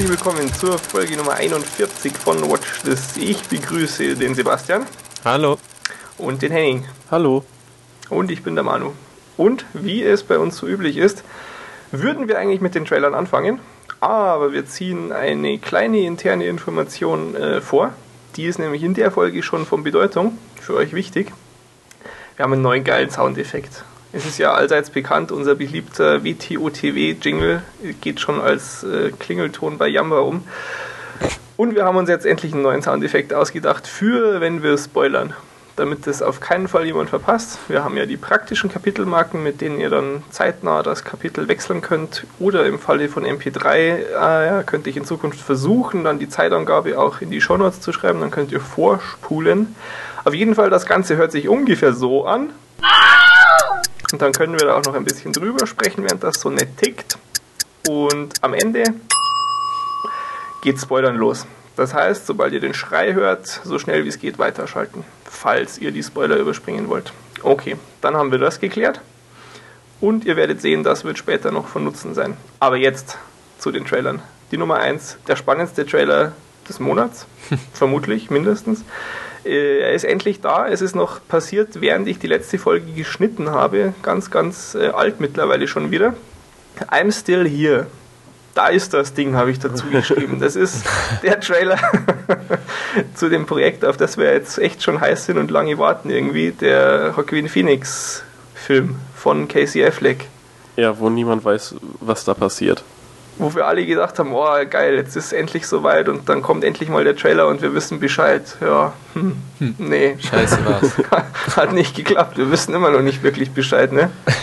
Herzlich willkommen zur Folge Nummer 41 von Watch This. Ich begrüße den Sebastian. Hallo. Und den Henning. Hallo. Und ich bin der Manu. Und wie es bei uns so üblich ist, würden wir eigentlich mit den Trailern anfangen, aber wir ziehen eine kleine interne Information äh, vor. Die ist nämlich in der Folge schon von Bedeutung, für euch wichtig. Wir haben einen neuen geilen Soundeffekt. Es ist ja allseits bekannt, unser beliebter WTOTW-Jingle geht schon als äh, Klingelton bei Yamba um. Und wir haben uns jetzt endlich einen neuen Soundeffekt ausgedacht für, wenn wir spoilern. Damit das auf keinen Fall jemand verpasst. Wir haben ja die praktischen Kapitelmarken, mit denen ihr dann zeitnah das Kapitel wechseln könnt. Oder im Falle von MP3 äh, könnte ich in Zukunft versuchen, dann die Zeitangabe auch in die Shownotes zu schreiben. Dann könnt ihr vorspulen. Auf jeden Fall, das Ganze hört sich ungefähr so an. Und dann können wir da auch noch ein bisschen drüber sprechen, während das so nett tickt. Und am Ende geht Spoilern los. Das heißt, sobald ihr den Schrei hört, so schnell wie es geht weiterschalten, falls ihr die Spoiler überspringen wollt. Okay, dann haben wir das geklärt. Und ihr werdet sehen, das wird später noch von Nutzen sein. Aber jetzt zu den Trailern. Die Nummer 1, der spannendste Trailer des Monats, vermutlich mindestens. Äh, er ist endlich da. Es ist noch passiert, während ich die letzte Folge geschnitten habe. Ganz, ganz äh, alt mittlerweile schon wieder. I'm still here. Da ist das Ding, habe ich dazu geschrieben. Das ist der Trailer zu dem Projekt, auf das wir jetzt echt schon heiß sind und lange warten irgendwie. Der Joaquin Phoenix Film von Casey Affleck. Ja, wo niemand weiß, was da passiert wo wir alle gedacht haben, oh geil, jetzt ist es endlich soweit und dann kommt endlich mal der Trailer und wir wissen Bescheid. Ja, hm, hm. nee. Scheiße war's. Hat nicht geklappt, wir wissen immer noch nicht wirklich Bescheid, ne?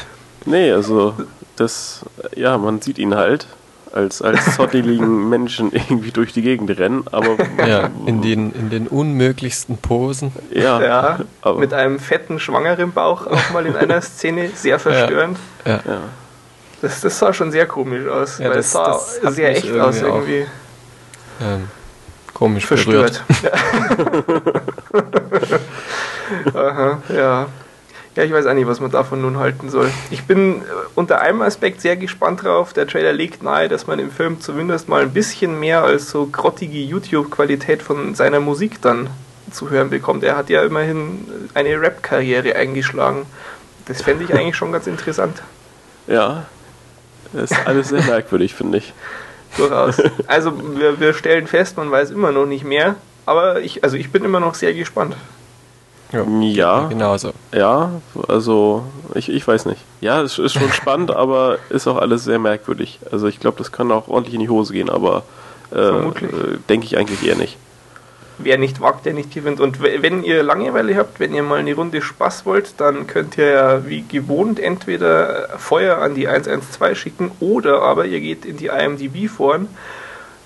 Nee, also das, ja, man sieht ihn halt als, als zotteligen Menschen irgendwie durch die Gegend rennen, aber... Ja, in den, in den unmöglichsten Posen. Ja, ja mit einem fetten, schwangeren Bauch auch mal in einer Szene, sehr verstörend. ja. ja. ja. Das, das sah schon sehr komisch aus, ja, weil das, es sah sehr echt irgendwie aus irgendwie. Ähm, komisch verstört. Aha, ja. Ja, ich weiß auch nicht, was man davon nun halten soll. Ich bin äh, unter einem Aspekt sehr gespannt drauf. Der Trailer legt nahe, dass man im Film zumindest mal ein bisschen mehr als so grottige YouTube-Qualität von seiner Musik dann zu hören bekommt. Er hat ja immerhin eine Rap-Karriere eingeschlagen. Das fände ich eigentlich schon ganz interessant. Ja, das ist alles sehr merkwürdig, finde ich. Durchaus. Also wir, wir stellen fest, man weiß immer noch nicht mehr, aber ich, also ich bin immer noch sehr gespannt. Ja, ja genauso. Ja, also ich, ich weiß nicht. Ja, es ist schon spannend, aber ist auch alles sehr merkwürdig. Also ich glaube, das kann auch ordentlich in die Hose gehen, aber äh, äh, denke ich eigentlich eher nicht wer nicht wagt, der nicht gewinnt. Und wenn ihr Langeweile habt, wenn ihr mal eine Runde Spaß wollt, dann könnt ihr ja wie gewohnt entweder Feuer an die 112 schicken oder aber ihr geht in die IMDb-Foren,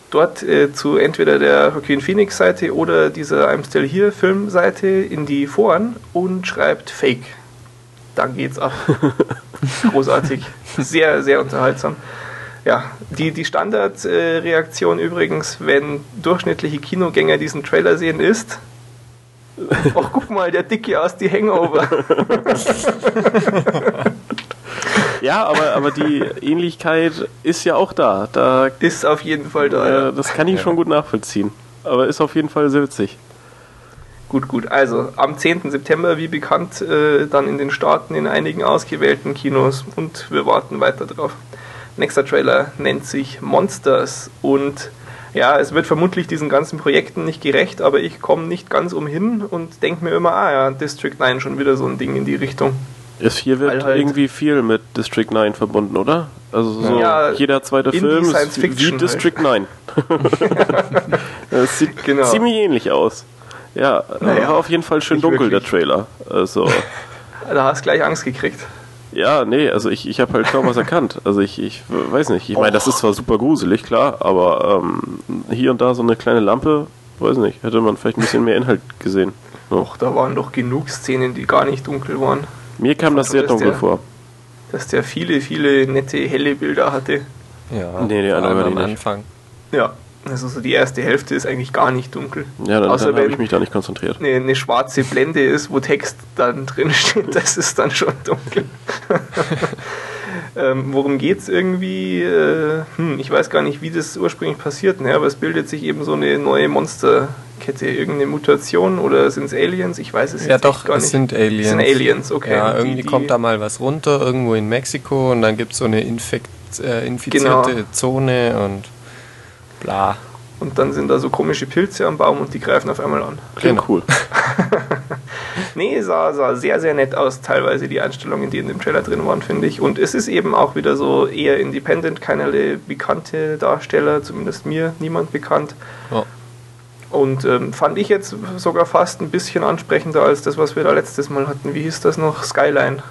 dort äh, zu entweder der Joaquin Phoenix Seite oder dieser I'm Still Here Filmseite in die Foren und schreibt Fake. Dann geht's ab. Großartig. Sehr, sehr unterhaltsam. Ja, die, die Standardreaktion äh, übrigens, wenn durchschnittliche Kinogänger diesen Trailer sehen, ist. Ach, guck mal, der Dicke aus die Hangover. ja, aber, aber die Ähnlichkeit ist ja auch da. da ist auf jeden Fall da. Äh, ja. Das kann ich ja. schon gut nachvollziehen. Aber ist auf jeden Fall sehr witzig. Gut, gut. Also am 10. September, wie bekannt, äh, dann in den Staaten in einigen ausgewählten Kinos und wir warten weiter drauf. Nächster Trailer nennt sich Monsters und ja, es wird vermutlich diesen ganzen Projekten nicht gerecht, aber ich komme nicht ganz umhin und denke mir immer, ah ja, District 9 schon wieder so ein Ding in die Richtung. Es hier wird halt irgendwie viel mit District 9 verbunden, oder? Also so ja, jeder zweite Film ist wie halt. District 9. das sieht genau. ziemlich ähnlich aus. Ja, naja, auf jeden Fall schön dunkel, wirklich. der Trailer. Also. da hast du gleich Angst gekriegt. Ja, nee, also ich, ich habe halt kaum was erkannt. Also ich, ich weiß nicht. Ich meine, das ist zwar super gruselig, klar, aber ähm, hier und da so eine kleine Lampe, weiß nicht, hätte man vielleicht ein bisschen mehr Inhalt gesehen. Doch, da waren doch genug Szenen, die gar nicht dunkel waren. Mir kam das sehr dunkel der, vor. Dass der viele, viele nette, helle Bilder hatte. Ja, nee, nee, am Anfang. Ja, also so die erste Hälfte ist eigentlich gar nicht dunkel. Ja, dann, dann habe ich mich da nicht konzentriert. Eine, eine, schwarze Blende ist, wo Text dann drin steht, das ist dann schon dunkel. Ähm, worum es irgendwie? Äh, hm, ich weiß gar nicht, wie das ursprünglich passiert, ne? aber es bildet sich eben so eine neue Monsterkette, irgendeine Mutation oder sind es Aliens? Ich weiß es ja, jetzt doch, gar nicht. Ja, doch, es sind Aliens. Es sind Aliens, okay. Ja, irgendwie die, die kommt da mal was runter, irgendwo in Mexiko und dann gibt es so eine Infekt, äh, infizierte genau. Zone und bla. Und dann sind da so komische Pilze am Baum und die greifen auf einmal an. Klingt genau. cool. nee, sah, sah sehr, sehr nett aus, teilweise die Einstellungen, die in dem Trailer drin waren, finde ich. Und es ist eben auch wieder so eher independent, keine bekannte Darsteller, zumindest mir niemand bekannt. Ja. Und ähm, fand ich jetzt sogar fast ein bisschen ansprechender als das, was wir da letztes Mal hatten. Wie hieß das noch? Skyline.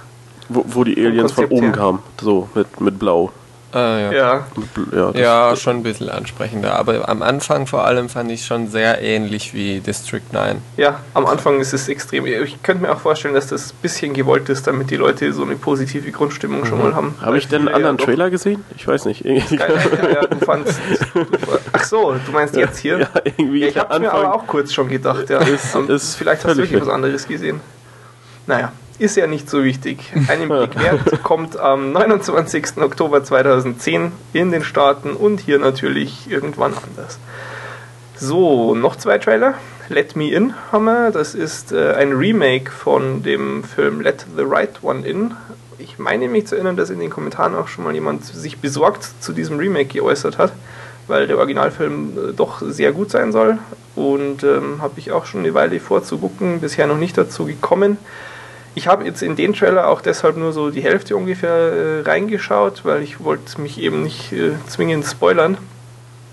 Wo, wo die Aliens von oben kamen, so mit, mit Blau. Äh, ja. Ja, ja, ja schon ein bisschen ansprechender. Aber am Anfang vor allem fand ich schon sehr ähnlich wie District 9. Ja, am Anfang ist es extrem. Ich könnte mir auch vorstellen, dass das ein bisschen gewollt ist, damit die Leute so eine positive Grundstimmung mhm. schon mal haben. Habe ich denn einen anderen Trailer gesehen? Ich weiß nicht. ja, du fandst, du, ach so, du meinst jetzt hier? Ja, irgendwie. Ja, ich habe mir aber auch kurz schon gedacht. Ja. Ist, ist Vielleicht hast du wirklich was anderes gesehen. Naja ist ja nicht so wichtig. Einen Blick wert kommt am 29. Oktober 2010 in den Staaten und hier natürlich irgendwann anders. So, noch zwei Trailer. Let Me In haben wir. Das ist äh, ein Remake von dem Film Let the Right One In. Ich meine mich zu erinnern, dass in den Kommentaren auch schon mal jemand sich besorgt zu diesem Remake geäußert hat, weil der Originalfilm äh, doch sehr gut sein soll. Und ähm, habe ich auch schon eine Weile vorzugucken, bisher noch nicht dazu gekommen. Ich habe jetzt in den Trailer auch deshalb nur so die Hälfte ungefähr äh, reingeschaut, weil ich wollte mich eben nicht äh, zwingend spoilern.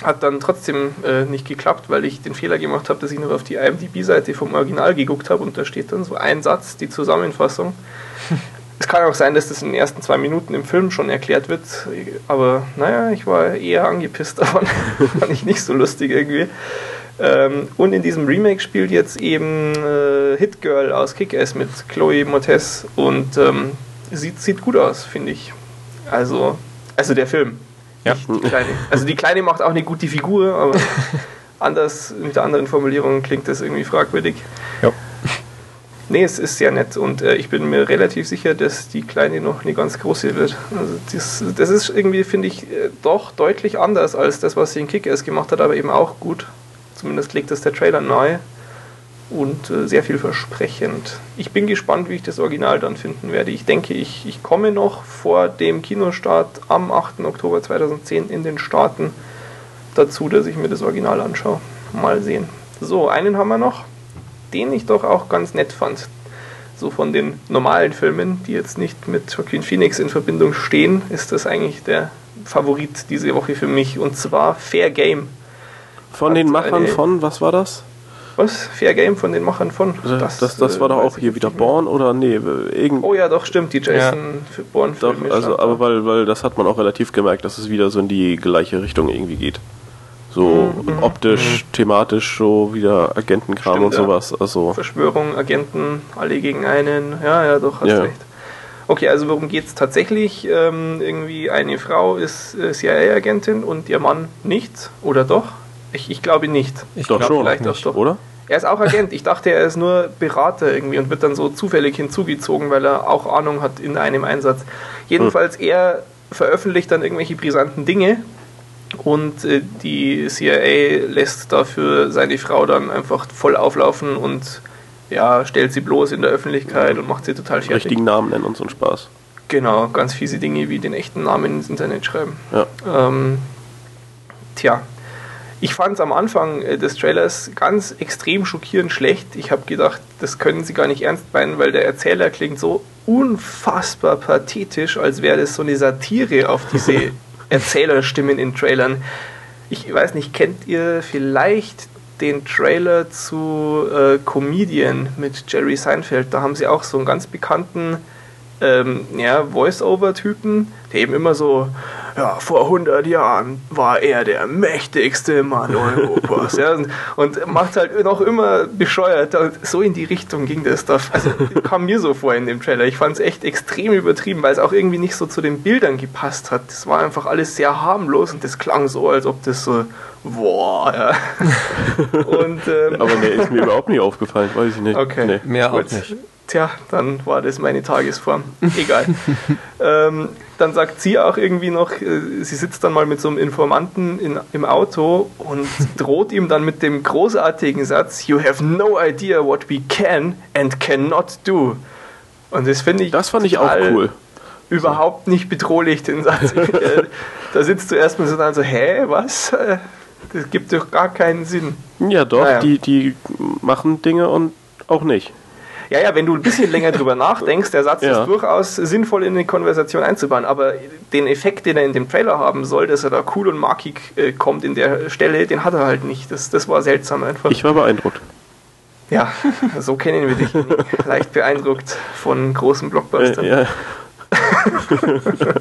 Hat dann trotzdem äh, nicht geklappt, weil ich den Fehler gemacht habe, dass ich noch auf die IMDb-Seite vom Original geguckt habe und da steht dann so ein Satz, die Zusammenfassung. es kann auch sein, dass das in den ersten zwei Minuten im Film schon erklärt wird, aber naja, ich war eher angepisst davon. Fand ich nicht so lustig irgendwie. Ähm, und in diesem Remake spielt jetzt eben äh, Hit Girl aus Kick-Ass mit Chloe Montez und ähm, sieht, sieht gut aus, finde ich. Also, also der Film. Ja. Die Kleine. Also die Kleine macht auch eine gute Figur, aber anders, mit der anderen Formulierung klingt das irgendwie fragwürdig. Ja. Nee, es ist sehr nett und äh, ich bin mir relativ sicher, dass die Kleine noch eine ganz große wird. Also das, das ist irgendwie, finde ich, äh, doch deutlich anders als das, was sie in Kick-Ass gemacht hat, aber eben auch gut. Zumindest legt es der Trailer nahe und äh, sehr vielversprechend. Ich bin gespannt, wie ich das Original dann finden werde. Ich denke, ich, ich komme noch vor dem Kinostart am 8. Oktober 2010 in den Staaten dazu, dass ich mir das Original anschaue. Mal sehen. So, einen haben wir noch, den ich doch auch ganz nett fand. So von den normalen Filmen, die jetzt nicht mit Joaquin Phoenix in Verbindung stehen, ist das eigentlich der Favorit diese Woche für mich. Und zwar Fair Game. Von den Machern von, was war das? Was? Fair Game von den Machern von? Das, das, das, war doch auch hier wieder Born oder nee, irgend Oh ja, doch, stimmt, die Jason ja. Born. Doch, also, aber weil, weil das hat man auch relativ gemerkt, dass es wieder so in die gleiche Richtung irgendwie geht. So mhm. optisch, mhm. thematisch so wieder Agentenkram stimmt, und sowas. Also Verschwörung, Agenten, alle gegen einen. Ja, ja, doch, hast ja. recht. Okay, also worum geht es tatsächlich? Ähm, irgendwie eine Frau ist äh, CIA-Agentin und ihr Mann nicht, oder doch? Ich, ich glaube nicht. Ich doch glaub, schon, vielleicht nicht, doch. oder? Er ist auch Agent. Ich dachte, er ist nur Berater irgendwie und wird dann so zufällig hinzugezogen, weil er auch Ahnung hat in einem Einsatz. Jedenfalls, hm. er veröffentlicht dann irgendwelche brisanten Dinge und äh, die CIA lässt dafür seine Frau dann einfach voll auflaufen und ja, stellt sie bloß in der Öffentlichkeit und macht sie total fertig. Richtigen Namen nennen und so einen Spaß. Genau, ganz fiese Dinge wie den echten Namen ins Internet schreiben. Ja. Ähm, tja, ich fand es am Anfang äh, des Trailers ganz extrem schockierend schlecht. Ich habe gedacht, das können sie gar nicht ernst meinen, weil der Erzähler klingt so unfassbar pathetisch, als wäre das so eine Satire auf diese Erzählerstimmen in Trailern. Ich weiß nicht, kennt ihr vielleicht den Trailer zu äh, Comedian mit Jerry Seinfeld? Da haben sie auch so einen ganz bekannten ähm, ja, Voice-Over-Typen, der eben immer so ja, vor 100 Jahren war er der mächtigste Mann Europas. ja, und macht halt noch immer bescheuert. Und so in die Richtung ging das da. Also kam mir so vor in dem Trailer. Ich fand es echt extrem übertrieben, weil es auch irgendwie nicht so zu den Bildern gepasst hat. Das war einfach alles sehr harmlos und das klang so, als ob das so boah, ja. und, ähm, Aber nee, ist mir überhaupt nicht aufgefallen, weiß ich nicht. Okay, nee. mehr auch nicht. Tja, dann war das meine Tagesform. Egal. ähm, dann sagt sie auch irgendwie noch, äh, sie sitzt dann mal mit so einem Informanten in, im Auto und droht ihm dann mit dem großartigen Satz, You have no idea what we can and cannot do. Und das finde ich. Das fand ich auch cool. Überhaupt nicht bedrohlich, den Satz. Äh, da sitzt du erstmal so dann so, hä, was? Das gibt doch gar keinen Sinn. Ja, doch, naja. die, die machen Dinge und auch nicht. Ja, ja, wenn du ein bisschen länger drüber nachdenkst, der Satz ja. ist durchaus sinnvoll in eine Konversation einzubauen, aber den Effekt, den er in dem Trailer haben soll, dass er da cool und markig äh, kommt in der Stelle, den hat er halt nicht. Das, das war seltsam einfach. Ich war beeindruckt. Ja, so kennen wir dich. Leicht beeindruckt von großen Blockbustern. Äh, ja.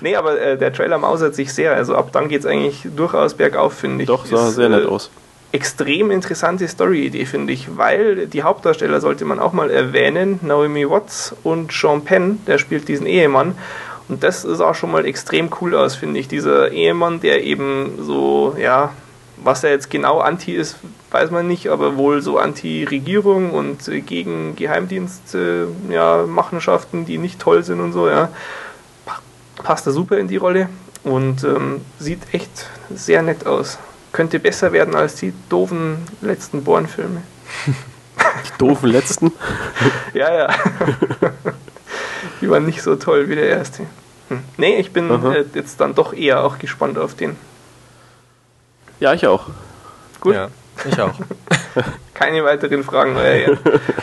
nee, aber äh, der Trailer mausert sich sehr. Also ab dann geht es eigentlich durchaus bergauf, finde ich. Doch, sah ist, sehr nett äh, aus extrem interessante Story-Idee, finde ich, weil die Hauptdarsteller sollte man auch mal erwähnen, Naomi Watts und Sean Penn, der spielt diesen Ehemann. Und das sah schon mal extrem cool aus, finde ich. Dieser Ehemann, der eben so, ja, was er jetzt genau anti ist, weiß man nicht, aber wohl so anti-Regierung und gegen Geheimdienstmachenschaften, ja, Machenschaften, die nicht toll sind und so, ja. Passt da super in die Rolle und ähm, sieht echt sehr nett aus könnte besser werden als die doofen letzten Born-Filme. Die doofen letzten? ja, ja. die waren nicht so toll wie der erste. Hm. Nee, ich bin äh, jetzt dann doch eher auch gespannt auf den. Ja, ich auch. Gut. Ja, ich auch. Keine weiteren Fragen.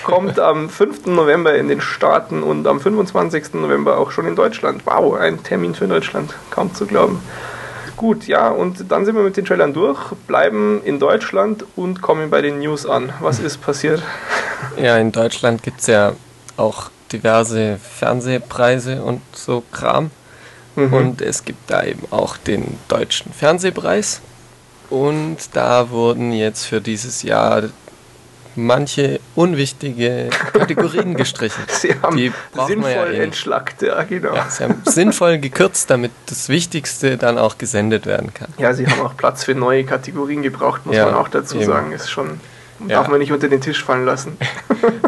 Kommt am 5. November in den Staaten und am 25. November auch schon in Deutschland. Wow, ein Termin für Deutschland. Kaum zu glauben. Gut, ja, und dann sind wir mit den Trailern durch, bleiben in Deutschland und kommen bei den News an. Was ist passiert? Ja, in Deutschland gibt es ja auch diverse Fernsehpreise und so Kram. Mhm. Und es gibt da eben auch den Deutschen Fernsehpreis. Und da wurden jetzt für dieses Jahr manche unwichtige Kategorien gestrichen. Sie haben die sinnvoll ja eh entschlackt, ja, genau. Ja, sie haben sinnvoll gekürzt, damit das Wichtigste dann auch gesendet werden kann. Ja, sie haben auch Platz für neue Kategorien gebraucht, muss ja, man auch dazu eben. sagen. Ist schon, darf man nicht unter den Tisch fallen lassen.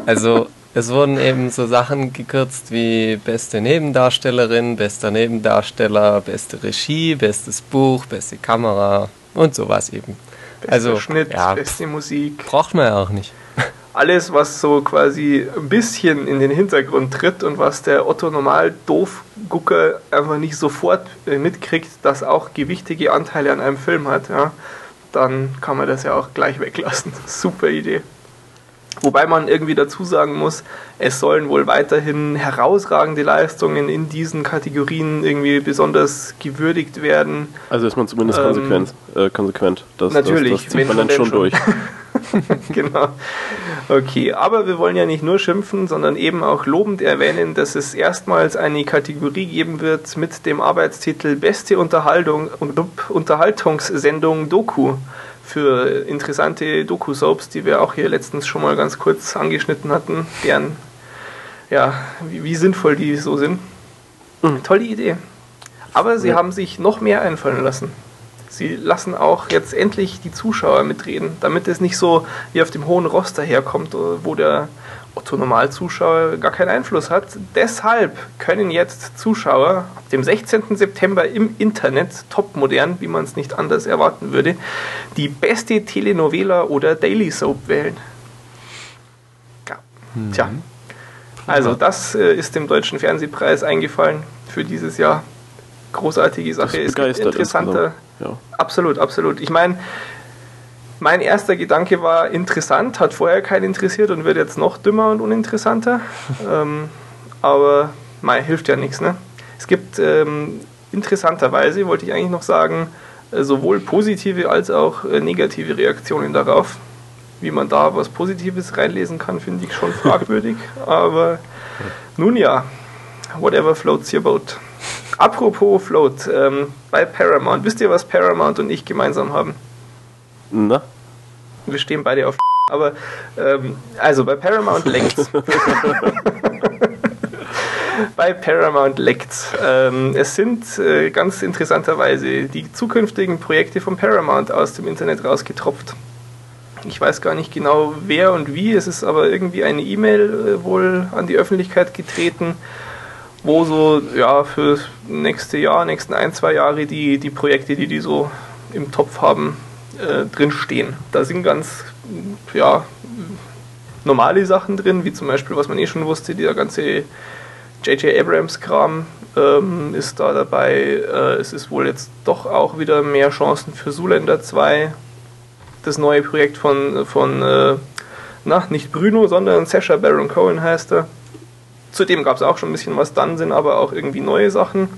Also, es wurden eben so Sachen gekürzt wie beste Nebendarstellerin, bester Nebendarsteller, beste Regie, bestes Buch, beste Kamera und sowas eben. Bester also, Schnitt, ja, beste Musik. Braucht man ja auch nicht. Alles, was so quasi ein bisschen in den Hintergrund tritt und was der Otto normal doof Gucker einfach nicht sofort äh, mitkriegt, dass auch gewichtige Anteile an einem Film hat, ja, dann kann man das ja auch gleich weglassen. Super Idee. Wobei man irgendwie dazu sagen muss, es sollen wohl weiterhin herausragende Leistungen in diesen Kategorien irgendwie besonders gewürdigt werden. Also ist man zumindest ähm, konsequent. Äh, konsequent. Das, natürlich, das, das zieht man dann schon, schon durch. genau. Okay, aber wir wollen ja nicht nur schimpfen, sondern eben auch lobend erwähnen, dass es erstmals eine Kategorie geben wird mit dem Arbeitstitel Beste Unterhaltung und Unterhaltungssendung Doku für interessante Doku-Soaps, die wir auch hier letztens schon mal ganz kurz angeschnitten hatten, deren, ja, wie, wie sinnvoll die so sind. Mhm. Tolle Idee. Aber sie ja. haben sich noch mehr einfallen lassen. Sie lassen auch jetzt endlich die Zuschauer mitreden, damit es nicht so wie auf dem hohen Ross daherkommt, wo der Otto Normalzuschauer gar keinen Einfluss hat. Deshalb können jetzt Zuschauer ab dem 16. September im Internet, topmodern, wie man es nicht anders erwarten würde, die beste Telenovela oder Daily Soap wählen. Ja. Mhm. Tja. Also das äh, ist dem Deutschen Fernsehpreis eingefallen für dieses Jahr. Großartige Sache. Ist interessanter. Ja. Absolut, absolut. Ich meine, mein erster Gedanke war interessant, hat vorher keinen interessiert und wird jetzt noch dümmer und uninteressanter. ähm, aber mei, hilft ja nichts. Ne? Es gibt ähm, interessanterweise, wollte ich eigentlich noch sagen, äh, sowohl positive als auch äh, negative Reaktionen darauf. Wie man da was Positives reinlesen kann, finde ich schon fragwürdig. aber nun ja, whatever floats your boat. Apropos Float, ähm, bei Paramount, wisst ihr, was Paramount und ich gemeinsam haben? Na? Wir stehen beide auf. Aber, ähm, also bei Paramount leckt's. bei Paramount leckt's. Ähm, es sind äh, ganz interessanterweise die zukünftigen Projekte von Paramount aus dem Internet rausgetropft. Ich weiß gar nicht genau wer und wie. Es ist aber irgendwie eine E-Mail äh, wohl an die Öffentlichkeit getreten, wo so ja für das nächste Jahr, nächsten ein, zwei Jahre die, die Projekte, die die so im Topf haben, äh, drinstehen. Da sind ganz ja, normale Sachen drin, wie zum Beispiel, was man eh schon wusste, der ganze J.J. Abrams-Kram ähm, ist da dabei. Äh, es ist wohl jetzt doch auch wieder mehr Chancen für Zuländer 2. Das neue Projekt von, von äh, na, nicht Bruno, sondern Sasha Baron Cohen heißt er. Zudem gab es auch schon ein bisschen was, dann sind aber auch irgendwie neue Sachen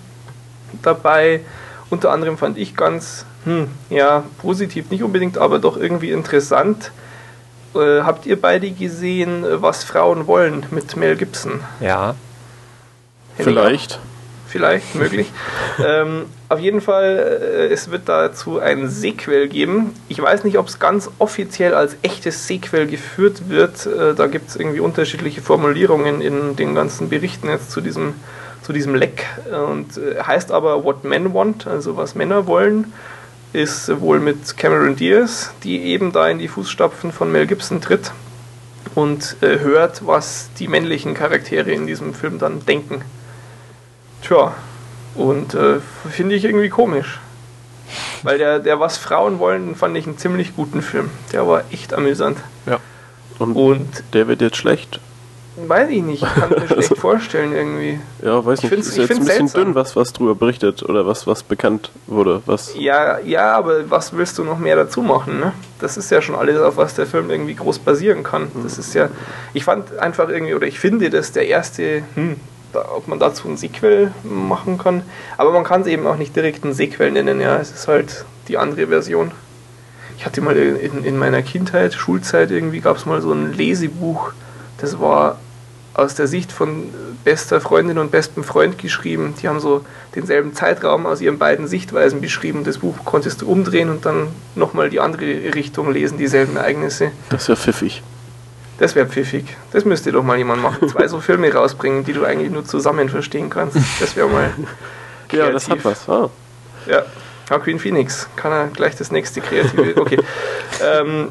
dabei. Unter anderem fand ich ganz, hm, ja, positiv nicht unbedingt, aber doch irgendwie interessant. Äh, habt ihr beide gesehen, was Frauen wollen mit Mel Gibson? Ja. Vielleicht. Vielleicht, möglich. ähm, auf jeden Fall, äh, es wird dazu ein Sequel geben. Ich weiß nicht, ob es ganz offiziell als echtes Sequel geführt wird. Äh, da gibt es irgendwie unterschiedliche Formulierungen in den ganzen Berichten jetzt zu diesem, zu diesem Leck. Und äh, heißt aber What Men Want, also was Männer wollen, ist wohl mit Cameron Diaz, die eben da in die Fußstapfen von Mel Gibson tritt und äh, hört, was die männlichen Charaktere in diesem Film dann denken. Tja, und äh, finde ich irgendwie komisch. Weil der, der Was Frauen wollen, fand ich einen ziemlich guten Film. Der war echt amüsant. Ja. Und, und der wird jetzt schlecht? Weiß ich nicht, ich kann mir schlecht vorstellen irgendwie. Ja, weiß nicht, ist jetzt ein bisschen seltsam. dünn, was, was drüber berichtet oder was, was bekannt wurde. Was ja, ja, aber was willst du noch mehr dazu machen? Ne? Das ist ja schon alles, auf was der Film irgendwie groß basieren kann. Das ist ja, ich fand einfach irgendwie, oder ich finde, dass der erste, hm, ob man dazu ein Sequel machen kann. Aber man kann es eben auch nicht direkt ein Sequel nennen, ja. Es ist halt die andere Version. Ich hatte mal in, in meiner Kindheit, Schulzeit, irgendwie gab es mal so ein Lesebuch. Das war aus der Sicht von bester Freundin und bestem Freund geschrieben. Die haben so denselben Zeitraum aus ihren beiden Sichtweisen beschrieben. Das Buch konntest du umdrehen und dann nochmal die andere Richtung lesen, dieselben Ereignisse. Das ja pfiffig. Das wäre pfiffig. Das müsste doch mal jemand machen. Zwei so Filme rausbringen, die du eigentlich nur zusammen verstehen kannst. Das wäre mal. Kreativ. Ja, das hat was. Oh. Ja, Joaquin Phoenix kann er gleich das nächste kreative. Okay. ähm,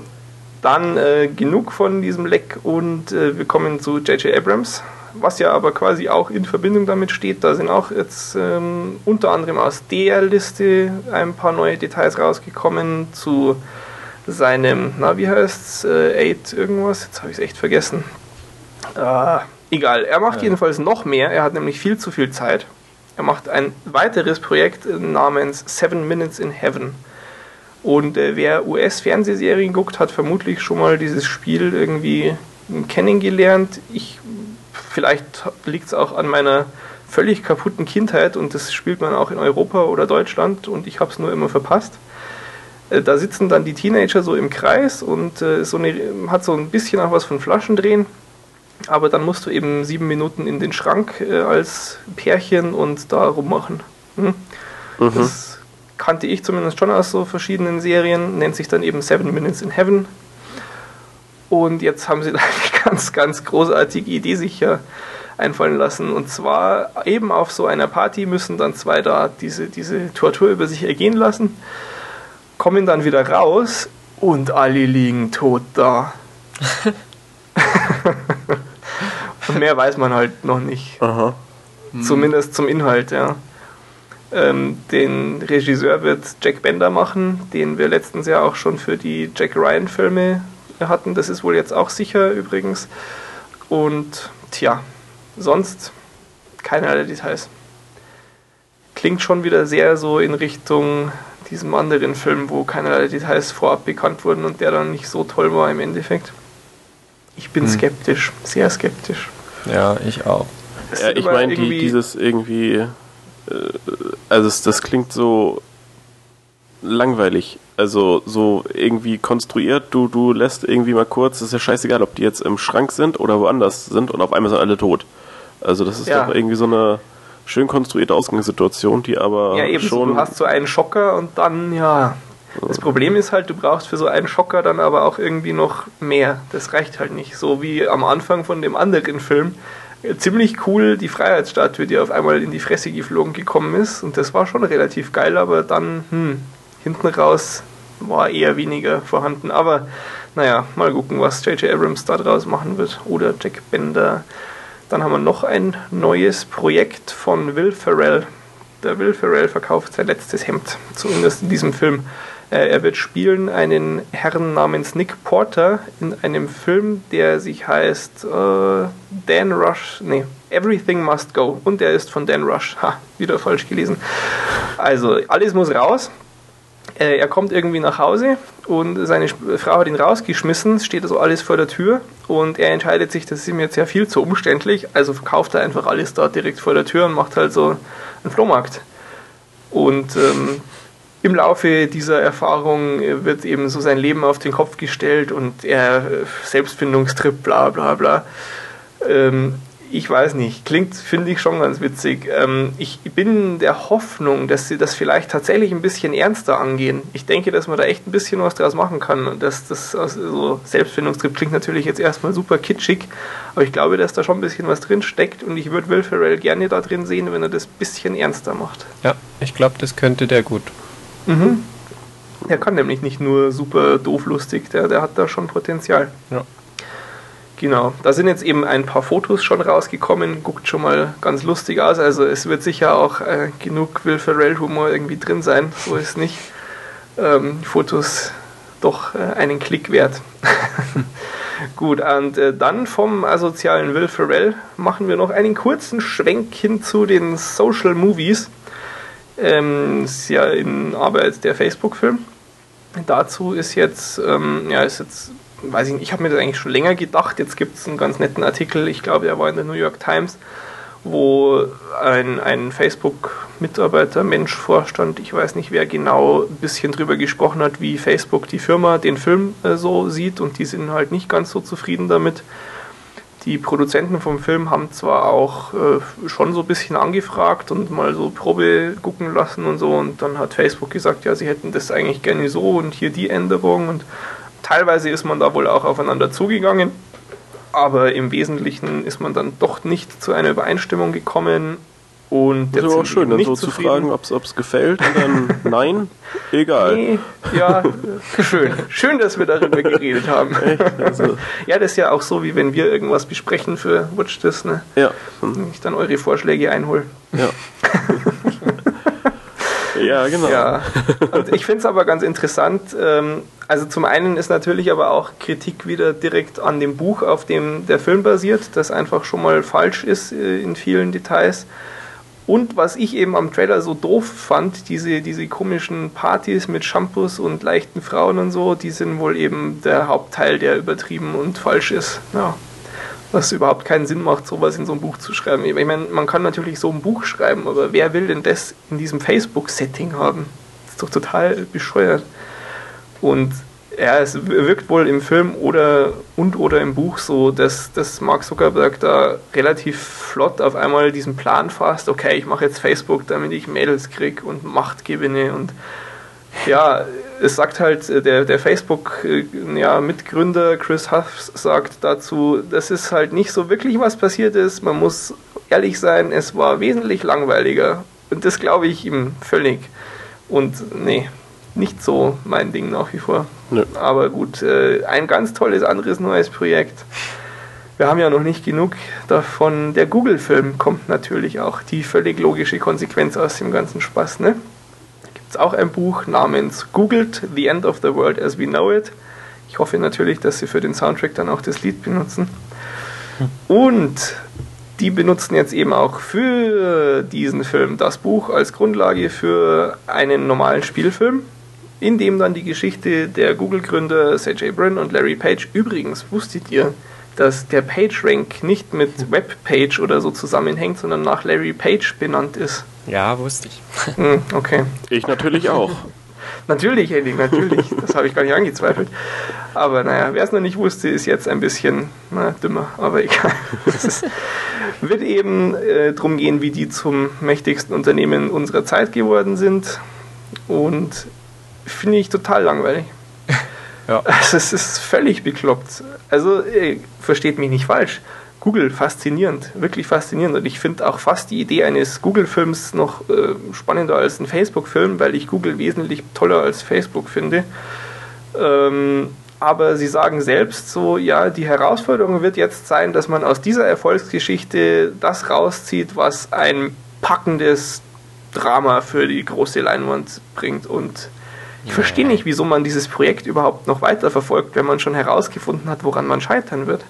dann äh, genug von diesem Leck und äh, wir kommen zu J.J. Abrams, was ja aber quasi auch in Verbindung damit steht. Da sind auch jetzt ähm, unter anderem aus der Liste ein paar neue Details rausgekommen zu seinem, na wie heißt's, äh, Eight irgendwas, jetzt habe ich es echt vergessen. Äh, egal, er macht ja. jedenfalls noch mehr, er hat nämlich viel zu viel Zeit. Er macht ein weiteres Projekt namens Seven Minutes in Heaven. Und äh, wer US-Fernsehserien guckt, hat vermutlich schon mal dieses Spiel irgendwie kennengelernt. Ich, vielleicht liegt es auch an meiner völlig kaputten Kindheit und das spielt man auch in Europa oder Deutschland und ich habe es nur immer verpasst. Äh, da sitzen dann die Teenager so im Kreis und äh, so eine, hat so ein bisschen auch was von Flaschendrehen. Aber dann musst du eben sieben Minuten in den Schrank äh, als Pärchen und da rummachen. Hm? Mhm. Das kannte ich zumindest schon aus so verschiedenen Serien, nennt sich dann eben Seven Minutes in Heaven. Und jetzt haben sie da eine ganz, ganz großartige Idee sich ja einfallen lassen. Und zwar eben auf so einer Party müssen dann zwei da diese, diese Tortur über sich ergehen lassen kommen dann wieder raus und alle liegen tot da. und mehr weiß man halt noch nicht. Aha. Zumindest zum Inhalt, ja. Ähm, den Regisseur wird Jack Bender machen, den wir letztens ja auch schon für die Jack Ryan-Filme hatten. Das ist wohl jetzt auch sicher übrigens. Und tja, sonst keinerlei Details. Klingt schon wieder sehr so in Richtung diesem anderen Film, wo keinerlei Details vorab bekannt wurden und der dann nicht so toll war im Endeffekt. Ich bin hm. skeptisch, sehr skeptisch. Ja, ich auch. Ja, ich meine, die, dieses irgendwie, also das, das klingt so langweilig. Also so irgendwie konstruiert, du, du lässt irgendwie mal kurz, ist ja scheißegal, ob die jetzt im Schrank sind oder woanders sind und auf einmal sind alle tot. Also das ist ja. doch irgendwie so eine schön konstruierte Ausgangssituation, die aber ja, eben schon. So, du hast so einen Schocker und dann, ja. Das Problem ist halt, du brauchst für so einen Schocker dann aber auch irgendwie noch mehr. Das reicht halt nicht. So wie am Anfang von dem anderen Film. Ziemlich cool die Freiheitsstatue, die auf einmal in die Fresse geflogen gekommen ist. Und das war schon relativ geil, aber dann, hm, hinten raus war eher weniger vorhanden. Aber naja, mal gucken, was J.J. Abrams da draus machen wird. Oder Jack Bender. Dann haben wir noch ein neues Projekt von Will Ferrell. Der Will Ferrell verkauft sein letztes Hemd, zumindest in diesem Film. Äh, er wird spielen einen Herrn namens Nick Porter in einem Film, der sich heißt äh, Dan Rush, nee, Everything Must Go. Und der ist von Dan Rush. Ha, wieder falsch gelesen. Also, alles muss raus. Äh, er kommt irgendwie nach Hause und seine Frau hat ihn rausgeschmissen, steht also alles vor der Tür und er entscheidet sich, das ist ihm jetzt ja viel zu umständlich, also verkauft er einfach alles dort direkt vor der Tür und macht halt so einen Flohmarkt. Und ähm, im Laufe dieser Erfahrung wird eben so sein Leben auf den Kopf gestellt und er äh, Selbstfindungstrip, bla bla bla. Ähm, ich weiß nicht, klingt, finde ich schon ganz witzig. Ähm, ich bin der Hoffnung, dass sie das vielleicht tatsächlich ein bisschen ernster angehen. Ich denke, dass man da echt ein bisschen was draus machen kann. Und dass das also Selbstfindungstrip klingt natürlich jetzt erstmal super kitschig, aber ich glaube, dass da schon ein bisschen was drin steckt und ich würde Will Ferrell gerne da drin sehen, wenn er das ein bisschen ernster macht. Ja, ich glaube, das könnte der gut. Mhm. Der kann nämlich nicht nur super doof lustig, der, der hat da schon Potenzial. Ja. Genau, da sind jetzt eben ein paar Fotos schon rausgekommen, guckt schon mal ganz lustig aus. Also es wird sicher auch äh, genug Will Ferrell Humor irgendwie drin sein, so ist nicht. Ähm, Fotos doch äh, einen Klick wert. Gut, und äh, dann vom asozialen Will Ferrell machen wir noch einen kurzen Schwenk hin zu den Social Movies. Ähm, ist ja in Arbeit der Facebook-Film. Dazu ist jetzt, ähm, ja, ist jetzt weiß ich nicht, ich habe mir das eigentlich schon länger gedacht. Jetzt gibt es einen ganz netten Artikel, ich glaube, der war in der New York Times, wo ein, ein Facebook-Mitarbeiter, Mensch, Vorstand, ich weiß nicht wer genau, ein bisschen drüber gesprochen hat, wie Facebook die Firma den Film äh, so sieht und die sind halt nicht ganz so zufrieden damit. Die Produzenten vom Film haben zwar auch äh, schon so ein bisschen angefragt und mal so Probe gucken lassen und so und dann hat Facebook gesagt, ja, sie hätten das eigentlich gerne so und hier die Änderung und Teilweise ist man da wohl auch aufeinander zugegangen, aber im Wesentlichen ist man dann doch nicht zu einer Übereinstimmung gekommen. Und das ist auch schön, dann so zu fragen, ob es gefällt und dann nein, egal. Nee, ja, schön. Schön, dass wir darüber geredet haben. Echt? Also. Ja, das ist ja auch so, wie wenn wir irgendwas besprechen für Watch das, ne? Ja. Und ich dann eure Vorschläge einhole. Ja. ja, genau. Ja. Und ich finde es aber ganz interessant, ähm, also zum einen ist natürlich aber auch Kritik wieder direkt an dem Buch, auf dem der Film basiert, das einfach schon mal falsch ist äh, in vielen Details. Und was ich eben am Trailer so doof fand, diese, diese komischen Partys mit Shampoos und leichten Frauen und so, die sind wohl eben der Hauptteil, der übertrieben und falsch ist. Ja. Was überhaupt keinen Sinn macht, sowas in so ein Buch zu schreiben. Ich meine, man kann natürlich so ein Buch schreiben, aber wer will denn das in diesem Facebook-Setting haben? Das ist doch total bescheuert. Und ja, es wirkt wohl im Film oder und oder im Buch so, dass, dass Mark Zuckerberg da relativ flott auf einmal diesen Plan fasst, okay, ich mache jetzt Facebook, damit ich Mädels kriege und Macht gewinne und ja, es sagt halt der, der Facebook-Mitgründer ja, Chris Huff sagt dazu, das ist halt nicht so wirklich was passiert ist, man muss ehrlich sein, es war wesentlich langweiliger. Und das glaube ich ihm völlig. Und nee, nicht so mein Ding nach wie vor. Nö. Aber gut, äh, ein ganz tolles anderes neues Projekt. Wir haben ja noch nicht genug davon. Der Google-Film kommt natürlich auch. Die völlig logische Konsequenz aus dem ganzen Spaß. Ne? Gibt es auch ein Buch namens Googled, The End of the World as We Know It. Ich hoffe natürlich, dass sie für den Soundtrack dann auch das Lied benutzen. Hm. Und die benutzen jetzt eben auch für diesen Film das Buch als Grundlage für einen normalen Spielfilm in dem dann die Geschichte der Google-Gründer Sergey Brin und Larry Page. Übrigens, wusstet ihr, dass der PageRank nicht mit Webpage oder so zusammenhängt, sondern nach Larry Page benannt ist? Ja, wusste ich. Hm, okay. Ich natürlich auch. natürlich, Henning, natürlich. Das habe ich gar nicht angezweifelt. Aber naja, wer es noch nicht wusste, ist jetzt ein bisschen na, dümmer, aber egal. Es wird eben äh, darum gehen, wie die zum mächtigsten Unternehmen unserer Zeit geworden sind. Und finde ich total langweilig. ja. Also es ist völlig bekloppt. Also, ey, versteht mich nicht falsch. Google faszinierend, wirklich faszinierend. Und ich finde auch fast die Idee eines Google-Films noch äh, spannender als ein Facebook-Film, weil ich Google wesentlich toller als Facebook finde. Ähm, aber sie sagen selbst so, ja, die Herausforderung wird jetzt sein, dass man aus dieser Erfolgsgeschichte das rauszieht, was ein packendes Drama für die große Leinwand bringt. Und ich verstehe nicht, wieso man dieses Projekt überhaupt noch weiterverfolgt, wenn man schon herausgefunden hat, woran man scheitern wird.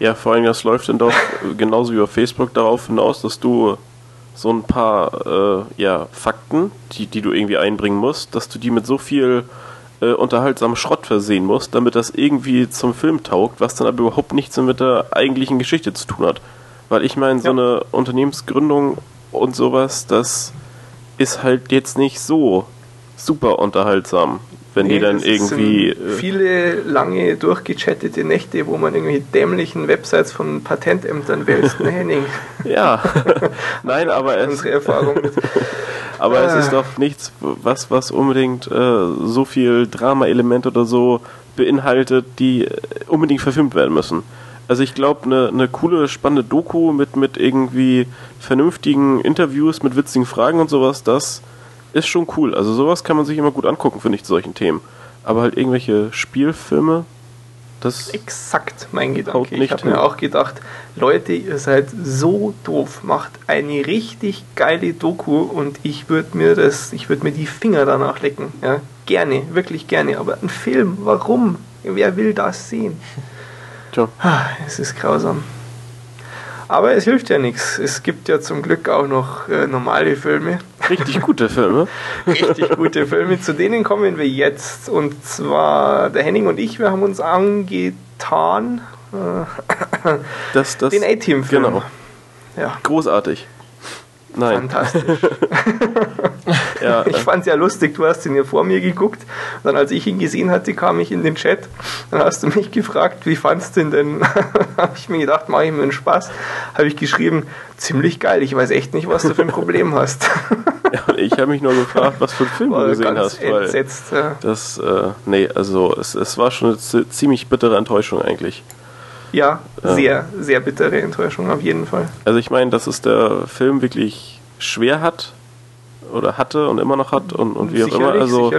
Ja, vor allem, das läuft dann doch genauso wie auf Facebook darauf hinaus, dass du so ein paar äh, ja, Fakten, die, die du irgendwie einbringen musst, dass du die mit so viel äh, unterhaltsamen Schrott versehen musst, damit das irgendwie zum Film taugt, was dann aber überhaupt nichts mit der eigentlichen Geschichte zu tun hat. Weil ich meine, so ja. eine Unternehmensgründung und sowas, das ist halt jetzt nicht so super unterhaltsam wenn nee, die dann irgendwie. Äh, viele lange durchgechattete Nächte, wo man irgendwie dämlichen Websites von Patentämtern wälzt, ne Henning? ja, nein, aber es. Unsere Erfahrung. aber ah. es ist doch nichts, was, was unbedingt äh, so viel Drama-Element oder so beinhaltet, die äh, unbedingt verfilmt werden müssen. Also ich glaube, eine ne coole, spannende Doku mit, mit irgendwie vernünftigen Interviews, mit witzigen Fragen und sowas, das ist schon cool. Also sowas kann man sich immer gut angucken, finde ich, zu solchen Themen. Aber halt irgendwelche Spielfilme, das. Exakt mein Gedanke. Ich habe mir auch gedacht, Leute, ihr seid so doof, macht eine richtig geile Doku und ich würde mir das, ich würde mir die Finger danach lecken. Ja? Gerne, wirklich gerne. Aber ein Film, warum? Wer will das sehen? Tja. Ah, es ist grausam. Aber es hilft ja nichts. Es gibt ja zum Glück auch noch äh, normale Filme. Richtig gute Filme. Richtig gute Filme. Zu denen kommen wir jetzt. Und zwar der Henning und ich, wir haben uns angetan äh, das, das, den A-Team-Film. Genau. Ja. Großartig. Nein. Fantastisch. ja, ich fand es ja lustig, du hast ihn ja vor mir geguckt. Dann, als ich ihn gesehen hatte, kam ich in den Chat. Dann hast du mich gefragt, wie fandst du ihn denn? habe ich mir gedacht, mache ich mir einen Spaß. Habe ich geschrieben, ziemlich geil. Ich weiß echt nicht, was du für ein Problem hast. ja, ich habe mich nur gefragt, was für einen Film war du gesehen hast. Weil entsetzt, ja. Das, äh, nee, also es, es war schon eine ziemlich bittere Enttäuschung eigentlich. Ja, sehr, sehr bittere Enttäuschung auf jeden Fall. Also ich meine, dass es der Film wirklich schwer hat oder hatte und immer noch hat und, und wie auch immer. Also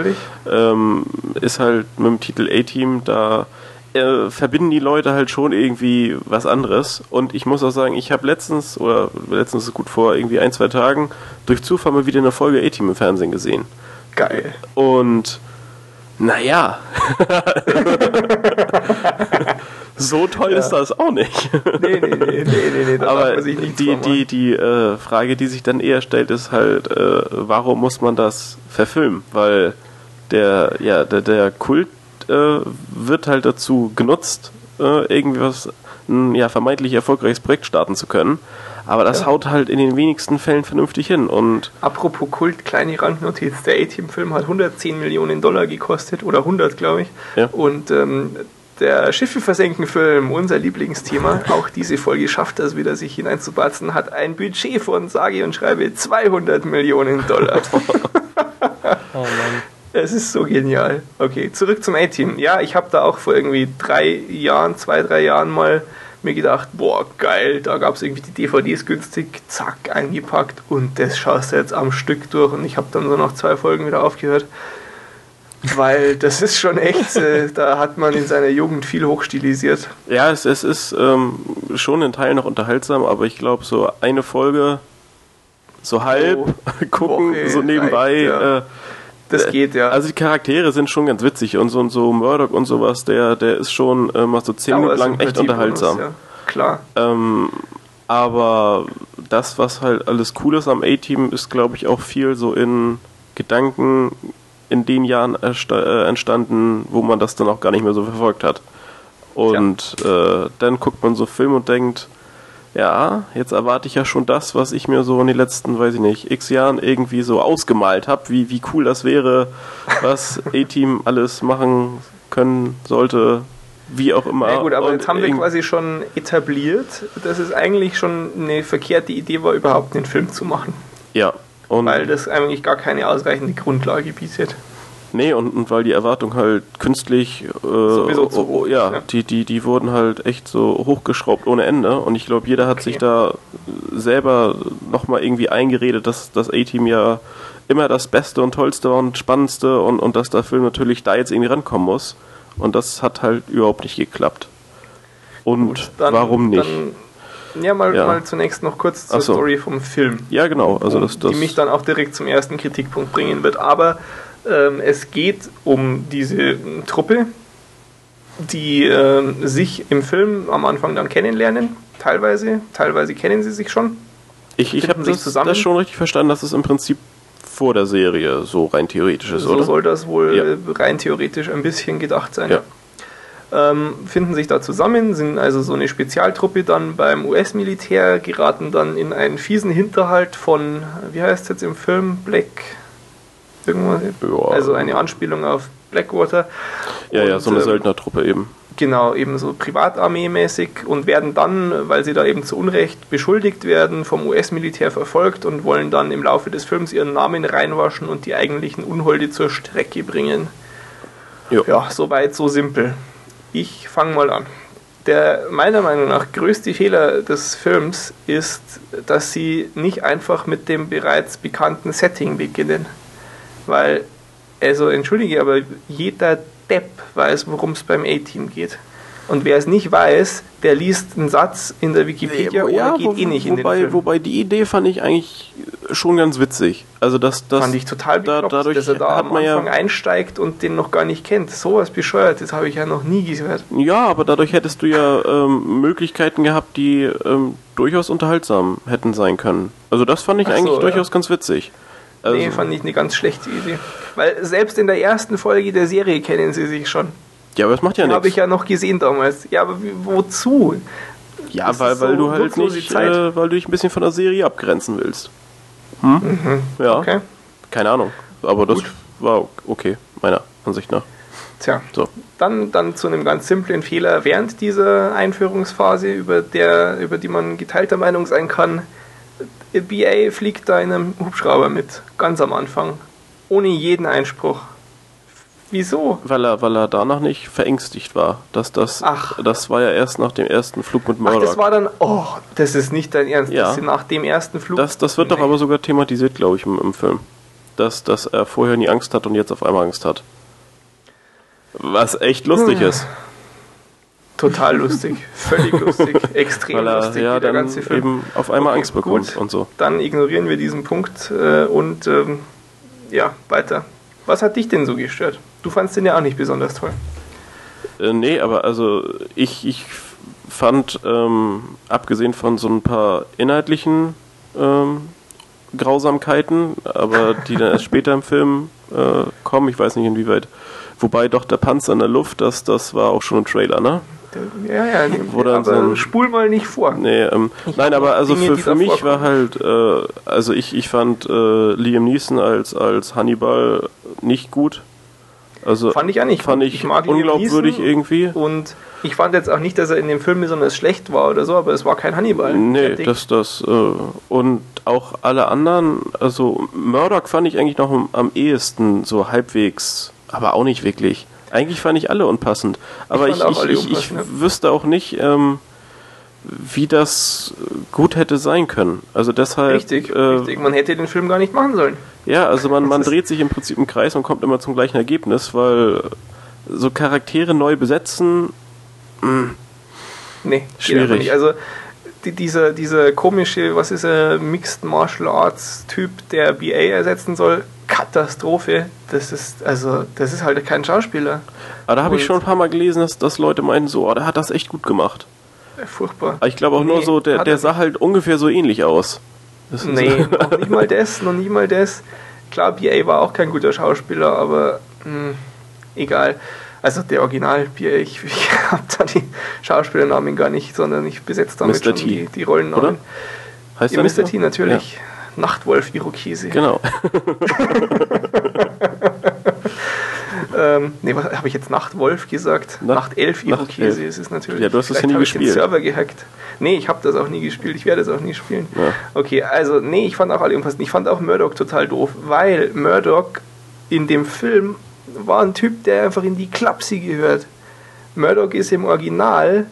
ähm, ist halt mit dem Titel A-Team da äh, verbinden die Leute halt schon irgendwie was anderes. Und ich muss auch sagen, ich habe letztens, oder letztens ist gut vor irgendwie ein, zwei Tagen, durch Zufall mal wieder eine Folge A-Team im Fernsehen gesehen. Geil. Und naja. so toll ja. ist das auch nicht. nee, nee, nee, nee, nee, nee Aber die, die, die, die äh, Frage, die sich dann eher stellt, ist halt, äh, warum muss man das verfilmen? Weil der, ja, der, der Kult äh, wird halt dazu genutzt, äh, irgendwie was, ein ja, vermeintlich erfolgreiches Projekt starten zu können. Aber das ja. haut halt in den wenigsten Fällen vernünftig hin. Und Apropos Kult, kleine Randnotiz: Der A-Team-Film hat 110 Millionen Dollar gekostet, oder 100, glaube ich. Ja. Und ähm, der Schiffe versenken Film, unser Lieblingsthema, auch diese Folge schafft es wieder, sich hineinzubatzen, hat ein Budget von, sage und schreibe, 200 Millionen Dollar. oh Mann. Es ist so genial. Okay, zurück zum A-Team. Ja, ich habe da auch vor irgendwie drei Jahren, zwei, drei Jahren mal mir gedacht, boah, geil, da gab es irgendwie die DVDs günstig, zack, eingepackt und das schaust du jetzt am Stück durch und ich habe dann so noch zwei Folgen wieder aufgehört. Weil das ist schon echt, äh, da hat man in seiner Jugend viel hochstilisiert. Ja, es, es ist ähm, schon in Teilen noch unterhaltsam, aber ich glaube, so eine Folge, so halb oh, gucken, Woche so nebenbei. Reicht, ja. äh, das geht, ja. Also die Charaktere sind schon ganz witzig und so und so Murdoch und sowas, der, der ist schon äh, mal so zehn Minuten lang echt unterhaltsam. Bonus, ja. Klar. Ähm, aber das, was halt alles cool ist am A-Team, ist, glaube ich, auch viel so in Gedanken in den Jahren äh, entstanden, wo man das dann auch gar nicht mehr so verfolgt hat. Und ja. äh, dann guckt man so Film und denkt, ja, jetzt erwarte ich ja schon das, was ich mir so in den letzten, weiß ich nicht, x Jahren irgendwie so ausgemalt habe, wie, wie cool das wäre, was A-Team alles machen können sollte, wie auch immer. Ja gut, aber und jetzt haben wir quasi schon etabliert, dass es eigentlich schon eine verkehrte Idee war, überhaupt einen Film zu machen. Ja, und weil das eigentlich gar keine ausreichende Grundlage bietet. Nee, und, und weil die Erwartung halt künstlich, äh, Sowieso zu hoch, ja, ja, Die, die, die wurden halt echt so hochgeschraubt ohne Ende. Und ich glaube, jeder hat okay. sich da selber nochmal irgendwie eingeredet, dass das A-Team ja immer das Beste und Tollste und Spannendste und, und dass der Film natürlich da jetzt irgendwie rankommen muss. Und das hat halt überhaupt nicht geklappt. Und Gut, dann, warum nicht? Dann, ja, mal, ja. mal zunächst noch kurz zur so. Story vom Film. Ja, genau. Also das, das die mich dann auch direkt zum ersten Kritikpunkt bringen wird. Aber ähm, es geht um diese Truppe, die äh, sich im Film am Anfang dann kennenlernen. Teilweise, teilweise kennen sie sich schon. Ich, ich habe das, das, schon richtig verstanden, dass es im Prinzip vor der Serie so rein theoretisch ist, so oder? So soll das wohl ja. rein theoretisch ein bisschen gedacht sein. Ja. Ähm, finden sich da zusammen, sind also so eine Spezialtruppe dann beim US-Militär, geraten dann in einen fiesen Hinterhalt von, wie heißt es jetzt im Film, Black irgendwas. Ja. Also eine Anspielung auf Blackwater. Ja, und, ja, so eine ähm, Söldnertruppe eben. Genau, eben so Privatarmee-mäßig und werden dann, weil sie da eben zu Unrecht beschuldigt werden, vom US-Militär verfolgt und wollen dann im Laufe des Films ihren Namen reinwaschen und die eigentlichen Unholde zur Strecke bringen. Jo. Ja, soweit, so simpel. Ich fange mal an. Der meiner Meinung nach größte Fehler des Films ist, dass sie nicht einfach mit dem bereits bekannten Setting beginnen. Weil, also entschuldige, aber jeder Depp weiß, worum es beim A-Team geht. Und wer es nicht weiß, der liest einen Satz in der Wikipedia ja, oder geht wo, eh nicht in wobei, den Film. Wobei die Idee fand ich eigentlich schon ganz witzig. Also das, das fand ich total bekloppt, da, dadurch dass er da am Anfang ja einsteigt und den noch gar nicht kennt. So was bescheuert, habe ich ja noch nie gehört. Ja, aber dadurch hättest du ja ähm, Möglichkeiten gehabt, die ähm, durchaus unterhaltsam hätten sein können. Also das fand ich Ach eigentlich so, durchaus ja. ganz witzig. Also nee, fand ich eine ganz schlechte Idee. Weil selbst in der ersten Folge der Serie kennen sie sich schon. Ja, aber das macht ja nichts. Habe ich ja noch gesehen damals. Ja, aber wozu? Ja, weil, weil so du halt nicht, äh, weil du dich ein bisschen von der Serie abgrenzen willst. Hm? Mhm. Ja. Okay. Keine Ahnung. Aber das Gut. war okay, meiner Ansicht nach. Tja, so. dann, dann zu einem ganz simplen Fehler während dieser Einführungsphase, über, der, über die man geteilter Meinung sein kann. BA fliegt da in einem Hubschrauber mit, ganz am Anfang, ohne jeden Einspruch. Wieso? Weil er, weil er danach nicht verängstigt war. Das, das, Ach. das war ja erst nach dem ersten Flug mit Murdoch. Ach, das war dann, oh, das ist nicht dein Ernst, ja. nach dem ersten Flug. Das, das wird nee. doch aber sogar thematisiert, glaube ich, im, im Film. Dass, dass er vorher nie Angst hat und jetzt auf einmal Angst hat. Was echt lustig hm. ist. Total lustig, völlig lustig, extrem Weil er, lustig, ja, der ganze Film. eben auf einmal okay, Angst bekommt gut, und so. Dann ignorieren wir diesen Punkt äh, und ähm, ja, weiter. Was hat dich denn so gestört? Du fandst den ja auch nicht besonders toll. Äh, nee, aber also ich, ich fand, ähm, abgesehen von so ein paar inhaltlichen ähm, Grausamkeiten, aber die dann erst später im Film äh, kommen, ich weiß nicht inwieweit. Wobei doch der Panzer in der Luft, das, das war auch schon im Trailer, ne? Ja, ja, Wo dann aber so spul mal nicht vor. Nee, ähm, nein, aber also Dinge, für, für mich vorkommen. war halt, äh, also ich, ich fand äh, Liam Neeson als, als Hannibal nicht gut. Also fand ich auch nicht. Fand ich, ich mag unglaubwürdig irgendwie. Und ich fand jetzt auch nicht, dass er in dem Film besonders schlecht war oder so, aber es war kein Hannibal. Nee, das, das, äh, und auch alle anderen, also Murdoch fand ich eigentlich noch am, am ehesten so halbwegs, aber auch nicht wirklich. Eigentlich fand ich alle unpassend. Aber ich, ich, ich, ich wüsste auch nicht, ähm, wie das gut hätte sein können. Also deshalb. Richtig, äh, richtig. Man hätte den Film gar nicht machen sollen. Ja, also man, man dreht sich im Prinzip im Kreis und kommt immer zum gleichen Ergebnis, weil so Charaktere neu besetzen. Mh, hm, nee, schwierig. Also die, dieser, dieser komische, was ist er, Mixed Martial Arts Typ, der BA ersetzen soll, Katastrophe. Das ist, also, das ist halt kein Schauspieler. Aber da habe ich schon ein paar Mal gelesen, dass, dass Leute meinen, so, oh, der hat das echt gut gemacht. Furchtbar. Aber ich glaube auch nee, nur so, der, der sah halt ungefähr so ähnlich aus. Das nee, noch nicht mal das, noch nicht mal das. Klar, BA war auch kein guter Schauspieler, aber mh, hm, egal. Also der Original BA, ich, ich habe da die Schauspielernamen gar nicht, sondern ich besetze damit Mr. T. Die, die Rollennamen. Oder? Heißt ja, Mr. So? T natürlich. Ja. Nachtwolf Irokese. Genau. ähm, ne, was habe ich jetzt Nachtwolf gesagt? Nacht, Nachtelf Irokese ist es natürlich. Ja, du hast das ja nie gespielt. Ich den Server gehackt. Nee, ich habe das auch nie gespielt. Ich werde es auch nie spielen. Ja. Okay, also nee, ich fand auch alle unpassend. Ich fand auch Murdoch total doof, weil Murdoch in dem Film war ein Typ, der einfach in die Klapsi gehört. Murdoch ist im Original,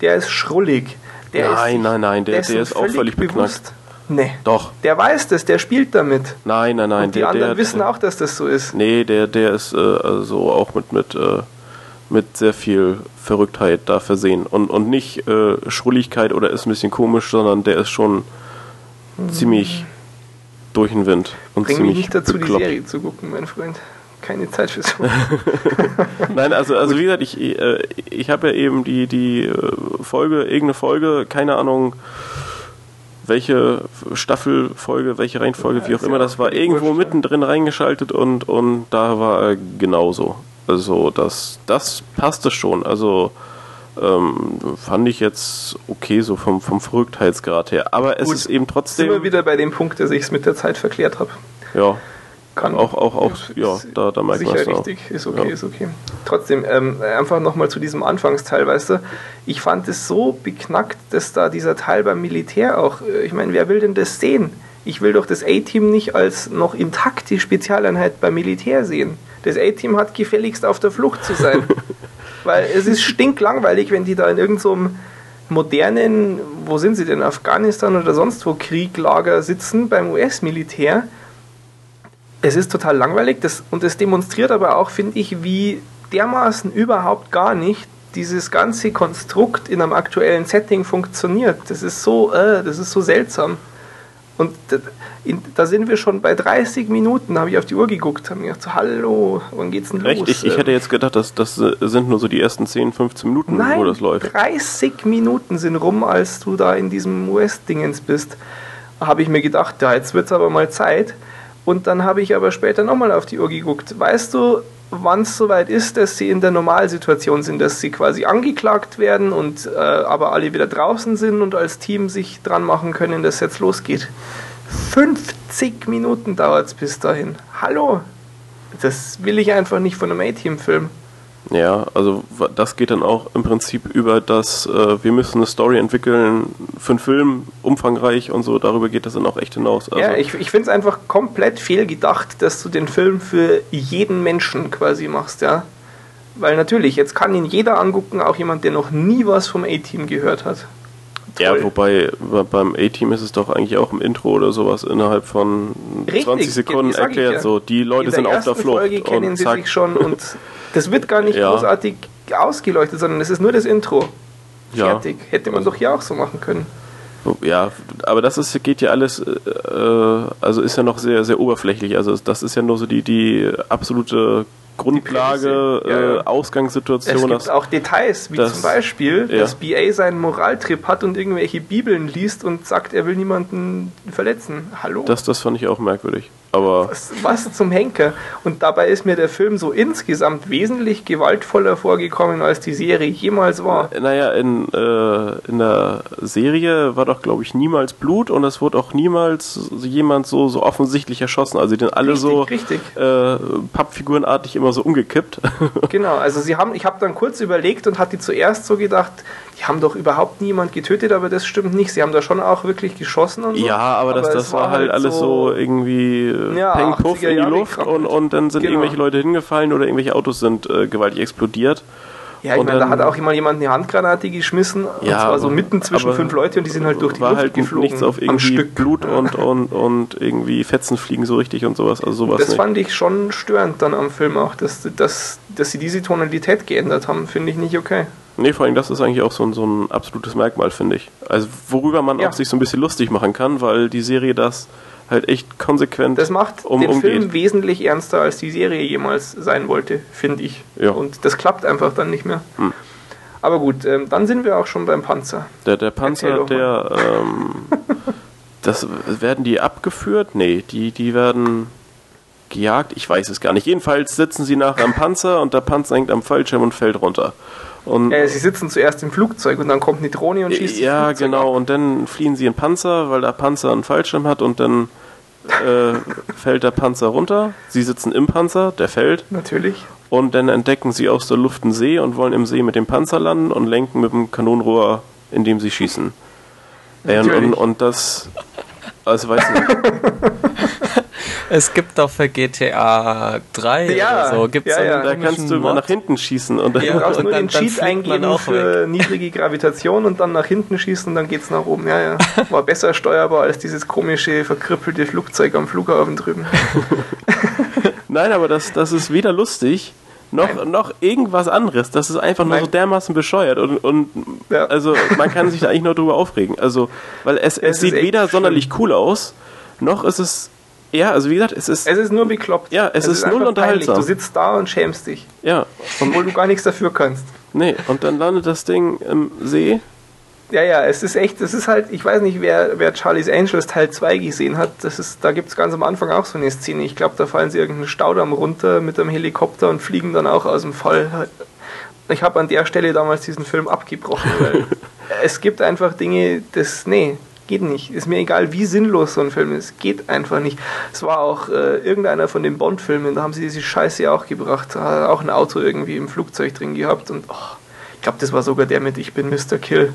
der ist schrullig. Der nein, ist, nein, nein, der, der ist auch völlig bewusst. Nee. Doch. Der weiß das, der spielt damit. Nein, nein, nein. Und die der, anderen der, wissen auch, dass das so ist. Nee, der, der ist äh, also auch mit, mit, äh, mit sehr viel Verrücktheit da versehen. Und, und nicht äh, Schrulligkeit oder ist ein bisschen komisch, sondern der ist schon hm. ziemlich durch den Wind. Und Bring ziemlich mich nicht dazu, bekloppt. die Serie zu gucken, mein Freund. Keine Zeit fürs Nein, also, also wie gesagt, ich, äh, ich habe ja eben die, die äh, Folge, irgendeine Folge, keine Ahnung, welche Staffelfolge, welche Reihenfolge, ja, wie auch immer das war, irgendwo mittendrin reingeschaltet und, und da war er genauso. Also das, das passte schon. Also ähm, fand ich jetzt okay, so vom, vom Verrücktheitsgrad her. Aber es Gut, ist eben trotzdem. Sind wir wieder bei dem Punkt, dass ich es mit der Zeit verklärt habe. Ja. Kann. Auch, auch, auch, ja, da, da merkt man es richtig, auch. ist okay, ja. ist okay. Trotzdem, ähm, einfach nochmal zu diesem Anfangsteil, weißt du, ich fand es so beknackt, dass da dieser Teil beim Militär auch, äh, ich meine, wer will denn das sehen? Ich will doch das A-Team nicht als noch intakt die Spezialeinheit beim Militär sehen. Das A-Team hat gefälligst auf der Flucht zu sein. Weil es ist stinklangweilig, wenn die da in irgendeinem so modernen, wo sind sie denn, Afghanistan oder sonst wo, Krieglager sitzen beim US-Militär es ist total langweilig das, und es demonstriert aber auch, finde ich, wie dermaßen überhaupt gar nicht dieses ganze Konstrukt in einem aktuellen Setting funktioniert. Das ist so, äh, das ist so seltsam. Und in, da sind wir schon bei 30 Minuten, habe ich auf die Uhr geguckt, habe mir gedacht, so, hallo, wann geht's denn los? Ich, ich hätte jetzt gedacht, dass das sind nur so die ersten 10, 15 Minuten, Nein, wo das läuft. 30 Minuten sind rum, als du da in diesem US-Dingens bist. Habe ich mir gedacht, ja, jetzt wird es aber mal Zeit. Und dann habe ich aber später nochmal auf die Uhr geguckt. Weißt du, wann es soweit ist, dass sie in der Normalsituation sind, dass sie quasi angeklagt werden und äh, aber alle wieder draußen sind und als Team sich dran machen können, dass jetzt losgeht? 50 Minuten dauert es bis dahin. Hallo? Das will ich einfach nicht von einem A-Team-Film. Ja, also das geht dann auch im Prinzip über das, äh, wir müssen eine Story entwickeln für einen Film, umfangreich und so, darüber geht das dann auch echt hinaus. Also ja, ich, ich finde es einfach komplett fehlgedacht, dass du den Film für jeden Menschen quasi machst, ja. Weil natürlich, jetzt kann ihn jeder angucken, auch jemand, der noch nie was vom A-Team gehört hat. Ja, wobei beim A-Team ist es doch eigentlich auch im Intro oder sowas innerhalb von Richtig, 20 Sekunden erklärt. Ja. So, die Leute sind auf der Flucht. Folge kennen und sie zack. sich schon und das wird gar nicht ja. großartig ausgeleuchtet, sondern es ist nur das Intro. Fertig. Ja. Hätte man also, doch hier auch so machen können. Ja, aber das ist, geht ja alles, äh, also ist ja noch sehr, sehr oberflächlich. Also das ist ja nur so die, die absolute Grundlage, ja, ja. Äh, Ausgangssituation. Es gibt auch Details, wie das, zum Beispiel, ja. dass BA seinen Moraltrip hat und irgendwelche Bibeln liest und sagt, er will niemanden verletzen. Hallo? Das, das fand ich auch merkwürdig. Aber was, zum Henker. Und dabei ist mir der Film so insgesamt wesentlich gewaltvoller vorgekommen, als die Serie jemals war. Naja, in, äh, in der Serie war doch, glaube ich, niemals Blut und es wurde auch niemals jemand so, so offensichtlich erschossen. Also die sind alle richtig, so richtig. Äh, Pappfigurenartig immer so umgekippt. genau, also sie haben, ich habe dann kurz überlegt und hatte zuerst so gedacht, die haben doch überhaupt niemand getötet, aber das stimmt nicht. Sie haben da schon auch wirklich geschossen und so. Ja, aber, aber das, das war halt alles so, so irgendwie ja, Peng Puff in die Luft und, und dann sind genau. irgendwelche Leute hingefallen oder irgendwelche Autos sind äh, gewaltig explodiert. Ja, ich meine, da hat auch immer jemand eine Handgranate geschmissen ja, und zwar so mitten zwischen fünf Leute und die sind halt durch die war Luft halt geflogen. nichts auf irgendwie Blut und, und, und irgendwie Fetzen fliegen so richtig und sowas. Also sowas das nicht. fand ich schon störend dann am Film auch, dass, dass, dass sie diese Tonalität geändert haben, finde ich nicht okay. Nee, vor allem das ist eigentlich auch so ein, so ein absolutes Merkmal, finde ich. Also worüber man ja. auch sich so ein bisschen lustig machen kann, weil die Serie das halt echt konsequent Das macht um, den umgeht. Film wesentlich ernster, als die Serie jemals sein wollte, finde ich. Ja. Und das klappt einfach dann nicht mehr. Hm. Aber gut, ähm, dann sind wir auch schon beim Panzer. Der, der Panzer, der... Ähm, das, werden die abgeführt? Nee, die, die werden gejagt? Ich weiß es gar nicht. Jedenfalls sitzen sie nachher am Panzer und der Panzer hängt am Fallschirm und fällt runter. Und äh, sie sitzen zuerst im Flugzeug und dann kommt eine Drohne und schießt Ja, genau. Ab. Und dann fliehen sie in Panzer, weil der Panzer einen Fallschirm hat und dann äh, fällt der Panzer runter. Sie sitzen im Panzer, der fällt. Natürlich. Und dann entdecken sie aus der Luft einen See und wollen im See mit dem Panzer landen und lenken mit dem Kanonenrohr, indem sie schießen. Äh, und, und, und das Also weiß nicht. Es gibt doch für GTA 3 ja, oder so, gibt's ja, ja. da kannst du mal nach hinten schießen und dann, ja, brauchst nur den Cheat eingeben für weg. niedrige Gravitation und dann nach hinten schießen und dann geht's nach oben. Ja, ja. War besser steuerbar als dieses komische, verkrüppelte Flugzeug am Flughafen drüben. Nein, aber das, das ist weder lustig noch, noch irgendwas anderes. Das ist einfach nur Nein. so dermaßen bescheuert und, und ja. also man kann sich da eigentlich nur drüber aufregen. Also, weil es, es, es sieht weder schlimm. sonderlich cool aus, noch ist es ja, also wie gesagt, es ist. Es ist nur bekloppt. Ja, es, es ist, ist null unterhaltsam. Du sitzt da und schämst dich. Ja. Obwohl du gar nichts dafür kannst. Nee, und dann landet das Ding im See. Ja, ja, es ist echt, es ist halt, ich weiß nicht, wer, wer Charlie's Angels Teil 2 gesehen hat. Das ist, da gibt es ganz am Anfang auch so eine Szene. Ich glaube, da fallen sie irgendeinen Staudamm runter mit einem Helikopter und fliegen dann auch aus dem Fall. Ich habe an der Stelle damals diesen Film abgebrochen, weil es gibt einfach Dinge, das, nee, Geht nicht. Ist mir egal, wie sinnlos so ein Film ist. Geht einfach nicht. Es war auch äh, irgendeiner von den Bond-Filmen, da haben sie diese Scheiße auch gebracht. Hat auch ein Auto irgendwie im Flugzeug drin gehabt und oh, glaube, das war sogar der mit Ich bin Mr. Kill.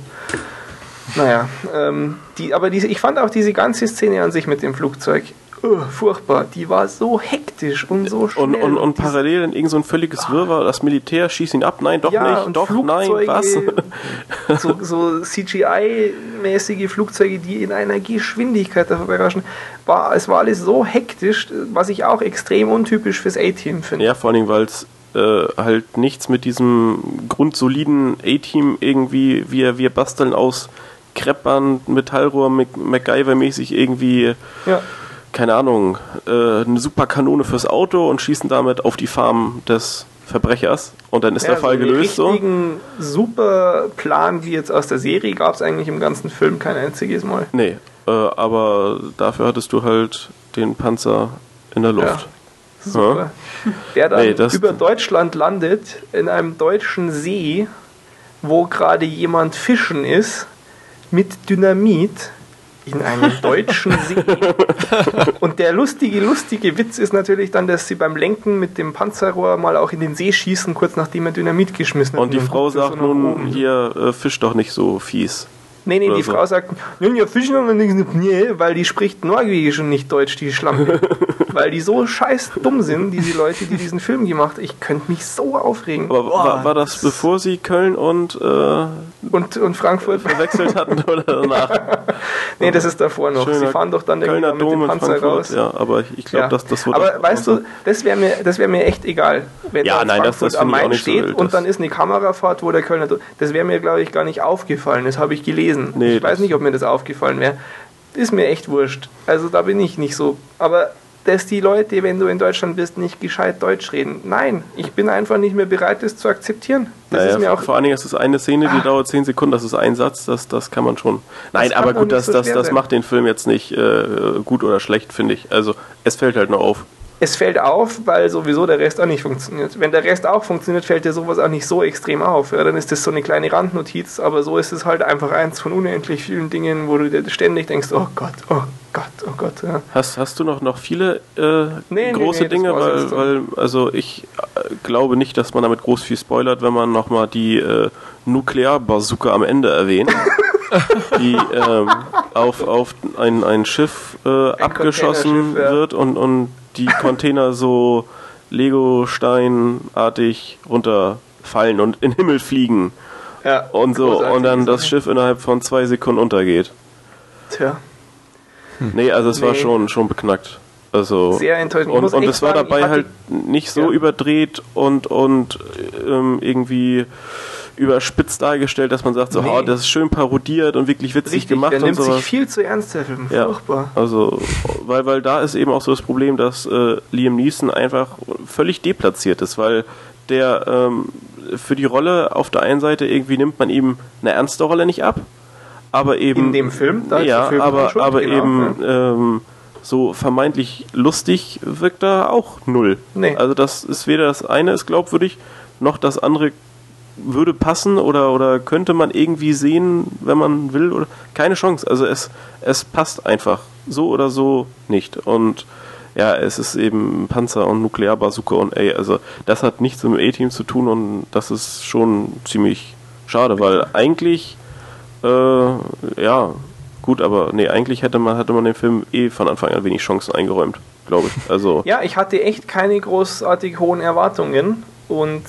Naja, ähm, die, aber diese, ich fand auch diese ganze Szene an sich mit dem Flugzeug oh, furchtbar. Die war so hektisch und so schnell. Und, und, und parallel dann irgend so ein völliges ah. Wirrwar. Das Militär schießt ihn ab. Nein, doch ja, nicht. Doch, Flugzeuge, nein, was? So, so CGI-mäßige Flugzeuge, die in einer Geschwindigkeit da vorbeiraschen. War, es war alles so hektisch, was ich auch extrem untypisch fürs A-Team finde. Ja, vor allem, weil es äh, halt nichts mit diesem grundsoliden A-Team irgendwie, wir, wir basteln aus Kreppern, Metallrohr, MacGyver-mäßig irgendwie ja keine Ahnung, äh, eine super Kanone fürs Auto und schießen damit auf die Farm des Verbrechers und dann ist ja, der Fall so gelöst. So super Plan wie jetzt aus der Serie gab es eigentlich im ganzen Film kein einziges Mal. Nee, äh, aber dafür hattest du halt den Panzer in der Luft. Ja. Super. Ja? Der dann nee, über Deutschland landet, in einem deutschen See, wo gerade jemand fischen ist, mit Dynamit in einem deutschen See. Und der lustige, lustige Witz ist natürlich dann, dass sie beim Lenken mit dem Panzerrohr mal auch in den See schießen, kurz nachdem er Dynamit geschmissen hat. Und die Frau sagt nun, hier, äh, fisch doch nicht so fies. Nee, nee, die so. Frau sagt, nun ja, Fischen und nicht, nee, weil die spricht Norwegisch und nicht Deutsch, die Schlampe. weil die so scheiß dumm sind, diese Leute, die diesen Film gemacht haben. Ich könnte mich so aufregen. Aber Boah, war, war, das, bevor sie Köln und, äh, und, und Frankfurt verwechselt hatten oder danach? nee, das ist davor noch. Schöner sie fahren doch dann Kölner mit dem Panzer raus. Ja, aber ich glaube, ja. dass das wurde. Aber weißt du, das wäre mir, wär mir echt egal, wenn ja, da nein, Frankfurt das, das am Main steht so und dann ist eine Kamerafahrt, wo der Kölner. Das wäre mir, glaube ich, gar nicht aufgefallen. Das habe ich gelesen. Nee, ich weiß nicht, ob mir das aufgefallen wäre. Ist mir echt wurscht. Also da bin ich nicht so. Aber dass die Leute, wenn du in Deutschland bist, nicht gescheit Deutsch reden. Nein, ich bin einfach nicht mehr bereit, das zu akzeptieren. Das naja, ist mir auch vor allen Dingen ist es eine Szene, die ah. dauert zehn Sekunden, das ist ein Satz, das, das kann man schon. Nein, aber gut, das, so das, das macht den Film jetzt nicht äh, gut oder schlecht, finde ich. Also es fällt halt nur auf es fällt auf, weil sowieso der Rest auch nicht funktioniert. Wenn der Rest auch funktioniert, fällt dir sowas auch nicht so extrem auf. Ja, dann ist das so eine kleine Randnotiz, aber so ist es halt einfach eins von unendlich vielen Dingen, wo du dir ständig denkst, oh Gott, oh Gott, oh Gott. Ja. Hast, hast du noch, noch viele äh, nee, große nee, nee, Dinge? Weil, weil, also ich äh, glaube nicht, dass man damit groß viel spoilert, wenn man nochmal die äh, Nuklearbazooka am Ende erwähnt. die ähm, auf, auf ein, ein Schiff äh, ein abgeschossen ja. wird und, und die Container so Lego-Steinartig runterfallen und in den Himmel fliegen. Ja, und so, und dann das Schiff innerhalb von zwei Sekunden untergeht. Tja. Hm. Nee, also es nee. war schon, schon beknackt. Also, Sehr enttäuschend. Und, und es war dabei halt nicht so ja. überdreht und, und ähm, irgendwie überspitzt dargestellt, dass man sagt, so, nee. oh, das ist schön parodiert und wirklich witzig Richtig, gemacht. Der nimmt und sich viel zu ernst, der Film. Furchtbar. Ja, also, weil, weil da ist eben auch so das Problem, dass äh, Liam Neeson einfach völlig deplatziert ist, weil der ähm, für die Rolle auf der einen Seite irgendwie nimmt man ihm eine ernste Rolle nicht ab, aber eben. In dem Film? Da ja, Film aber, aber genau, eben. Ja. Ähm, so vermeintlich lustig wirkt er auch null. Nee. Also das ist weder das eine ist glaubwürdig, noch das andere würde passen oder, oder könnte man irgendwie sehen, wenn man will. Oder keine Chance. Also es, es passt einfach so oder so nicht. Und ja, es ist eben Panzer und Nuklearbazooka und ey, also das hat nichts mit dem A-Team zu tun und das ist schon ziemlich schade, weil eigentlich äh, ja Gut, aber nee, eigentlich hätte man, hatte man dem Film eh von Anfang an wenig Chancen eingeräumt, glaube ich. Also ja, ich hatte echt keine großartig hohen Erwartungen und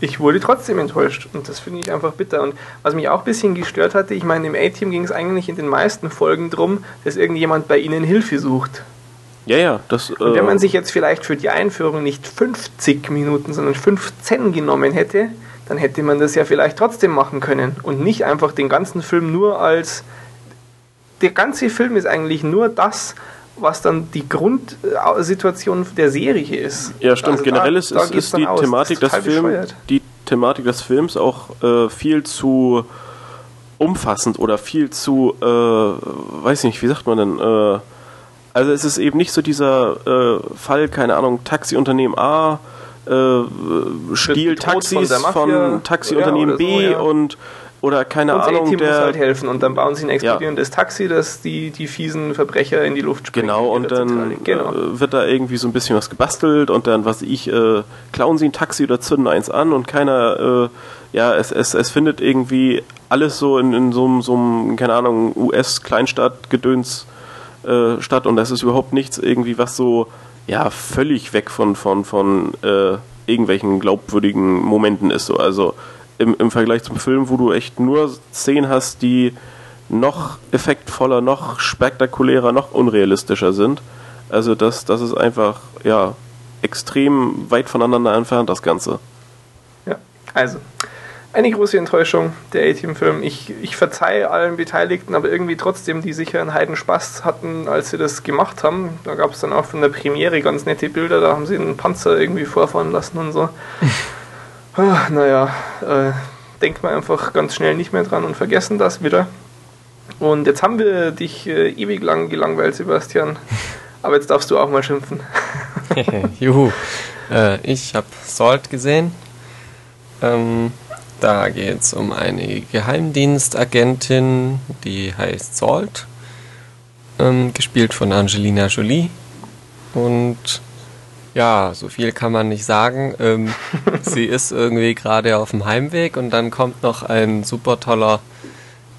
ich wurde trotzdem enttäuscht und das finde ich einfach bitter. Und was mich auch ein bisschen gestört hatte, ich meine, im A-Team ging es eigentlich in den meisten Folgen darum, dass irgendjemand bei ihnen Hilfe sucht. Ja, ja, das. Äh und wenn man sich jetzt vielleicht für die Einführung nicht 50 Minuten, sondern 15 genommen hätte, dann hätte man das ja vielleicht trotzdem machen können und nicht einfach den ganzen Film nur als der ganze Film ist eigentlich nur das, was dann die Grundsituation der Serie ist. Ja, stimmt. Also Generell da, ist, da ist, ist die, Thematik des Film, die Thematik des Films auch äh, viel zu umfassend oder viel zu, äh, weiß ich nicht, wie sagt man denn? Äh, also es ist eben nicht so dieser äh, Fall, keine Ahnung, Taxiunternehmen A äh, stiehlt Taxis von, von Taxiunternehmen ja, B so, ja. und oder keine Unser Ahnung. Der muss halt helfen und dann bauen sie ein explodierendes ja. Taxi, das die, die fiesen Verbrecher in die Luft springt. Genau, und dann genau. Äh, wird da irgendwie so ein bisschen was gebastelt und dann, was ich, äh, klauen sie ein Taxi oder zünden eins an und keiner, äh, ja, es, es, es findet irgendwie alles so in, in so, so einem, keine Ahnung, US-Kleinstadt-Gedöns äh, statt und das ist überhaupt nichts irgendwie, was so, ja, völlig weg von, von, von äh, irgendwelchen glaubwürdigen Momenten ist. So. Also im, im Vergleich zum Film, wo du echt nur Szenen hast, die noch effektvoller, noch spektakulärer, noch unrealistischer sind. Also das, das ist einfach, ja, extrem weit voneinander entfernt, das Ganze. Ja, also eine große Enttäuschung, der A-Team-Film. Ich, ich verzeihe allen Beteiligten, aber irgendwie trotzdem, die sicher einen Heiden Spaß hatten, als sie das gemacht haben. Da gab es dann auch von der Premiere ganz nette Bilder, da haben sie einen Panzer irgendwie vorfahren lassen und so. Ah, naja, äh, denkt man einfach ganz schnell nicht mehr dran und vergessen das wieder. Und jetzt haben wir dich äh, ewig lang gelangweilt, Sebastian. Aber jetzt darfst du auch mal schimpfen. Juhu. Äh, ich habe Salt gesehen. Ähm, da geht es um eine Geheimdienstagentin, die heißt Salt. Ähm, gespielt von Angelina Jolie. Und ja, so viel kann man nicht sagen. Ähm, sie ist irgendwie gerade auf dem Heimweg und dann kommt noch ein super toller,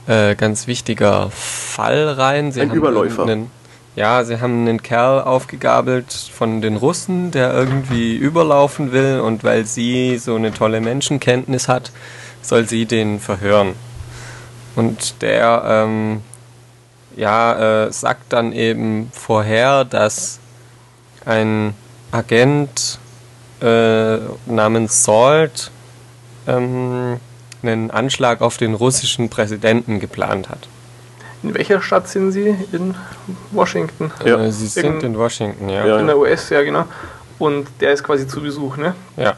äh, ganz wichtiger Fall rein. Sie ein Überläufer. Einen, ja, sie haben einen Kerl aufgegabelt von den Russen, der irgendwie überlaufen will und weil sie so eine tolle Menschenkenntnis hat, soll sie den verhören. Und der, ähm, ja, äh, sagt dann eben vorher, dass ein Agent äh, namens Salt ähm, einen Anschlag auf den russischen Präsidenten geplant hat. In welcher Stadt sind Sie? In Washington? Ja. Äh, Sie sind in, in Washington, ja. ja. In der US, ja genau. Und der ist quasi zu Besuch, ne? Ja.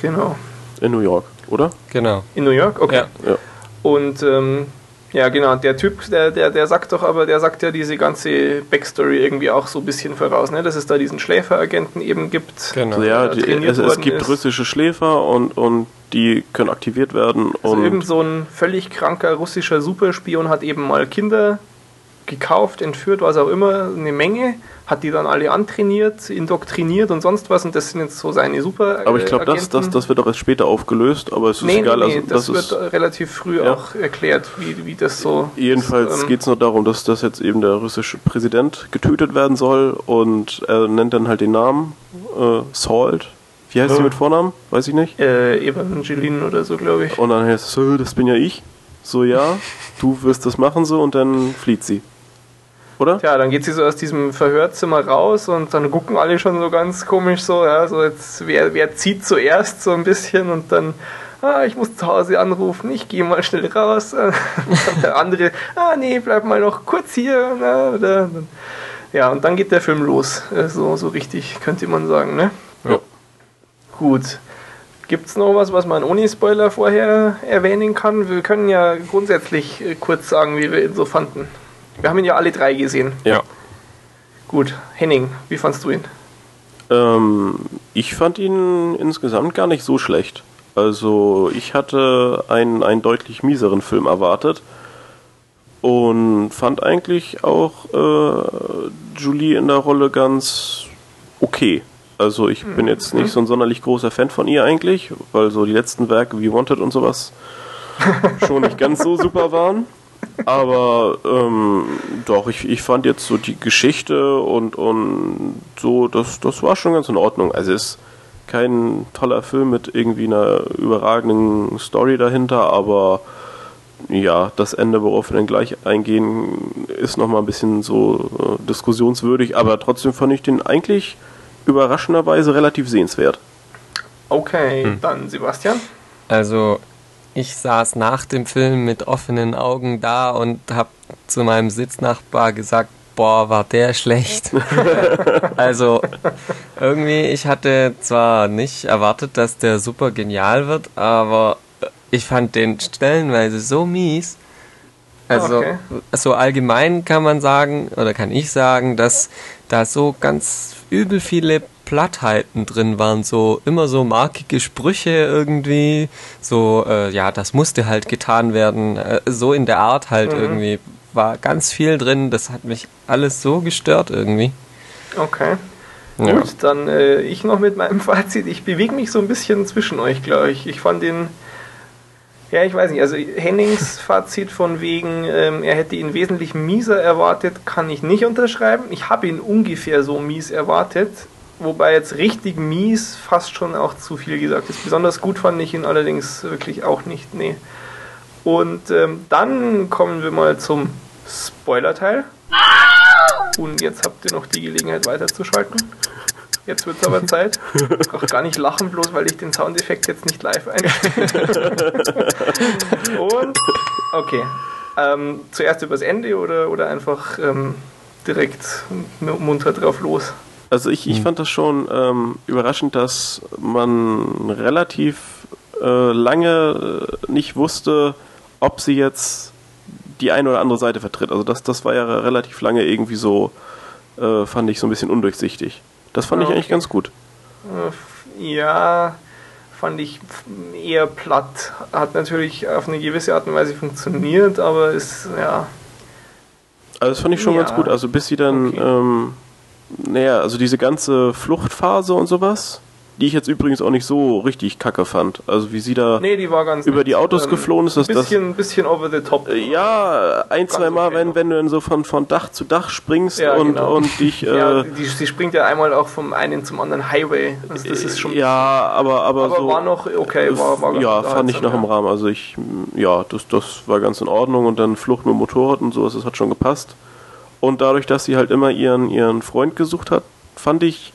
Genau. In New York, oder? Genau. In New York? Okay. Ja. ja. Und ähm, ja, genau. Der Typ, der, der, der sagt doch aber, der sagt ja diese ganze Backstory irgendwie auch so ein bisschen voraus, ne? dass es da diesen Schläferagenten eben gibt. Genau. Ja, die, es, es, gibt ist. russische Schläfer und, und die können aktiviert werden. Also irgend so ein völlig kranker russischer Superspion hat eben mal Kinder gekauft, entführt, was auch immer, eine Menge, hat die dann alle antrainiert, indoktriniert und sonst was und das sind jetzt so seine super. Aber ich glaube, das, das, das wird auch erst später aufgelöst, aber es ist nee, egal. Nee, nee, also, das, das wird relativ früh ja. auch erklärt, wie, wie das so. Jedenfalls ähm, geht es nur darum, dass das jetzt eben der russische Präsident getötet werden soll und er nennt dann halt den Namen äh, Salt. Wie heißt ja. sie mit Vornamen? Weiß ich nicht. Äh, Evangeline oder so, glaube ich. Und dann heißt es, äh, das bin ja ich. So, ja, du wirst das machen so und dann flieht sie oder? Ja, dann geht sie so aus diesem Verhörzimmer raus und dann gucken alle schon so ganz komisch so, ja, so jetzt, wer, wer zieht zuerst so ein bisschen und dann, ah, ich muss zu Hause anrufen, ich gehe mal schnell raus. und der andere, ah, nee, bleib mal noch kurz hier. Na, oder, ja, und dann geht der Film los. So, so richtig, könnte man sagen, ne? Ja. Gut. Gibt es noch was, was man ohne Spoiler vorher erwähnen kann? Wir können ja grundsätzlich äh, kurz sagen, wie wir ihn so fanden. Wir haben ihn ja alle drei gesehen. Ja. Gut, Henning, wie fandst du ihn? Ähm, ich fand ihn insgesamt gar nicht so schlecht. Also ich hatte einen, einen deutlich mieseren Film erwartet und fand eigentlich auch äh, Julie in der Rolle ganz okay. Also ich bin jetzt nicht so ein sonderlich großer Fan von ihr eigentlich, weil so die letzten Werke wie Wanted und sowas schon nicht ganz so super waren. Aber ähm, doch, ich, ich fand jetzt so die Geschichte und, und so, das, das war schon ganz in Ordnung. Also es ist kein toller Film mit irgendwie einer überragenden Story dahinter, aber ja, das Ende, worauf wir dann gleich eingehen, ist nochmal ein bisschen so äh, diskussionswürdig, aber trotzdem fand ich den eigentlich überraschenderweise relativ sehenswert. Okay, hm. dann Sebastian. Also, ich saß nach dem Film mit offenen Augen da und habe zu meinem Sitznachbar gesagt, boah, war der schlecht. also irgendwie, ich hatte zwar nicht erwartet, dass der super genial wird, aber ich fand den stellenweise so mies. Also okay. so allgemein kann man sagen, oder kann ich sagen, dass da so ganz übel viele Plattheiten drin waren, so immer so markige Sprüche irgendwie, so äh, ja, das musste halt getan werden, äh, so in der Art halt mhm. irgendwie war ganz viel drin, das hat mich alles so gestört irgendwie. Okay. Ja. Gut, dann äh, ich noch mit meinem Fazit. Ich bewege mich so ein bisschen zwischen euch, glaube ich. Ich fand den ja, ich weiß nicht. Also Hennings Fazit von wegen, ähm, er hätte ihn wesentlich mieser erwartet, kann ich nicht unterschreiben. Ich habe ihn ungefähr so mies erwartet, wobei jetzt richtig mies fast schon auch zu viel gesagt ist. Besonders gut fand ich ihn allerdings wirklich auch nicht. Nee. Und ähm, dann kommen wir mal zum Spoiler-Teil. Und jetzt habt ihr noch die Gelegenheit weiterzuschalten. Jetzt wird es aber Zeit. Ich brauche gar nicht lachen, bloß weil ich den Soundeffekt jetzt nicht live einstelle. Und, okay. Ähm, zuerst übers Ende oder, oder einfach ähm, direkt munter drauf los? Also ich, ich hm. fand das schon ähm, überraschend, dass man relativ äh, lange äh, nicht wusste, ob sie jetzt die eine oder andere Seite vertritt. Also das, das war ja relativ lange irgendwie so, äh, fand ich so ein bisschen undurchsichtig. Das fand okay. ich eigentlich ganz gut. Äh, ja, fand ich eher platt. Hat natürlich auf eine gewisse Art und Weise funktioniert, aber ist, ja. Also das fand ich schon ja. ganz gut. Also bis sie dann, okay. ähm, naja, also diese ganze Fluchtphase und sowas, die ich jetzt übrigens auch nicht so richtig kacke fand. Also wie sie da nee, die über nett. die Autos ähm, geflohen ist. Das, ein bisschen, das, bisschen over the top. Äh, ja, ein, zwei Mal, okay wenn, wenn du dann so von, von Dach zu Dach springst ja, und, genau. und dich... Äh, ja, die, sie springt ja einmal auch vom einen zum anderen Highway. Also das ist schon... Ja, aber... Aber, aber so, war noch okay. War, war ja, fand ich noch ja. im Rahmen. Also ich... Ja, das, das war ganz in Ordnung. Und dann Flucht mit Motorrad und sowas, das hat schon gepasst. Und dadurch, dass sie halt immer ihren, ihren Freund gesucht hat, fand ich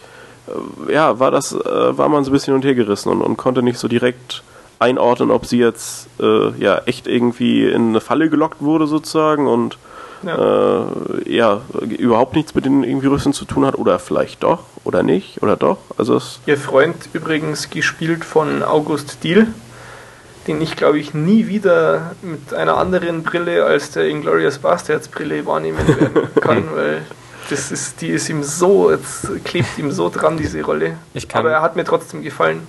äh, ja, war das, äh, war man so ein bisschen und her gerissen und, und konnte nicht so direkt einordnen, ob sie jetzt äh, ja echt irgendwie in eine Falle gelockt wurde sozusagen und ja. Äh, ja überhaupt nichts mit den irgendwie Russen zu tun hat oder vielleicht doch oder nicht oder doch. Also Ihr Freund übrigens gespielt von August Diehl, den ich glaube ich nie wieder mit einer anderen Brille als der Inglorious Bastards Brille wahrnehmen kann, weil das ist, die ist ihm so, jetzt klebt ihm so dran, diese Rolle. Aber er hat mir trotzdem gefallen.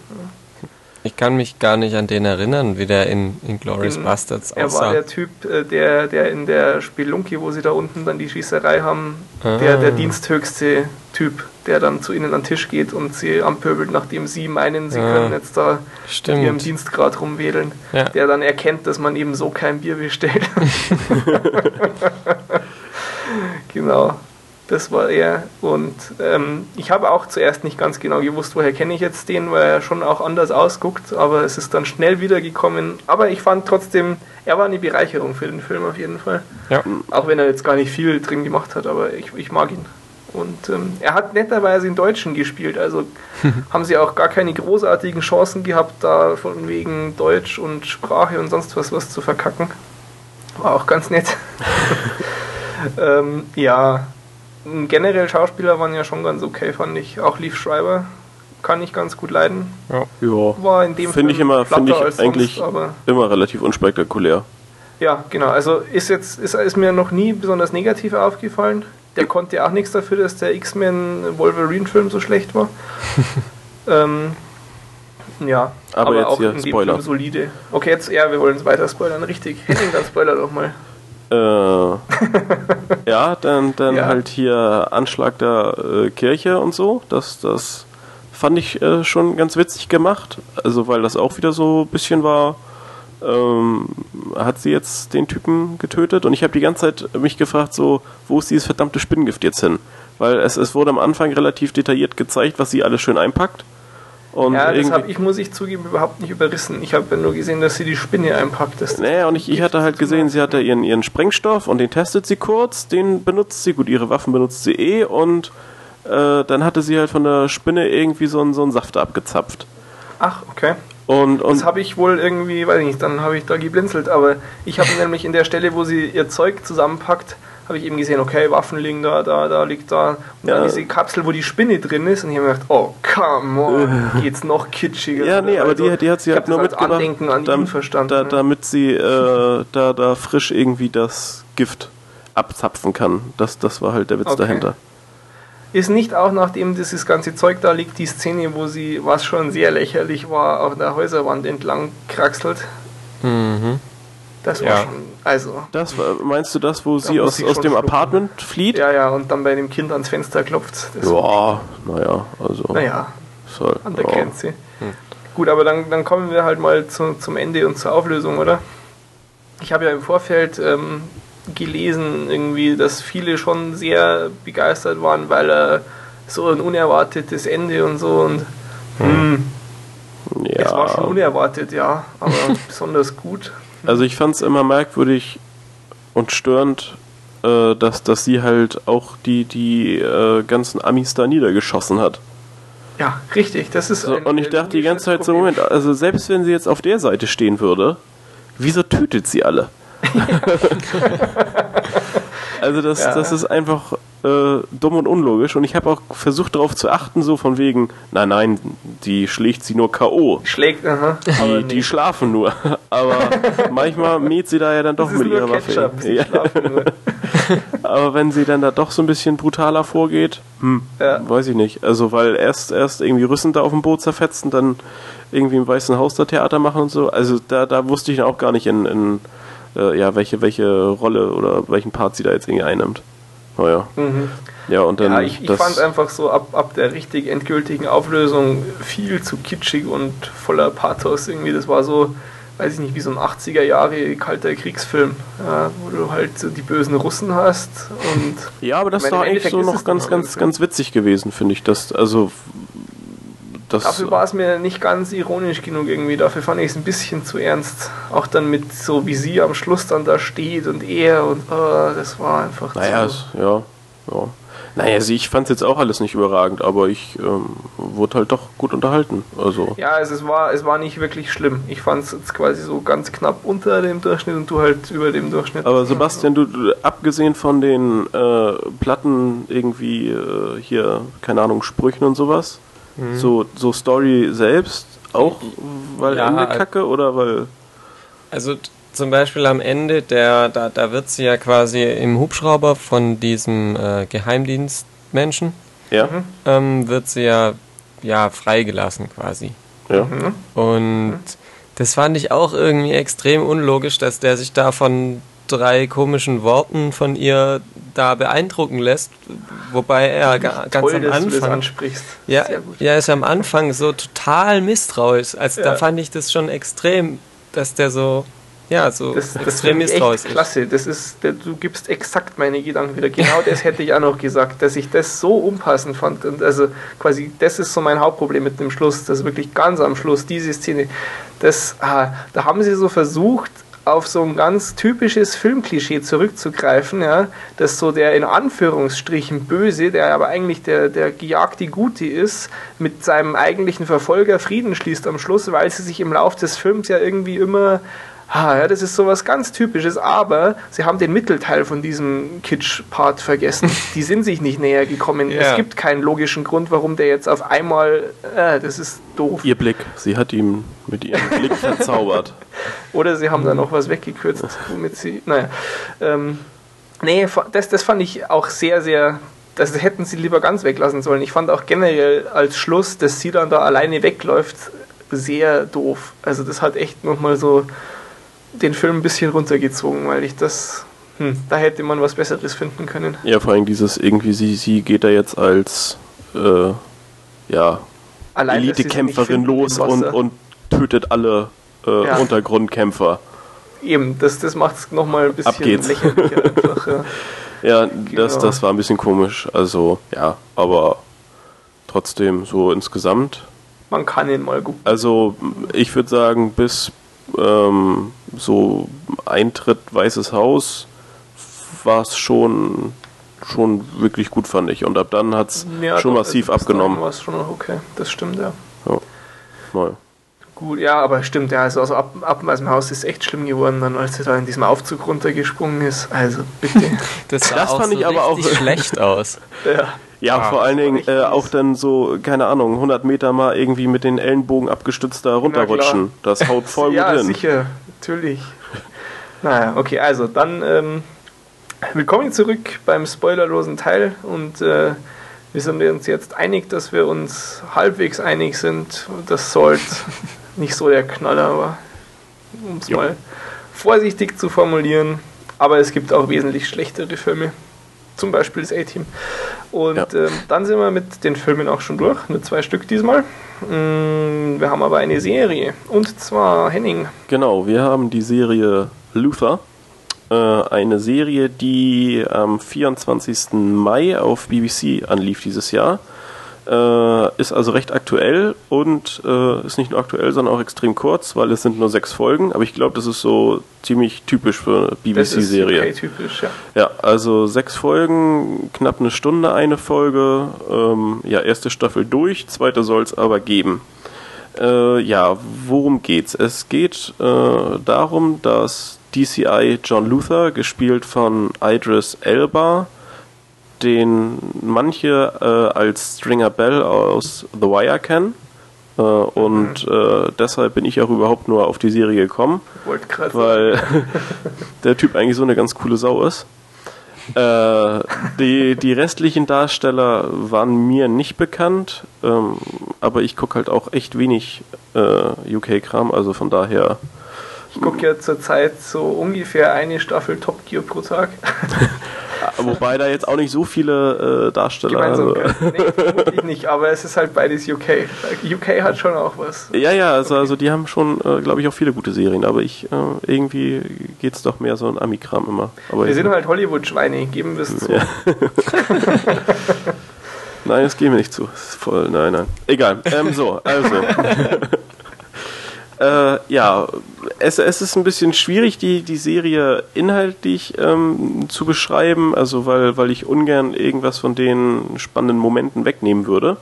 Ich kann mich gar nicht an den erinnern, wie der in, in Glorious in, Bastards aussah. Er war der Typ, äh, der, der in der Spelunke, wo sie da unten dann die Schießerei haben, ah. der, der diensthöchste Typ, der dann zu ihnen an den Tisch geht und sie anpöbelt, nachdem sie meinen, sie ah. können jetzt da Stimmt. mit ihrem Dienstgrad rumwedeln. Ja. Der dann erkennt, dass man eben so kein Bier bestellt. genau. Das war er. Und ähm, ich habe auch zuerst nicht ganz genau gewusst, woher kenne ich jetzt den, weil er schon auch anders ausguckt. Aber es ist dann schnell wiedergekommen. Aber ich fand trotzdem, er war eine Bereicherung für den Film auf jeden Fall. Ja. Auch wenn er jetzt gar nicht viel drin gemacht hat, aber ich, ich mag ihn. Und ähm, er hat netterweise in Deutschen gespielt, also haben sie auch gar keine großartigen Chancen gehabt, da von wegen Deutsch und Sprache und sonst was was zu verkacken. War auch ganz nett. ähm, ja, generell Schauspieler waren ja schon ganz okay, fand ich. Auch Leaf Schreiber kann ich ganz gut leiden. Ja, war in dem finde ich immer, finde ich eigentlich sonst, immer relativ unspektakulär. Ja, genau. Also ist jetzt ist, ist mir noch nie besonders negativ aufgefallen. Der konnte auch nichts dafür, dass der X-Men Wolverine-Film so schlecht war. ähm, ja, aber, aber auch in Spoiler. Film solide. Okay, jetzt, ja, wir wollen es weiter spoilern, richtig. Henning, dann spoiler doch mal. Äh, ja, dann, dann ja. halt hier Anschlag der äh, Kirche und so. Das, das fand ich äh, schon ganz witzig gemacht. Also, weil das auch wieder so ein bisschen war, ähm, hat sie jetzt den Typen getötet und ich habe die ganze Zeit mich gefragt, so, wo ist dieses verdammte Spinnengift jetzt hin? Weil es, es wurde am Anfang relativ detailliert gezeigt, was sie alles schön einpackt. Und ja, das habe ich, muss ich zugeben, überhaupt nicht überrissen. Ich habe nur gesehen, dass sie die Spinne einpackt. Das naja, und ich, ich hatte halt gesehen, sie hatte ihren, ihren Sprengstoff und den testet sie kurz, den benutzt sie, gut, ihre Waffen benutzt sie eh und äh, dann hatte sie halt von der Spinne irgendwie so einen, so einen Saft abgezapft. Ach, okay. Und, und das habe ich wohl irgendwie, weiß ich nicht, dann habe ich da geblinzelt, aber ich habe nämlich in der Stelle, wo sie ihr Zeug zusammenpackt, habe ich eben gesehen, okay, Waffen liegen da, da, da liegt da. Und ja. dann diese Kapsel, wo die Spinne drin ist, und ich habe mir gedacht, oh, come on, geht's noch kitschiger. Ja, nee, aber also, die, die hat sie halt nur mitgebracht, Andenken an damit, verstanden, da, damit sie äh, da, da frisch irgendwie das Gift abzapfen kann. Das, das war halt der Witz okay. dahinter. Ist nicht auch, nachdem dieses ganze Zeug da liegt, die Szene, wo sie, was schon sehr lächerlich war, auf der Häuserwand entlang kraxelt? Mhm. Das war ja. schon, also. Das war, meinst du das, wo sie aus, aus dem Apartment flieht? Ja, ja, und dann bei dem Kind ans Fenster klopft. ja, naja, also. Naja, soll, an der ja. Grenze. Hm. Gut, aber dann, dann kommen wir halt mal zu, zum Ende und zur Auflösung, oder? Ich habe ja im Vorfeld ähm, gelesen, irgendwie, dass viele schon sehr begeistert waren, weil er so ein unerwartetes Ende und so und hm. Ja. Es war schon unerwartet, ja, aber besonders gut. Also ich fand es immer merkwürdig und störend, äh, dass, dass sie halt auch die, die äh, ganzen Amis da niedergeschossen hat. Ja, richtig, das ist so, Und ich dachte die ganze Zeit so, Moment, also selbst wenn sie jetzt auf der Seite stehen würde, wieso tötet sie alle? also das, ja. das ist einfach äh, dumm und unlogisch und ich habe auch versucht darauf zu achten, so von wegen, nein, nein, die schlägt sie nur K.O. Schlägt, aha. Die, die schlafen nur. Aber manchmal mäht sie da ja dann doch mit ihrer Waffe. Ja. Aber wenn sie dann da doch so ein bisschen brutaler vorgeht, hm, ja. weiß ich nicht. Also weil erst erst irgendwie Rüssen da auf dem Boot zerfetzen, dann irgendwie im Weißen Haus da Theater machen und so. Also da, da wusste ich auch gar nicht in, in äh, ja, welche, welche Rolle oder welchen Part sie da jetzt irgendwie einnimmt. Naja. Oh mhm. Ja, und dann. Ja, ich, ich fand einfach so ab, ab der richtig endgültigen Auflösung viel zu kitschig und voller Pathos irgendwie. Das war so, weiß ich nicht, wie so ein 80er Jahre kalter Kriegsfilm, ja, wo du halt so die bösen Russen hast und. Ja, aber das war eigentlich so noch ganz, ganz, ganz witzig gewesen, finde ich. Das, also das Dafür war es mir nicht ganz ironisch genug irgendwie. Dafür fand ich es ein bisschen zu ernst. Auch dann mit so wie sie am Schluss dann da steht und er und oh, das war einfach naja, zu. Es, ja, ja. Naja, also ich fand es jetzt auch alles nicht überragend, aber ich ähm, wurde halt doch gut unterhalten. Also. Ja, also es war, es war nicht wirklich schlimm. Ich fand es jetzt quasi so ganz knapp unter dem Durchschnitt und du halt über dem Durchschnitt. Aber Sebastian, du, du abgesehen von den äh, Platten irgendwie äh, hier, keine Ahnung, Sprüchen und sowas, Mhm. So, so Story selbst auch, weil ja, Ende kacke oder weil. Also zum Beispiel am Ende, der, da, da wird sie ja quasi im Hubschrauber von diesem äh, Geheimdienstmenschen, ja. ähm, wird sie ja, ja freigelassen quasi. Ja. Mhm. Und das fand ich auch irgendwie extrem unlogisch, dass der sich da von drei komischen Worten von ihr da beeindrucken lässt, wobei er ga, ganz Toll, am Anfang ja, ja, ist am Anfang so total misstrauisch. Also ja. da fand ich das schon extrem, dass der so ja, so das, extrem misstrauisch ist. Klasse, das ist, du gibst exakt meine Gedanken wieder. Genau das hätte ich auch noch gesagt, dass ich das so unpassend fand. Und also quasi, das ist so mein Hauptproblem mit dem Schluss, dass wirklich ganz am Schluss diese Szene, das, ah, da haben sie so versucht, auf so ein ganz typisches Filmklischee zurückzugreifen, ja, dass so der in Anführungsstrichen Böse, der aber eigentlich der, der gejagte Gute ist, mit seinem eigentlichen Verfolger Frieden schließt am Schluss, weil sie sich im Laufe des Films ja irgendwie immer ah, ja, das ist sowas ganz Typisches, aber sie haben den Mittelteil von diesem Kitsch-Part vergessen. Die sind sich nicht näher gekommen. Ja. Es gibt keinen logischen Grund, warum der jetzt auf einmal, äh, das ist doof. Ihr Blick, sie hat ihn mit ihrem Blick verzaubert. Oder sie haben da noch was weggekürzt, womit sie, naja. Ähm, nee, das, das fand ich auch sehr, sehr das hätten sie lieber ganz weglassen sollen. Ich fand auch generell als Schluss, dass sie dann da alleine wegläuft, sehr doof. Also das hat echt nochmal so den Film ein bisschen runtergezogen, weil ich das, hm, da hätte man was Besseres finden können. Ja, vor allem dieses irgendwie, sie, sie geht da jetzt als, äh, ja, Elite-Kämpferin los und, und tötet alle äh, ja. Untergrundkämpfer. Eben, das, das macht es nochmal ein bisschen lächerlicher einfach. Ja, ja genau. das, das war ein bisschen komisch. Also, ja, aber trotzdem so insgesamt. Man kann ihn mal gut. Also, ich würde sagen, bis ähm, so Eintritt Weißes Haus war es schon, schon wirklich gut, fand ich. Und ab dann hat es ja, schon massiv abgenommen. War es schon okay, das stimmt, ja. Ja, mal. Gut, ja, aber stimmt, ja, also, also ab, ab aus dem Haus ist echt schlimm geworden, dann als er da in diesem Aufzug runtergesprungen ist. Also bitte. das, das fand so ich aber auch schlecht aus. ja. Ja, ah, vor allen Dingen äh, auch dann so, keine Ahnung, 100 Meter mal irgendwie mit den Ellenbogen abgestützt da runterrutschen. Das haut voll ja, gut hin. Ja, sicher, natürlich. naja, okay, also dann ähm, willkommen zurück beim spoilerlosen Teil und äh, wir sind uns jetzt einig, dass wir uns halbwegs einig sind. Das sollte nicht so der Knaller war, um es mal vorsichtig zu formulieren. Aber es gibt auch wesentlich schlechtere Filme. Zum Beispiel das A-Team. Und ja. ähm, dann sind wir mit den Filmen auch schon durch. Nur zwei Stück diesmal. Mm, wir haben aber eine Serie. Und zwar Henning. Genau, wir haben die Serie Luther. Äh, eine Serie, die am 24. Mai auf BBC anlief dieses Jahr. Äh, ist also recht aktuell und äh, ist nicht nur aktuell, sondern auch extrem kurz, weil es sind nur sechs Folgen. Aber ich glaube, das ist so ziemlich typisch für eine BBC-Serie. Okay, typisch, ja. Ja, also sechs Folgen, knapp eine Stunde eine Folge. Ähm, ja, erste Staffel durch, zweite soll es aber geben. Äh, ja, worum geht's? Es geht äh, darum, dass DCI John Luther, gespielt von Idris Elba, den manche äh, als Stringer Bell aus The Wire kennen. Äh, und mhm. äh, deshalb bin ich auch überhaupt nur auf die Serie gekommen. Weil der Typ eigentlich so eine ganz coole Sau ist. Äh, die, die restlichen Darsteller waren mir nicht bekannt, ähm, aber ich gucke halt auch echt wenig äh, UK-Kram, also von daher. Ich gucke ja zurzeit so ungefähr eine Staffel Top Gear pro Tag. Wobei da jetzt auch nicht so viele äh, Darsteller. Also. Nee, nicht, aber es ist halt beides UK. UK hat schon auch was. Ja, ja, also, okay. also die haben schon, äh, glaube ich, auch viele gute Serien, aber ich, äh, irgendwie geht es doch mehr so ein Amikram immer. Aber wir sind halt Hollywood-Schweine, geben wir es zu. Ja. nein, das geben wir nicht zu. Voll, nein, nein. Egal. Ähm, so, also. Äh, ja, es, es ist ein bisschen schwierig, die, die Serie inhaltlich ähm, zu beschreiben, also weil, weil ich ungern irgendwas von den spannenden Momenten wegnehmen würde.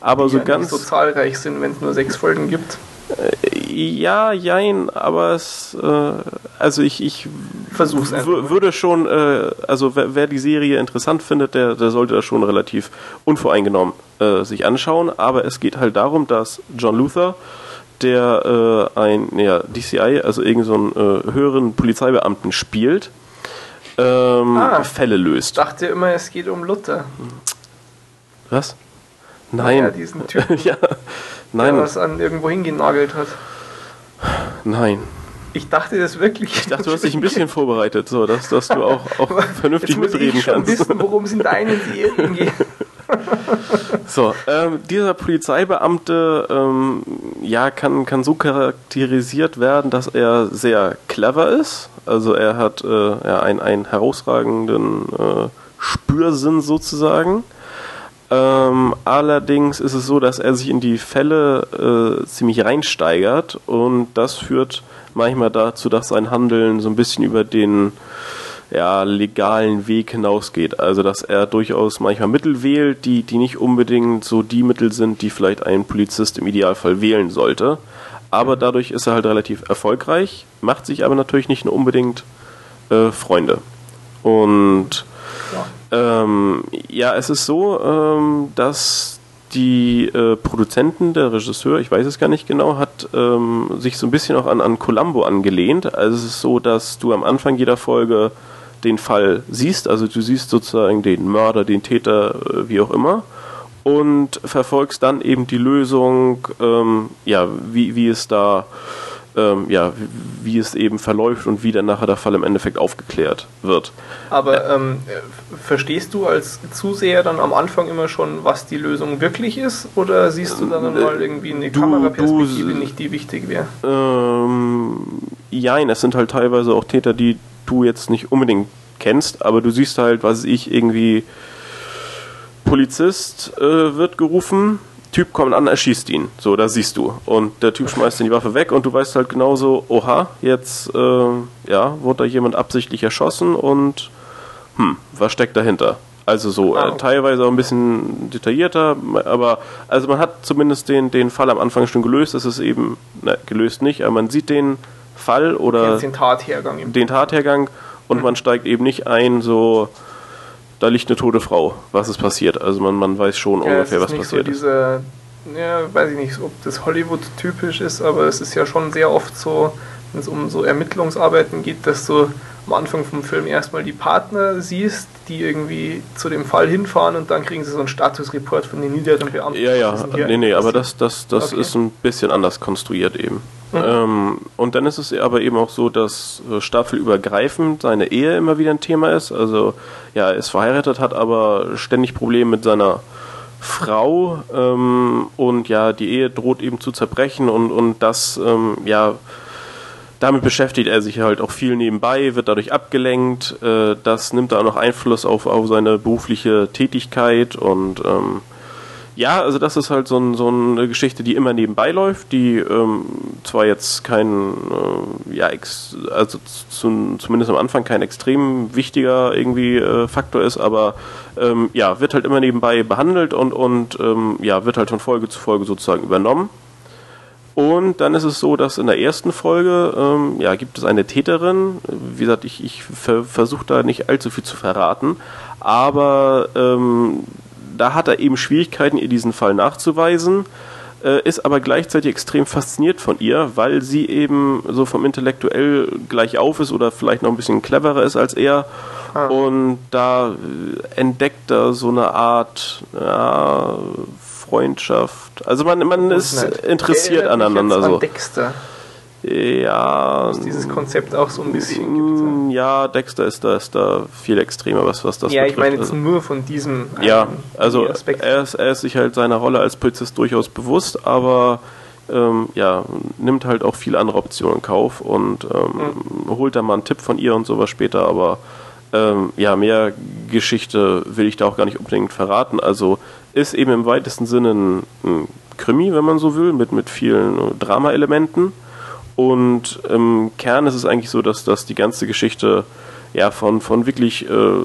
Aber die so ja ganz. Nicht so zahlreich sind, wenn es nur sechs Folgen gibt. Äh, ja, jein, aber es, äh, also ich, ich Versuch's würde schon, äh, also wer, wer, die Serie interessant findet, der, der sollte das schon relativ unvoreingenommen äh, sich anschauen. Aber es geht halt darum, dass John Luther der äh, ein ja, DCI, also irgendeinen so äh, höheren Polizeibeamten spielt, ähm, ah, Fälle löst. Ich dachte immer, es geht um Luther. Was? Nein. Ja, diesen Typen, ja. Nein. der was an irgendwo hingenagelt hat. Nein. Ich dachte das wirklich. Ich dachte, du hast dich ein bisschen vorbereitet, so dass, dass du auch, auch vernünftig Jetzt muss mitreden ich schon kannst. wissen, worum es in deinen Serien geht. So, ähm, dieser Polizeibeamte ähm, ja, kann, kann so charakterisiert werden, dass er sehr clever ist. Also er hat äh, ja, einen, einen herausragenden äh, Spürsinn sozusagen. Ähm, allerdings ist es so, dass er sich in die Fälle äh, ziemlich reinsteigert und das führt manchmal dazu, dass sein Handeln so ein bisschen über den ja, legalen Weg hinausgeht. Also dass er durchaus manchmal Mittel wählt, die, die nicht unbedingt so die Mittel sind, die vielleicht ein Polizist im Idealfall wählen sollte. Aber dadurch ist er halt relativ erfolgreich, macht sich aber natürlich nicht unbedingt äh, Freunde. Und ja. Ähm, ja, es ist so, ähm, dass die äh, Produzenten, der Regisseur, ich weiß es gar nicht genau, hat ähm, sich so ein bisschen auch an, an Columbo angelehnt. Also es ist so, dass du am Anfang jeder Folge den Fall siehst. Also du siehst sozusagen den Mörder, den Täter, äh, wie auch immer. Und verfolgst dann eben die Lösung, ähm, ja, wie, wie es da äh, ähm, ja, wie es eben verläuft und wie dann nachher der Fall im Endeffekt aufgeklärt wird. Aber ähm, verstehst du als Zuseher dann am Anfang immer schon, was die Lösung wirklich ist? Oder siehst du dann äh, mal irgendwie eine du, Kameraperspektive, du, nicht die wichtig wäre? Ähm, jein, es sind halt teilweise auch Täter, die du jetzt nicht unbedingt kennst, aber du siehst halt, was ich irgendwie Polizist äh, wird gerufen, Typ kommt an, erschießt ihn. So, da siehst du. Und der Typ schmeißt dann die Waffe weg und du weißt halt genauso, oha, jetzt äh, ja, wurde da jemand absichtlich erschossen und hm, was steckt dahinter? Also so, äh, teilweise auch ein bisschen detaillierter, aber also man hat zumindest den, den Fall am Anfang schon gelöst. Es ist eben, ne, gelöst nicht, aber man sieht den Fall oder den Tathergang. Den Tathergang und mhm. man steigt eben nicht ein, so da liegt eine tote Frau. Was ist passiert? Also man, man weiß schon ja, ungefähr, was passiert so diese, ist. Ja, weiß ich nicht, ob das Hollywood typisch ist, aber es ist ja schon sehr oft so, wenn es um so Ermittlungsarbeiten geht, dass du am Anfang vom Film erstmal die Partner siehst, die irgendwie zu dem Fall hinfahren und dann kriegen sie so einen Statusreport von den niederen Beamten. Ja, ja, nee, nee, aber das, das, das okay. ist ein bisschen anders konstruiert eben. Mhm. Ähm, und dann ist es aber eben auch so, dass äh, staffelübergreifend seine Ehe immer wieder ein Thema ist. Also, ja, er ist verheiratet, hat aber ständig Probleme mit seiner Frau ähm, und ja, die Ehe droht eben zu zerbrechen und, und das, ähm, ja, damit beschäftigt er sich halt auch viel nebenbei, wird dadurch abgelenkt. Äh, das nimmt da auch noch Einfluss auf, auf seine berufliche Tätigkeit und ähm, ja, also das ist halt so, ein, so eine Geschichte, die immer nebenbei läuft, die ähm, zwar jetzt kein, äh, ja, ex, also zu, zumindest am Anfang kein extrem wichtiger irgendwie äh, Faktor ist, aber ähm, ja, wird halt immer nebenbei behandelt und, und ähm, ja, wird halt von Folge zu Folge sozusagen übernommen. Und dann ist es so, dass in der ersten Folge ähm, ja, gibt es eine Täterin. Wie gesagt, ich, ich ver versuche da nicht allzu viel zu verraten, aber ähm, da hat er eben Schwierigkeiten, ihr diesen Fall nachzuweisen, äh, ist aber gleichzeitig extrem fasziniert von ihr, weil sie eben so vom Intellektuell gleich auf ist oder vielleicht noch ein bisschen cleverer ist als er. Ah. Und da entdeckt er so eine Art ja, Freundschaft. Also man, man ist interessiert aneinander so. Dexter. Ja. Dass dieses Konzept auch so ein bisschen gibt. Ja, Dexter ist da, ist da viel extremer, was, was das Ja, betrifft. ich meine jetzt also, nur von diesem Ja, also er ist, er ist sich halt seiner Rolle als Polizist durchaus bewusst, aber ähm, ja, nimmt halt auch viele andere Optionen in Kauf und ähm, mhm. holt da mal einen Tipp von ihr und sowas später, aber ähm, ja, mehr Geschichte will ich da auch gar nicht unbedingt verraten. Also ist eben im weitesten Sinne ein, ein Krimi, wenn man so will, mit, mit vielen Drama-Elementen. Und im Kern ist es eigentlich so, dass, dass die ganze Geschichte ja, von, von wirklich äh,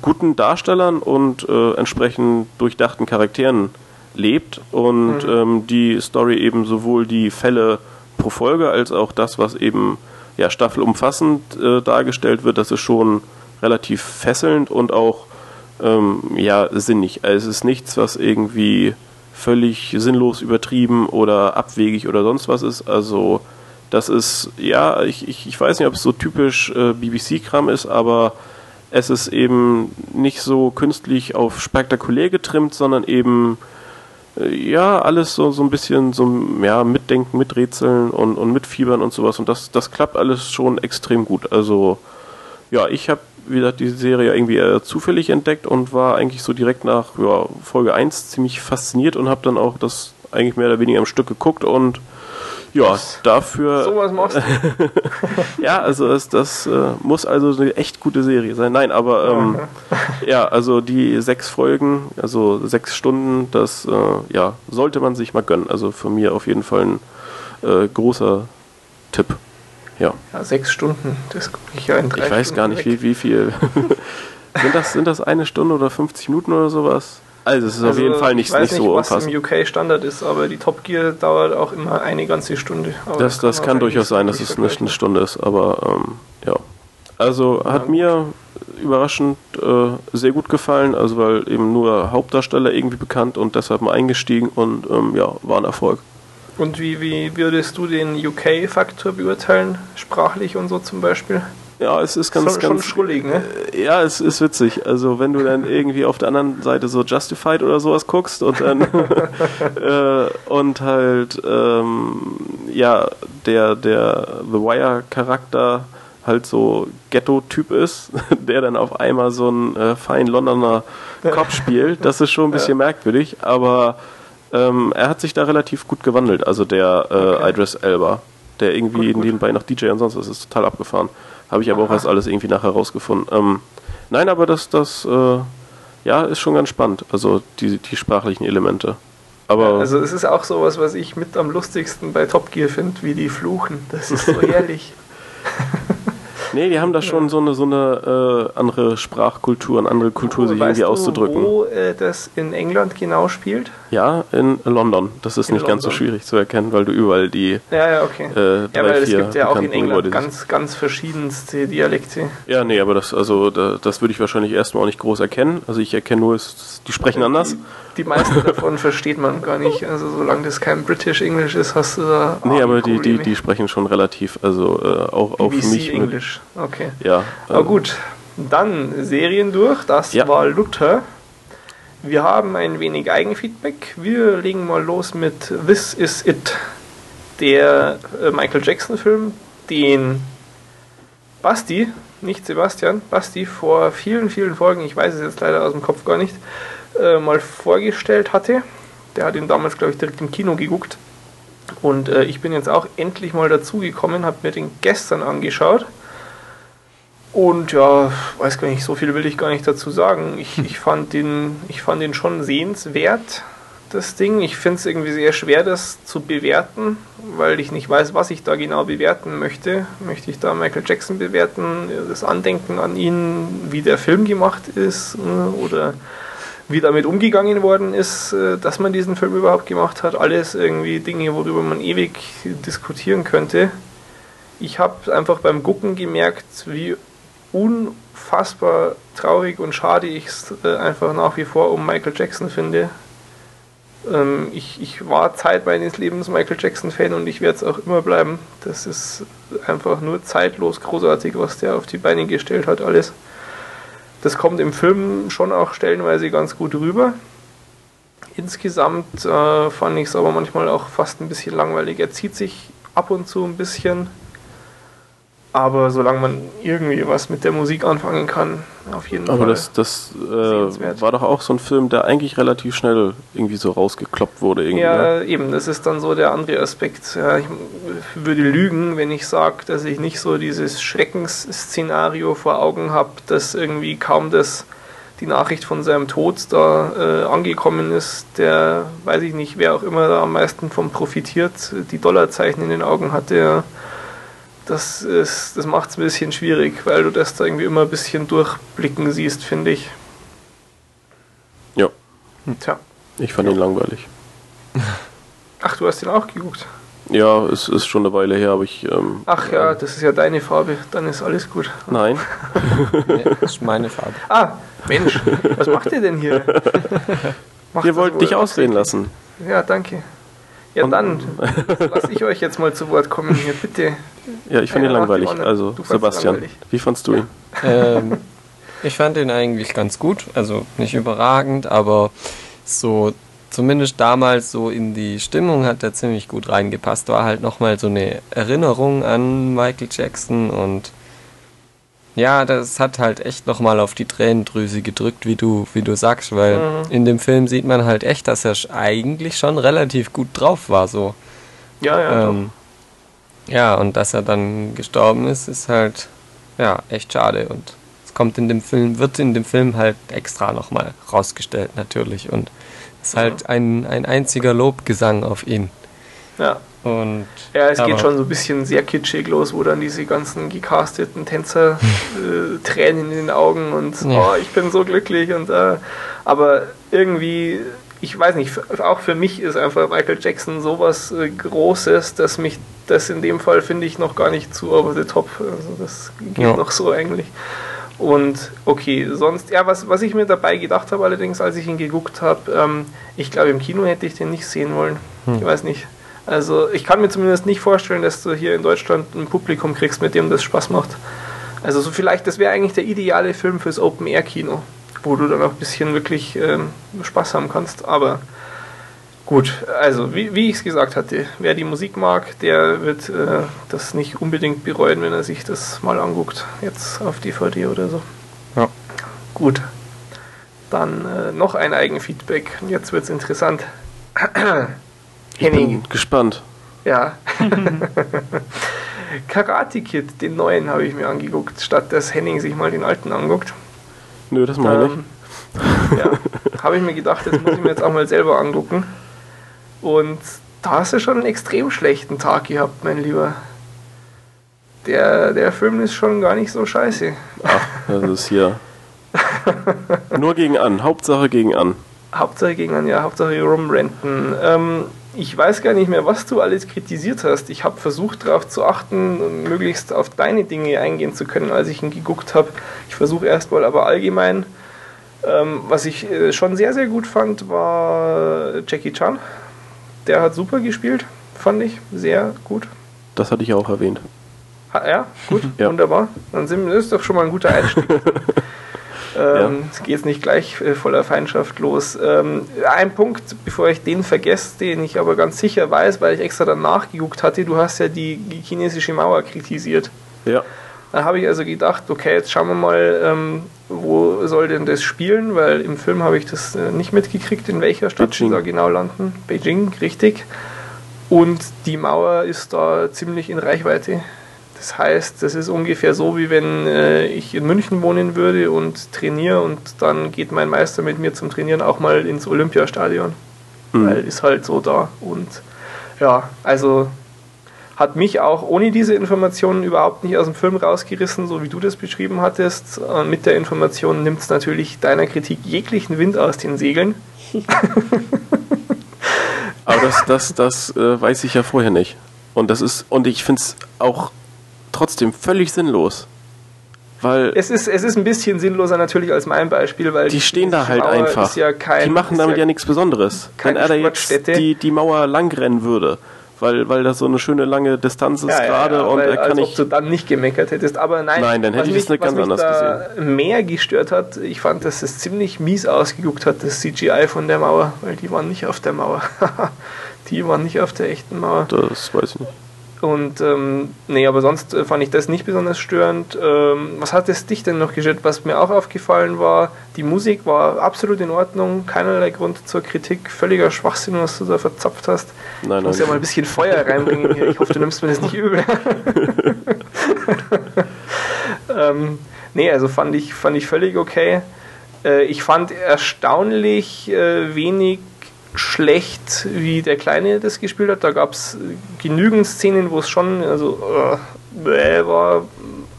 guten Darstellern und äh, entsprechend durchdachten Charakteren lebt und mhm. ähm, die Story eben sowohl die Fälle pro Folge als auch das, was eben ja, staffelumfassend äh, dargestellt wird, das ist schon relativ fesselnd und auch ähm, ja, sinnig. Also es ist nichts, was irgendwie völlig sinnlos übertrieben oder abwegig oder sonst was ist. Also das ist, ja, ich, ich, ich weiß nicht, ob es so typisch äh, BBC-Kram ist, aber es ist eben nicht so künstlich auf spektakulär getrimmt, sondern eben äh, ja, alles so, so ein bisschen so ja, mitdenken, miträtseln und, und mitfiebern und sowas. Und das, das klappt alles schon extrem gut. Also ja, ich habe wie gesagt, die Serie irgendwie eher zufällig entdeckt und war eigentlich so direkt nach ja, Folge 1 ziemlich fasziniert und habe dann auch das eigentlich mehr oder weniger am Stück geguckt und ja, Was? dafür. So was machst du. ja, also das, das äh, muss also eine echt gute Serie sein. Nein, aber ähm, ja, also die sechs Folgen, also sechs Stunden, das äh, ja, sollte man sich mal gönnen. Also von mir auf jeden Fall ein äh, großer Tipp. Ja. ja. Sechs Stunden, das gucke ich ja in drei Ich weiß Stunden gar nicht, wie, wie viel. sind, das, sind das eine Stunde oder 50 Minuten oder sowas? Also es ist also, auf jeden Fall nicht, nicht, nicht so. Ich weiß nicht, was im UK Standard ist, aber die Top Gear dauert auch immer eine ganze Stunde. Aber das, das kann, kann durchaus sein, dass es nicht eine Stunde ist, aber ähm, ja. Also hat ja, mir überraschend äh, sehr gut gefallen, also weil eben nur Hauptdarsteller irgendwie bekannt und deshalb mal eingestiegen und ähm, ja, war ein Erfolg. Und wie, wie würdest du den UK-Faktor beurteilen, sprachlich und so zum Beispiel? Ja, es ist ganz, schon, ganz. Schon schrullig, ne? Ja, es ist witzig. Also, wenn du dann irgendwie auf der anderen Seite so Justified oder sowas guckst und dann. äh, und halt, ähm, ja, der, der The Wire-Charakter halt so Ghetto-Typ ist, der dann auf einmal so einen äh, feinen Londoner Kopf spielt. Das ist schon ein bisschen ja. merkwürdig, aber ähm, er hat sich da relativ gut gewandelt, also der äh, okay. Idris Elba, der irgendwie gut, gut. nebenbei noch DJ und sonst was ist total abgefahren. Habe ich aber Aha. auch erst alles irgendwie nachher rausgefunden. Ähm, nein, aber das, das, äh, ja, ist schon ganz spannend, also die, die sprachlichen Elemente. Aber also es ist auch sowas, was ich mit am lustigsten bei Top Gear finde, wie die fluchen. Das ist so herrlich. Nee, die haben da schon so eine, so eine äh, andere Sprachkultur, eine andere Kultur, sich irgendwie du, auszudrücken. Wo äh, das in England genau spielt? Ja, in London. Das ist in nicht London. ganz so schwierig zu erkennen, weil du überall die. Ja, ja, okay. Äh, drei, ja, weil es gibt ja auch in England ganz, ganz verschiedenste Dialekte. Ja, nee, aber das, also, da, das würde ich wahrscheinlich erstmal auch nicht groß erkennen. Also ich erkenne nur, die sprechen anders. Die meisten davon versteht man gar nicht. Also solange das kein British English ist, hast du da. Nee, aber die, die, die sprechen schon relativ, also äh, auch, auch für mich. Englisch, okay. Ja. Ähm, aber gut, dann Serien durch. Das ja. war Luther. Wir haben ein wenig Eigenfeedback. Wir legen mal los mit This Is It, der äh, Michael Jackson-Film, den Basti, nicht Sebastian, Basti vor vielen, vielen Folgen, ich weiß es jetzt leider aus dem Kopf gar nicht, äh, mal vorgestellt hatte. Der hat ihn damals, glaube ich, direkt im Kino geguckt. Und äh, ich bin jetzt auch endlich mal dazugekommen, habe mir den gestern angeschaut. Und ja, weiß gar nicht, so viel will ich gar nicht dazu sagen. Ich, ich, fand, den, ich fand den schon sehenswert, das Ding. Ich finde es irgendwie sehr schwer, das zu bewerten, weil ich nicht weiß, was ich da genau bewerten möchte. Möchte ich da Michael Jackson bewerten, das Andenken an ihn, wie der Film gemacht ist, ne, oder wie damit umgegangen worden ist, äh, dass man diesen Film überhaupt gemacht hat. Alles irgendwie Dinge, worüber man ewig diskutieren könnte. Ich habe einfach beim Gucken gemerkt, wie unfassbar traurig und schade ich es äh, einfach nach wie vor um Michael Jackson finde. Ähm, ich, ich war Zeit meines Lebens Michael Jackson-Fan und ich werde es auch immer bleiben. Das ist einfach nur zeitlos großartig, was der auf die Beine gestellt hat, alles. Das kommt im Film schon auch stellenweise ganz gut rüber. Insgesamt äh, fand ich es aber manchmal auch fast ein bisschen langweilig. Er zieht sich ab und zu ein bisschen aber solange man irgendwie was mit der Musik anfangen kann, auf jeden Aber Fall. Aber das, das äh, war doch auch so ein Film, der eigentlich relativ schnell irgendwie so rausgekloppt wurde. Irgendwie, ja, ne? eben, das ist dann so der andere Aspekt. Ja, ich würde lügen, wenn ich sage, dass ich nicht so dieses Schreckensszenario vor Augen habe, dass irgendwie kaum das die Nachricht von seinem Tod da äh, angekommen ist, der, weiß ich nicht, wer auch immer da am meisten von profitiert, die Dollarzeichen in den Augen hatte, ja das, ist, das macht es ein bisschen schwierig, weil du das da irgendwie immer ein bisschen durchblicken siehst, finde ich. Ja. Tja. Ich fand ja. ihn langweilig. Ach, du hast ihn auch geguckt? Ja, es ist schon eine Weile her, aber ich. Ähm, Ach ja, das ist ja deine Farbe, dann ist alles gut. Nein. nee, das ist meine Farbe. Ah, Mensch, was macht ihr denn hier? Macht Ihr wollt dich ausreden lassen. Ja, danke. Ja, dann lasse ich euch jetzt mal zu Wort kommen hier, bitte. Ja, ich fand ihn langweilig. Also, Sebastian, langweilig. wie fandst du ihn? Ähm, ich fand ihn eigentlich ganz gut. Also nicht überragend, aber so zumindest damals so in die Stimmung hat er ziemlich gut reingepasst. War halt nochmal so eine Erinnerung an Michael Jackson und ja, das hat halt echt nochmal auf die Tränendrüse gedrückt, wie du, wie du sagst, weil mhm. in dem Film sieht man halt echt, dass er eigentlich schon relativ gut drauf war, so. Ja, ja. Ähm, ja, und dass er dann gestorben ist, ist halt, ja, echt schade. Und es kommt in dem Film, wird in dem Film halt extra nochmal rausgestellt, natürlich. Und es ist halt ein, ein einziger Lobgesang auf ihn. Ja. Und, ja, es geht schon so ein bisschen sehr kitschig los, wo dann diese ganzen gecasteten Tänzer äh, Tränen in den Augen und ja. oh, ich bin so glücklich und äh, aber irgendwie, ich weiß nicht, auch für mich ist einfach Michael Jackson sowas äh, Großes, dass mich das in dem Fall finde ich noch gar nicht zu over the top. Also das geht ja. noch so eigentlich. Und okay, sonst, ja, was, was ich mir dabei gedacht habe, allerdings, als ich ihn geguckt habe, ähm, ich glaube, im Kino hätte ich den nicht sehen wollen. Hm. Ich weiß nicht. Also ich kann mir zumindest nicht vorstellen, dass du hier in Deutschland ein Publikum kriegst, mit dem das Spaß macht. Also so vielleicht, das wäre eigentlich der ideale Film fürs Open-Air-Kino, wo du dann auch ein bisschen wirklich ähm, Spaß haben kannst. Aber Gut, also wie, wie ich es gesagt hatte, wer die Musik mag, der wird äh, das nicht unbedingt bereuen, wenn er sich das mal anguckt, jetzt auf DVD oder so. Ja. Gut, dann äh, noch ein Eigenfeedback. Jetzt wird es interessant. Henning. gespannt. Ja. Karate Kid, den neuen habe ich mir angeguckt, statt dass Henning sich mal den alten anguckt. Nö, das meine ähm, ich. Ja, habe ich mir gedacht, das muss ich mir jetzt auch mal selber angucken. Und da hast du schon einen extrem schlechten Tag gehabt, mein Lieber. Der, der Film ist schon gar nicht so scheiße. Ach, das ist hier. Nur gegen an, Hauptsache gegen an. Hauptsache gegen an, ja, Hauptsache rumrenten. Ähm, ich weiß gar nicht mehr, was du alles kritisiert hast. Ich habe versucht darauf zu achten, möglichst auf deine Dinge eingehen zu können, als ich ihn geguckt habe. Ich versuche erstmal aber allgemein. Ähm, was ich äh, schon sehr, sehr gut fand, war Jackie Chan. Der hat super gespielt, fand ich. Sehr gut. Das hatte ich auch erwähnt. Ha, ja, gut, ja. wunderbar. Dann sind, ist doch schon mal ein guter Einstieg. Ähm, es geht nicht gleich äh, voller Feindschaft los. Ähm, ein Punkt, bevor ich den vergesse, den ich aber ganz sicher weiß, weil ich extra dann nachgeguckt hatte, du hast ja die, die chinesische Mauer kritisiert. Ja. Da habe ich also gedacht, okay, jetzt schauen wir mal, ähm, wo soll denn das spielen, weil im Film habe ich das äh, nicht mitgekriegt, in welcher Stadt Beijing. sie da genau landen. Beijing, richtig. Und die Mauer ist da ziemlich in Reichweite. Das heißt, das ist ungefähr so, wie wenn äh, ich in München wohnen würde und trainiere und dann geht mein Meister mit mir zum Trainieren auch mal ins Olympiastadion. Mhm. Weil ist halt so da. Und ja, also hat mich auch ohne diese Informationen überhaupt nicht aus dem Film rausgerissen, so wie du das beschrieben hattest. Und mit der Information nimmt es natürlich deiner Kritik jeglichen Wind aus den Segeln. Aber das, das, das äh, weiß ich ja vorher nicht. Und das ist, und ich finde es auch trotzdem völlig sinnlos. Weil es ist, es ist ein bisschen sinnloser natürlich als mein Beispiel, weil die stehen da halt Mauer einfach. Ja kein, die machen damit ja, ja nichts Besonderes. Wenn er da jetzt die, die Mauer langrennen würde, weil, weil das so eine schöne lange Distanz ist ja, gerade ja, und weil, er kann als nicht. Ob du dann nicht gemeckert hättest, aber nein. Nein, dann hätte ich das ganz anders gesehen. Mehr gestört hat, ich fand, dass es ziemlich mies ausgeguckt hat, das CGI von der Mauer, weil die waren nicht auf der Mauer. die waren nicht auf der echten Mauer. Das weiß ich nicht. Und ähm, nee, aber sonst äh, fand ich das nicht besonders störend. Ähm, was hat es dich denn noch gestört? Was mir auch aufgefallen war, die Musik war absolut in Ordnung, keinerlei Grund zur Kritik, völliger Schwachsinn, was du da verzapft hast. Nein, ich muss ja mal ein bisschen Feuer reinbringen hier. Ich hoffe, du nimmst mir das nicht übel. ähm, nee, also fand ich, fand ich völlig okay. Äh, ich fand erstaunlich äh, wenig schlecht, wie der Kleine das gespielt hat. Da gab es genügend Szenen, wo es schon also, äh, war,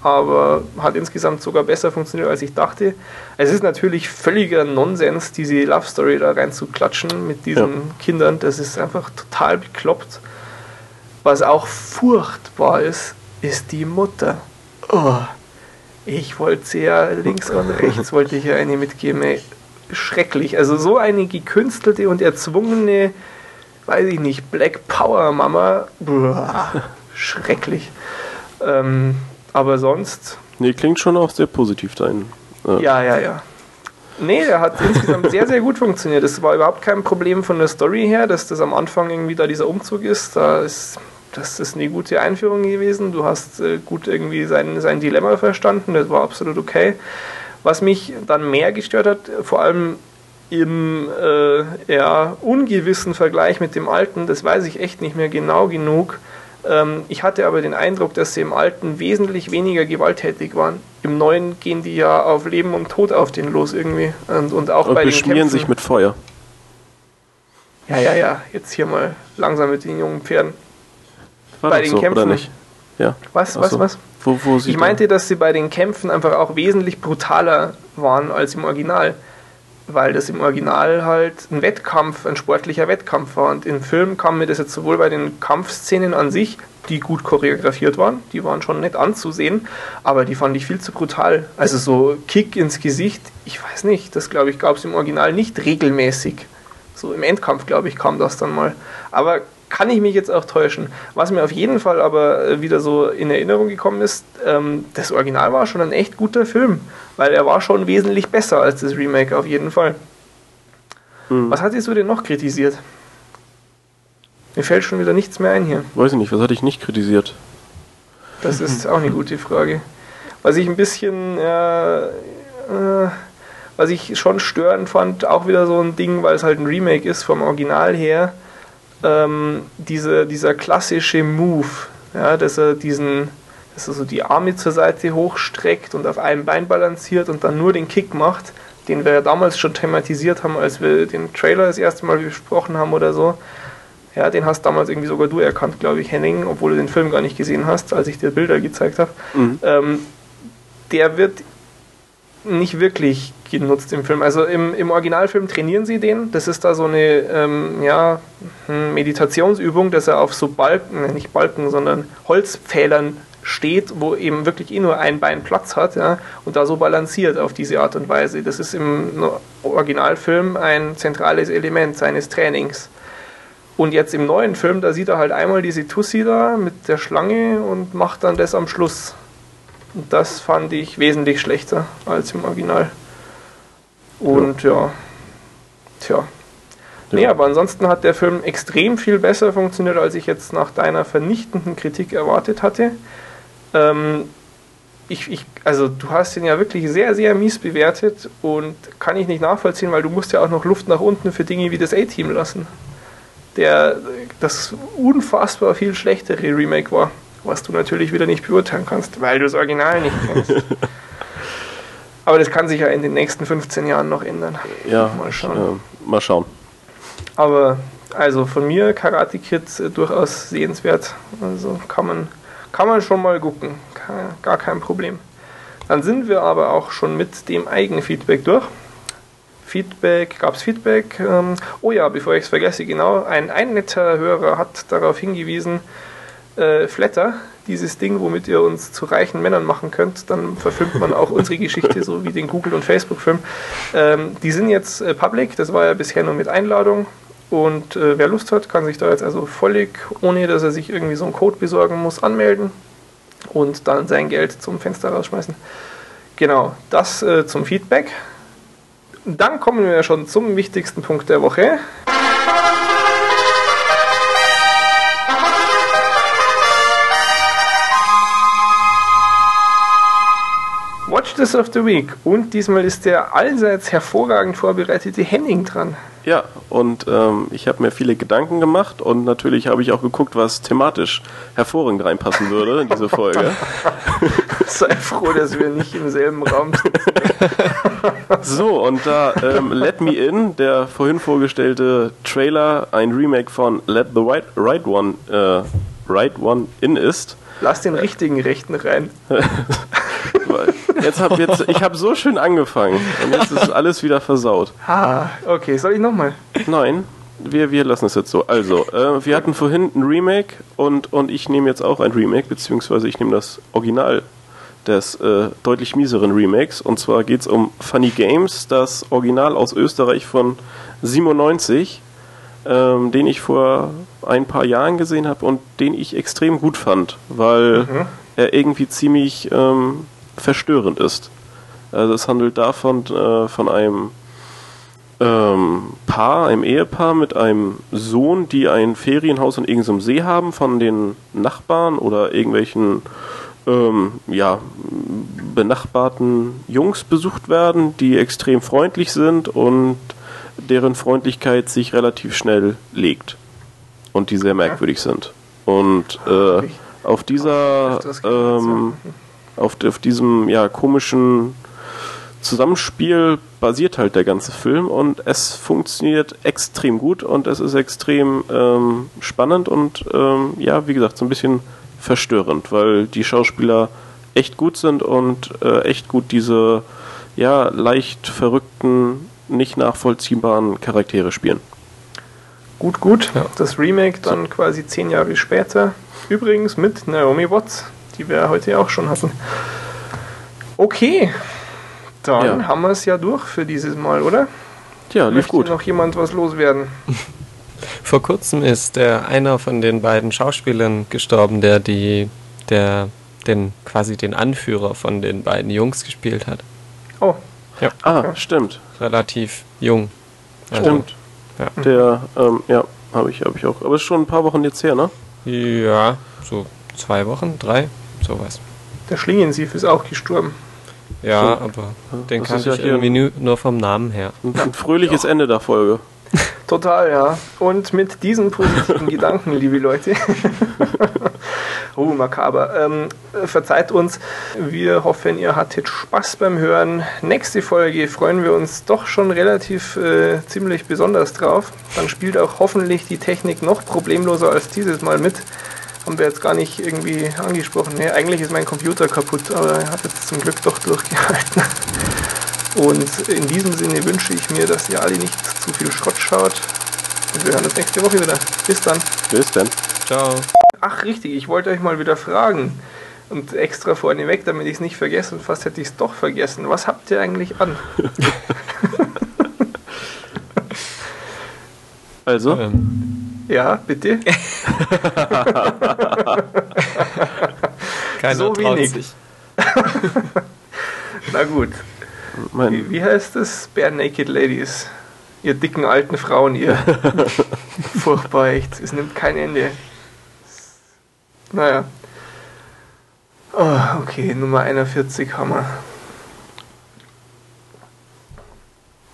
aber hat insgesamt sogar besser funktioniert, als ich dachte. Es ist natürlich völliger Nonsens, diese Love Story da reinzuklatschen mit diesen ja. Kindern. Das ist einfach total bekloppt. Was auch furchtbar ist, ist die Mutter. Oh, ich wollte sie ja links und rechts, wollte ich ja eine mitgeben. Ey schrecklich. Also so eine gekünstelte und erzwungene, weiß ich nicht, Black Power Mama, boah, schrecklich. Ähm, aber sonst. Nee, klingt schon auch sehr positiv dahin. Ja, ja, ja. ja. Nee, der hat insgesamt sehr, sehr gut funktioniert. Es war überhaupt kein Problem von der Story her, dass das am Anfang irgendwie da dieser Umzug ist. Da ist das ist eine gute Einführung gewesen. Du hast äh, gut irgendwie sein, sein Dilemma verstanden. Das war absolut okay. Was mich dann mehr gestört hat, vor allem im äh, ja, ungewissen Vergleich mit dem alten, das weiß ich echt nicht mehr genau genug. Ähm, ich hatte aber den Eindruck, dass sie im alten wesentlich weniger gewalttätig waren. Im neuen gehen die ja auf Leben und Tod auf den los irgendwie. Und, und auch und bei beschmieren den Kämpfen. sich mit Feuer. Ja, ja, ja. Jetzt hier mal langsam mit den jungen Pferden. War bei den so, Kämpfen. Oder nicht? Ja. Was, was, so. was? Wo, wo ich meinte, dass sie bei den Kämpfen einfach auch wesentlich brutaler waren als im Original. Weil das im Original halt ein Wettkampf, ein sportlicher Wettkampf war. Und im Film kam mir das jetzt sowohl bei den Kampfszenen an sich, die gut choreografiert waren, die waren schon nett anzusehen, aber die fand ich viel zu brutal. Also so Kick ins Gesicht, ich weiß nicht, das glaube ich gab es im Original nicht regelmäßig. So im Endkampf, glaube ich, kam das dann mal. Aber kann ich mich jetzt auch täuschen. Was mir auf jeden Fall aber äh, wieder so in Erinnerung gekommen ist, ähm, das Original war schon ein echt guter Film, weil er war schon wesentlich besser als das Remake auf jeden Fall. Mhm. Was hattest du denn noch kritisiert? Mir fällt schon wieder nichts mehr ein hier. Weiß ich nicht, was hatte ich nicht kritisiert? Das ist auch eine gute Frage. Was ich ein bisschen, äh, äh, was ich schon störend fand, auch wieder so ein Ding, weil es halt ein Remake ist vom Original her, ähm, diese, dieser klassische Move, ja, dass er diesen, dass er so die Arme zur Seite hochstreckt und auf einem Bein balanciert und dann nur den Kick macht, den wir ja damals schon thematisiert haben, als wir den Trailer das erste Mal besprochen haben oder so. Ja, den hast damals irgendwie sogar du erkannt, glaube ich, Henning, obwohl du den Film gar nicht gesehen hast, als ich dir Bilder gezeigt habe. Mhm. Ähm, der wird nicht wirklich genutzt im Film. Also im, im Originalfilm trainieren sie den. Das ist da so eine ähm, ja, hm, Meditationsübung, dass er auf so Balken, nicht Balken, sondern Holzpfählern steht, wo eben wirklich eh nur ein Bein Platz hat ja, und da so balanciert auf diese Art und Weise. Das ist im Originalfilm ein zentrales Element seines Trainings. Und jetzt im neuen Film, da sieht er halt einmal diese Tussi da mit der Schlange und macht dann das am Schluss. Und das fand ich wesentlich schlechter als im Original. Und ja, ja tja. Nee, aber ansonsten hat der Film extrem viel besser funktioniert, als ich jetzt nach deiner vernichtenden Kritik erwartet hatte. Ähm, ich, ich, also du hast ihn ja wirklich sehr, sehr mies bewertet und kann ich nicht nachvollziehen, weil du musst ja auch noch Luft nach unten für Dinge wie das A-Team lassen. Der das unfassbar viel schlechtere Remake war, was du natürlich wieder nicht beurteilen kannst, weil du das Original nicht kennst. Aber das kann sich ja in den nächsten 15 Jahren noch ändern. Ja, mal schauen. Äh, mal schauen. Aber also von mir Karate Kid äh, durchaus sehenswert. Also kann man, kann man schon mal gucken. Gar kein Problem. Dann sind wir aber auch schon mit dem Eigenfeedback durch. Feedback, gab es Feedback? Ähm, oh ja, bevor ich es vergesse, genau, ein, ein netter Hörer hat darauf hingewiesen, äh, Flatter, dieses Ding, womit ihr uns zu reichen Männern machen könnt, dann verfilmt man auch unsere Geschichte, so wie den Google- und Facebook-Film. Ähm, die sind jetzt äh, public, das war ja bisher nur mit Einladung. Und äh, wer Lust hat, kann sich da jetzt also völlig, ohne dass er sich irgendwie so einen Code besorgen muss, anmelden und dann sein Geld zum Fenster rausschmeißen. Genau, das äh, zum Feedback. Dann kommen wir schon zum wichtigsten Punkt der Woche. Watch This of the Week. Und diesmal ist der allseits hervorragend vorbereitete Henning dran. Ja, und ähm, ich habe mir viele Gedanken gemacht und natürlich habe ich auch geguckt, was thematisch hervorragend reinpassen würde in diese Folge. Sei froh, dass wir nicht im selben Raum sitzen. so, und da ähm, Let Me In, der vorhin vorgestellte Trailer, ein Remake von Let the Right, right One äh, Right One In ist. Lass den richtigen Rechten rein. Jetzt hab jetzt, ich habe so schön angefangen und jetzt ist alles wieder versaut. Ah, okay. Soll ich nochmal? Nein, wir, wir lassen es jetzt so. Also, äh, wir hatten vorhin ein Remake und, und ich nehme jetzt auch ein Remake, beziehungsweise ich nehme das Original des äh, deutlich mieseren Remakes. Und zwar geht es um Funny Games, das Original aus Österreich von 97, ähm, den ich vor ein paar Jahren gesehen habe und den ich extrem gut fand, weil mhm. er irgendwie ziemlich ähm, verstörend ist. Also es handelt davon äh, von einem ähm, Paar, einem Ehepaar mit einem Sohn, die ein Ferienhaus an irgendeinem See haben von den Nachbarn oder irgendwelchen ähm, ja, benachbarten Jungs besucht werden, die extrem freundlich sind und deren Freundlichkeit sich relativ schnell legt und die sehr merkwürdig sind. Und äh, auf dieser ähm, auf, auf diesem ja, komischen Zusammenspiel basiert halt der ganze Film und es funktioniert extrem gut und es ist extrem ähm, spannend und ähm, ja, wie gesagt, so ein bisschen verstörend, weil die Schauspieler echt gut sind und äh, echt gut diese ja, leicht verrückten, nicht nachvollziehbaren Charaktere spielen. Gut, gut. Ja. Das Remake dann so. quasi zehn Jahre später. Übrigens mit Naomi Watts, die wir heute auch schon hatten. Okay, dann ja. haben wir es ja durch für dieses Mal, oder? Ja, lief Möchte gut. noch jemand was loswerden? Vor kurzem ist der einer von den beiden Schauspielern gestorben, der die, der den quasi den Anführer von den beiden Jungs gespielt hat. Oh. Ja. Ah, okay. stimmt. Relativ jung. Stimmt. Also, ja. Der, ähm, ja. habe ich, hab ich auch. Aber es ist schon ein paar Wochen jetzt her, ne? Ja, so zwei Wochen, drei, sowas. Der Schlingensief ist auch gestorben. Ja, so. aber den kann ich ja irgendwie nur vom Namen her. Ein, ein fröhliches ja. Ende der Folge. Total, ja. Und mit diesen positiven Gedanken, liebe Leute, oh, makaber, ähm, verzeiht uns. Wir hoffen, ihr hattet Spaß beim Hören. Nächste Folge freuen wir uns doch schon relativ äh, ziemlich besonders drauf. Dann spielt auch hoffentlich die Technik noch problemloser als dieses Mal mit. Haben wir jetzt gar nicht irgendwie angesprochen. Nee, eigentlich ist mein Computer kaputt, aber er hat jetzt zum Glück doch durchgehalten. Und in diesem Sinne wünsche ich mir, dass ihr alle nicht zu viel Schrott schaut. Und wir hören uns nächste Woche wieder. Bis dann. Bis dann. Ciao. Ach, richtig, ich wollte euch mal wieder fragen. Und extra vorne weg, damit ich es nicht vergesse. Und fast hätte ich es doch vergessen. Was habt ihr eigentlich an? also? Ähm. Ja, bitte. Keiner so wenig. Na gut. Wie, wie, heißt das? Bare Naked Ladies. Ihr dicken alten Frauen, ihr. Furchtbar echt. Es nimmt kein Ende. Naja. Oh, okay, Nummer 41 haben wir.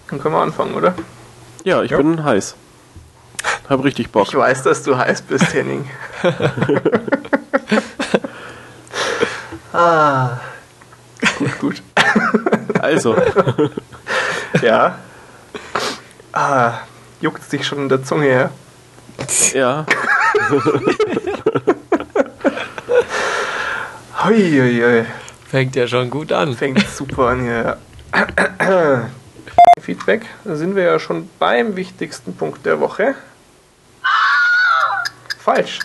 Dann können wir anfangen, oder? Ja, ich ja. bin heiß. Hab richtig Bock. Ich weiß, dass du heiß bist, Henning. ah. Gut, gut. Also. ja. Ah, juckt dich schon in der Zunge, ja? Ja. Hui. Fängt ja schon gut an. Fängt super an, ja. Feedback. Da sind wir ja schon beim wichtigsten Punkt der Woche. Falsch.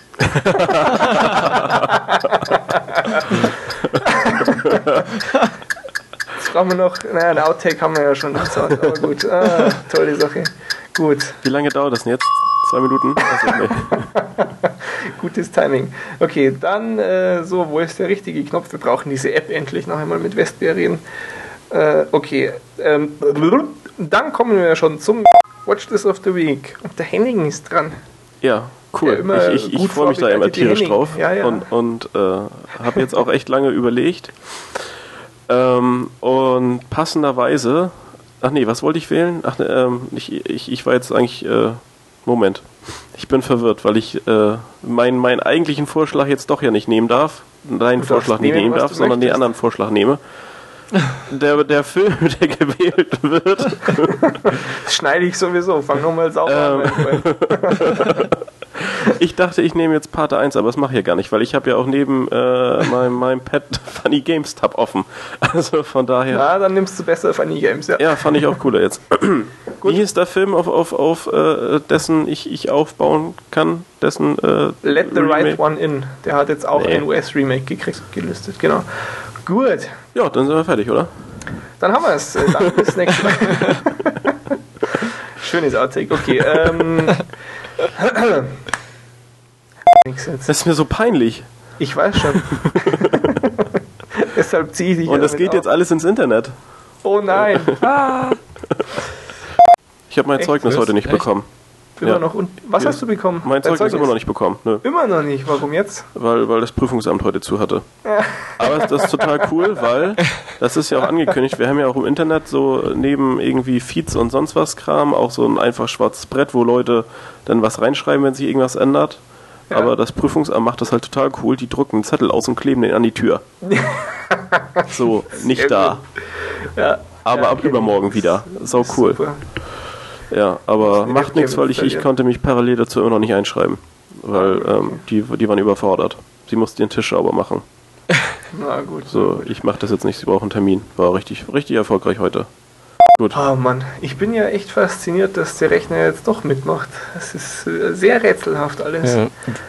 Jetzt brauchen wir noch, naja, ein Outtake haben wir ja schon, aber gut, ah, tolle Sache. Gut. Wie lange dauert das denn jetzt? Zwei Minuten? Gutes Timing. Okay, dann äh, so, wo ist der richtige Knopf? Wir brauchen diese App endlich noch einmal mit Westbär reden. Äh, okay, ähm, dann kommen wir schon zum Watch This of the Week. Und der Henning ist dran. Ja, cool. Ja, ich ich, ich freue mich da immer tierisch drauf ja, ja. und, und äh, habe jetzt auch echt lange überlegt. Ähm, und passenderweise, ach nee, was wollte ich wählen? Ach, ähm, ich, ich, ich war jetzt eigentlich, äh, Moment, ich bin verwirrt, weil ich äh, meinen mein eigentlichen Vorschlag jetzt doch ja nicht nehmen darf, deinen Vorschlag nicht nehmen darf, sondern den anderen Vorschlag nehme der, der Film, der gewählt wird. Das schneide ich sowieso, fang nochmal sauber ähm. an. ich dachte, ich nehme jetzt Part 1, aber das mache ich ja gar nicht, weil ich habe ja auch neben äh, meinem, meinem Pad Funny Games Tab offen. Also von daher. Ja, dann nimmst du besser Funny Games, ja. Ja, fand ich auch cooler jetzt. Wie ist der Film, auf, auf, auf äh, dessen ich, ich aufbauen kann? Dessen, äh, Let the Remake? Right One In. Der hat jetzt auch nee. ein US-Remake gekriegt, gelistet, genau. Gut. Ja, dann sind wir fertig, oder? Dann haben wir es. Äh, dann bis nächstes Mal. Schönes Outtake, okay. Ähm, das ist mir so peinlich. Ich weiß schon. Deshalb ziehe ich dich Und das geht auf. jetzt alles ins Internet. Oh nein. Ah. Ich habe mein Echt? Zeugnis heute nicht Echt? bekommen. Immer ja. noch. Und was ja. hast du bekommen? Mein Zeugnis, Zeugnis immer noch nicht bekommen. Nö. Immer noch nicht. Warum jetzt? Weil, weil das Prüfungsamt heute zu hatte. Aber das ist total cool, weil das ist ja auch angekündigt. Wir haben ja auch im Internet so neben irgendwie Feeds und sonst was Kram auch so ein einfach schwarzes Brett, wo Leute dann was reinschreiben, wenn sich irgendwas ändert. Ja. Aber das Prüfungsamt macht das halt total cool. Die drucken einen Zettel aus und kleben den an die Tür. so, nicht da. Ja. Aber ab übermorgen wieder. Sau cool. Super. Ja, aber macht nichts, weil ich, ich konnte mich parallel dazu immer noch nicht einschreiben. Weil ähm, die, die waren überfordert. Sie musste den Tisch sauber machen. Na gut. So, ich mache das jetzt nicht, sie brauchen einen Termin. War richtig, richtig erfolgreich heute. Gut. Oh Mann, ich bin ja echt fasziniert, dass der Rechner jetzt doch mitmacht. Es ist äh, sehr rätselhaft alles. Ja.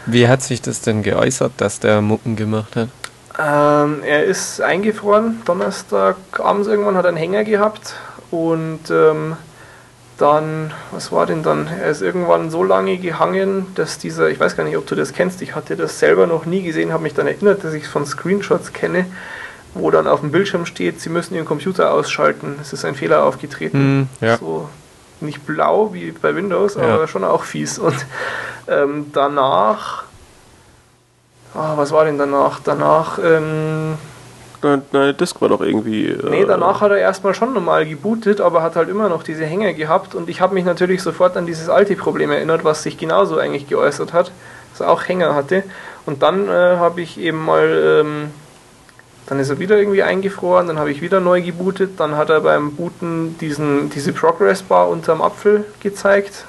Wie hat sich das denn geäußert, dass der Mucken gemacht hat? Ähm, er ist eingefroren. Donnerstag abends irgendwann hat er einen Hänger gehabt und ähm, dann, was war denn dann? Er ist irgendwann so lange gehangen, dass dieser, ich weiß gar nicht, ob du das kennst, ich hatte das selber noch nie gesehen, habe mich dann erinnert, dass ich es von Screenshots kenne, wo dann auf dem Bildschirm steht, Sie müssen Ihren Computer ausschalten, es ist ein Fehler aufgetreten. Mm, ja. So Nicht blau wie bei Windows, aber ja. schon auch fies. Und ähm, danach, oh, was war denn danach? Danach, ähm, Nein, Disk war doch irgendwie. Äh nee, danach hat er erstmal schon normal gebootet, aber hat halt immer noch diese Hänger gehabt und ich habe mich natürlich sofort an dieses alte Problem erinnert, was sich genauso eigentlich geäußert hat, dass er auch Hänger hatte. Und dann äh, habe ich eben mal ähm, dann ist er wieder irgendwie eingefroren, dann habe ich wieder neu gebootet, dann hat er beim Booten diesen, diese Progress Bar unterm Apfel gezeigt.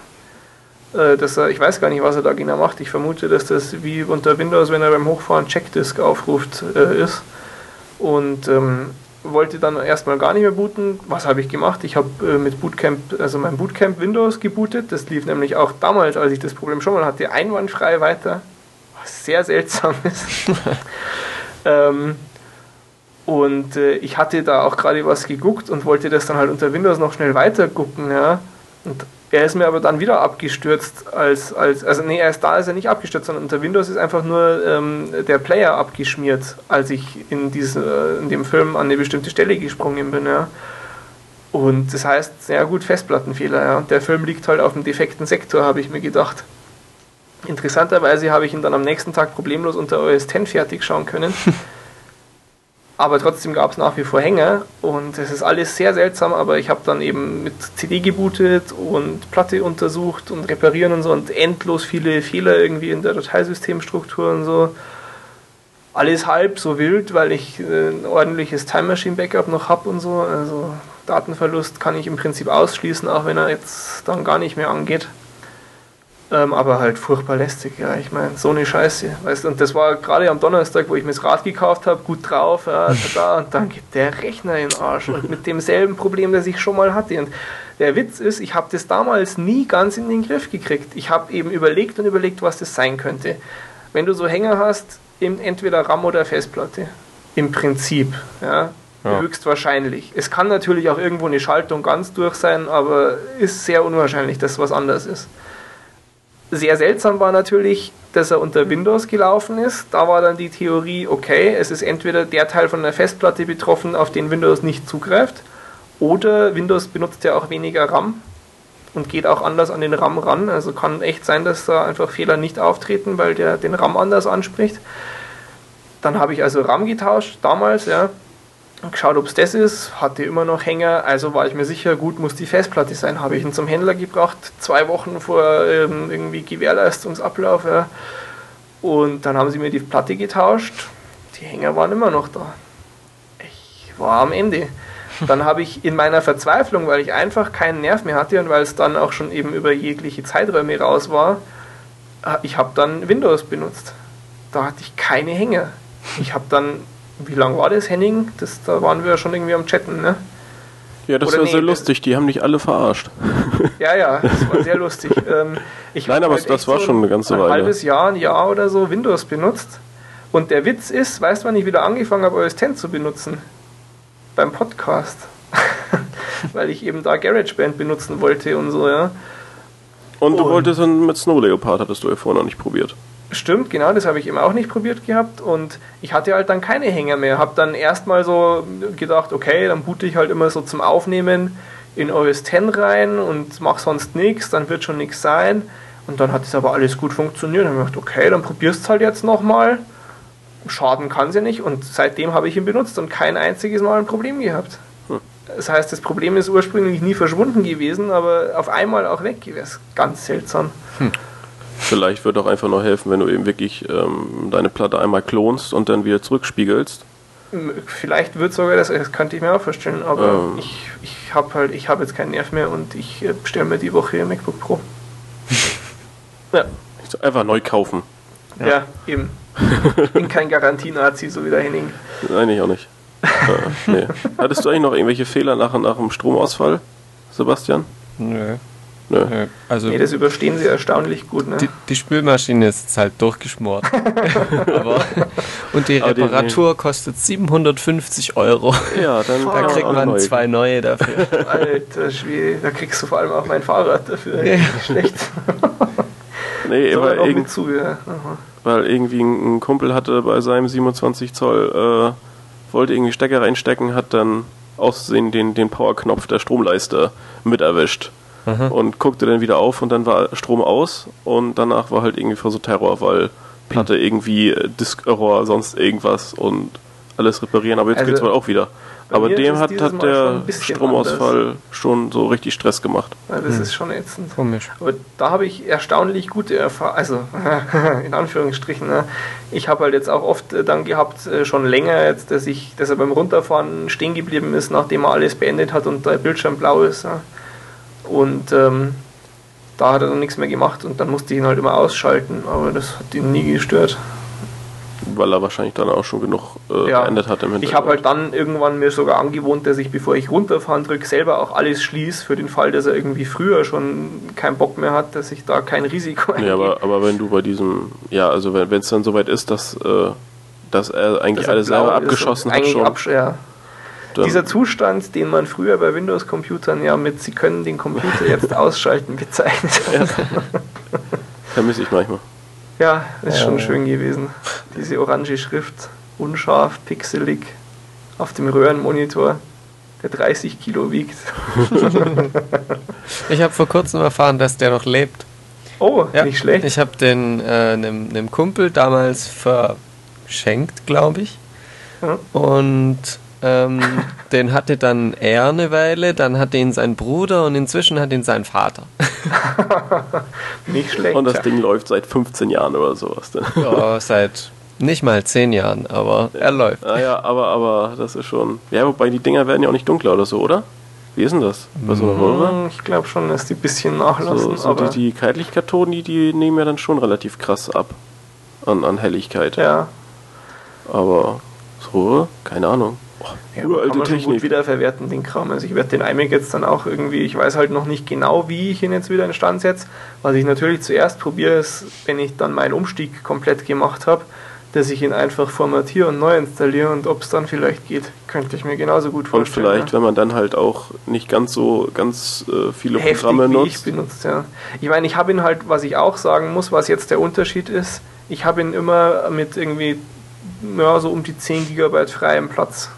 Äh, dass er, ich weiß gar nicht, was er da genau macht. Ich vermute, dass das wie unter Windows, wenn er beim Hochfahren Checkdisk aufruft, äh, ist. Und ähm, wollte dann erstmal gar nicht mehr booten. Was habe ich gemacht? Ich habe äh, mit Bootcamp, also mein Bootcamp Windows gebootet. Das lief nämlich auch damals, als ich das Problem schon mal hatte, einwandfrei weiter. Was sehr seltsam ist. ähm, und äh, ich hatte da auch gerade was geguckt und wollte das dann halt unter Windows noch schnell weiter gucken, ja. Und er ist mir aber dann wieder abgestürzt als, als also nee, er ist da ist er nicht abgestürzt, sondern unter Windows ist einfach nur ähm, der Player abgeschmiert, als ich in, diese, äh, in dem Film an eine bestimmte Stelle gesprungen bin, ja. Und das heißt, sehr gut, Festplattenfehler, ja. Und der Film liegt halt auf dem defekten Sektor, habe ich mir gedacht. Interessanterweise habe ich ihn dann am nächsten Tag problemlos unter OS X fertig schauen können. aber trotzdem gab es nach wie vor Hänger und es ist alles sehr seltsam, aber ich habe dann eben mit CD gebootet und Platte untersucht und reparieren und so und endlos viele Fehler irgendwie in der Dateisystemstruktur und so. Alles halb so wild, weil ich äh, ein ordentliches Time Machine Backup noch habe und so. Also Datenverlust kann ich im Prinzip ausschließen, auch wenn er jetzt dann gar nicht mehr angeht. Ähm, aber halt furchtbar lästig, ja. Ich meine, so eine Scheiße. Weißt Und das war gerade am Donnerstag, wo ich mir das Rad gekauft habe, gut drauf, ja, da, und dann geht der Rechner in den Arsch. Und mit demselben Problem, das ich schon mal hatte. Und der Witz ist, ich habe das damals nie ganz in den Griff gekriegt. Ich habe eben überlegt und überlegt, was das sein könnte. Wenn du so Hänger hast, entweder RAM oder Festplatte. Im Prinzip, ja. Ja. Höchstwahrscheinlich. Es kann natürlich auch irgendwo eine Schaltung ganz durch sein, aber ist sehr unwahrscheinlich, dass was anders ist. Sehr seltsam war natürlich, dass er unter Windows gelaufen ist. Da war dann die Theorie, okay, es ist entweder der Teil von der Festplatte betroffen, auf den Windows nicht zugreift, oder Windows benutzt ja auch weniger RAM und geht auch anders an den RAM ran. Also kann echt sein, dass da einfach Fehler nicht auftreten, weil der den RAM anders anspricht. Dann habe ich also RAM getauscht damals, ja, geschaut, ob es das ist, hatte immer noch Hänger, also war ich mir sicher, gut, muss die Festplatte sein. Habe ich ihn zum Händler gebracht, zwei Wochen vor ähm, irgendwie Gewährleistungsablauf. Ja. Und dann haben sie mir die Platte getauscht, die Hänger waren immer noch da. Ich war am Ende. Dann habe ich in meiner Verzweiflung, weil ich einfach keinen Nerv mehr hatte und weil es dann auch schon eben über jegliche Zeiträume raus war, äh, ich habe dann Windows benutzt. Da hatte ich keine Hänger. Ich habe dann wie lang war das, Henning? Das, da waren wir ja schon irgendwie am Chatten, ne? Ja, das Oder war nee, sehr lustig, die haben dich alle verarscht. Ja, ja, das war sehr lustig. Ähm, ich Nein, aber halt das war schon eine ganze ein Weile. Ein halbes Jahr, ein Jahr oder so Windows benutzt. Und der Witz ist, weißt du, wann ich wieder angefangen habe, OS X zu benutzen? Beim Podcast. Weil ich eben da GarageBand benutzen wollte und so, ja. Und, und du wolltest dann mit Snow Leopard, hattest du ja vorher noch nicht probiert. Stimmt, genau, das habe ich eben auch nicht probiert gehabt und ich hatte halt dann keine Hänger mehr. Habe dann erstmal so gedacht, okay, dann boote ich halt immer so zum Aufnehmen in OS X rein und mache sonst nichts, dann wird schon nichts sein. Und dann hat es aber alles gut funktioniert. Dann habe ich gedacht, okay, dann probierst es halt jetzt nochmal. Schaden kann es ja nicht und seitdem habe ich ihn benutzt und kein einziges Mal ein Problem gehabt. Hm. Das heißt, das Problem ist ursprünglich nie verschwunden gewesen, aber auf einmal auch weg gewesen. Ganz seltsam. Hm. Vielleicht wird auch einfach nur helfen, wenn du eben wirklich ähm, deine Platte einmal klonst und dann wieder zurückspiegelst. Vielleicht wird sogar das, das könnte ich mir auch vorstellen, aber ähm. ich, ich habe halt, ich habe jetzt keinen Nerv mehr und ich äh, bestelle mir die Woche ein MacBook Pro. ja. Einfach neu kaufen. Ja, ja eben. Ich bin kein Garantie-Nazi, so wie der Henning. Nein, ich auch nicht. äh, nee. Hattest du eigentlich noch irgendwelche Fehler nach, nach dem Stromausfall, Sebastian? Nö. Nö. Nö. Also nee, das überstehen sie erstaunlich gut. Ne? Die, die Spülmaschine ist jetzt halt durchgeschmort. Aber, und die Reparatur die, kostet 750 Euro. Ja, dann da kriegt man neu. zwei neue dafür. Alter Schwede, da kriegst du vor allem auch mein Fahrrad dafür. Ja. Schlecht. nee, so weil, irgend, zu, ja. weil irgendwie ein Kumpel hatte bei seinem 27 Zoll, äh, wollte irgendwie Stecker reinstecken, hat dann aussehen den, den Powerknopf der Stromleiste mit erwischt. Aha. und guckte dann wieder auf und dann war Strom aus und danach war halt irgendwie so Terror, weil Platte irgendwie äh, Disk-Error, sonst irgendwas und alles reparieren, aber jetzt also, geht's wohl auch wieder. Aber dem hat, hat der Stromausfall anders. schon so richtig Stress gemacht. Ja, das hm. ist schon ätzend. Komisch. Aber da habe ich erstaunlich gute Erfahrungen, also in Anführungsstrichen. Ne? Ich habe halt jetzt auch oft äh, dann gehabt, äh, schon länger jetzt, dass ich, dass er beim Runterfahren stehen geblieben ist, nachdem er alles beendet hat und der Bildschirm blau ist. Ne? Und ähm, da hat er dann nichts mehr gemacht und dann musste ich ihn halt immer ausschalten, aber das hat ihn nie gestört weil er wahrscheinlich dann auch schon genug äh, ja. beendet hat im Hintergrund. Ich habe halt dann irgendwann mir sogar angewohnt, dass ich, bevor ich runterfahren drücke, selber auch alles schließe, für den Fall, dass er irgendwie früher schon keinen Bock mehr hat, dass ich da kein Risiko eingehe. Nee, aber, aber wenn du bei diesem, ja, also wenn es dann soweit ist, dass, äh, dass er eigentlich alles selber abgeschossen hat schon. Absch ja. Dieser Zustand, den man früher bei Windows-Computern ja mit Sie können den Computer jetzt ausschalten bezeichnet hat. Ja. Vermisse ich manchmal. Ja, ist schon schön gewesen. Diese orange Schrift, unscharf, pixelig, auf dem Röhrenmonitor, der 30 Kilo wiegt. ich habe vor kurzem erfahren, dass der noch lebt. Oh, ja, nicht schlecht. Ich habe den einem äh, Kumpel damals verschenkt, glaube ich. Ja. Und ähm, den hatte dann er eine Weile, dann hatte ihn sein Bruder und inzwischen hat ihn sein Vater. nicht schlecht. Und das. Ding läuft seit 15 Jahren oder sowas. Dann. Ja, seit nicht mal 10 Jahren, aber er läuft. Ah ja, aber, aber das ist schon. Ja, wobei die Dinger werden ja auch nicht dunkler oder so, oder? Wie ist denn das? Bei so einer Röhre? Ich glaube schon, dass die ein bisschen nachlassen. So, so aber die, die Kaltlichtkathoden, die, die nehmen ja dann schon relativ krass ab an, an Helligkeit. Ja. Aber so, keine Ahnung. Ja, uralte kann man Technik. gut wiederverwerten, den Kram. Also ich werde den iMac jetzt dann auch irgendwie, ich weiß halt noch nicht genau, wie ich ihn jetzt wieder in Stand setze. Was ich natürlich zuerst probiere, ist, wenn ich dann meinen Umstieg komplett gemacht habe, dass ich ihn einfach formatiere und neu installiere und ob es dann vielleicht geht, könnte ich mir genauso gut vorstellen. Und vielleicht, ja. wenn man dann halt auch nicht ganz so ganz äh, viele Heftig, Programme nutzt. ich benutzt, ja. Ich meine, ich habe ihn halt, was ich auch sagen muss, was jetzt der Unterschied ist, ich habe ihn immer mit irgendwie ja, so um die 10 GB freiem Platz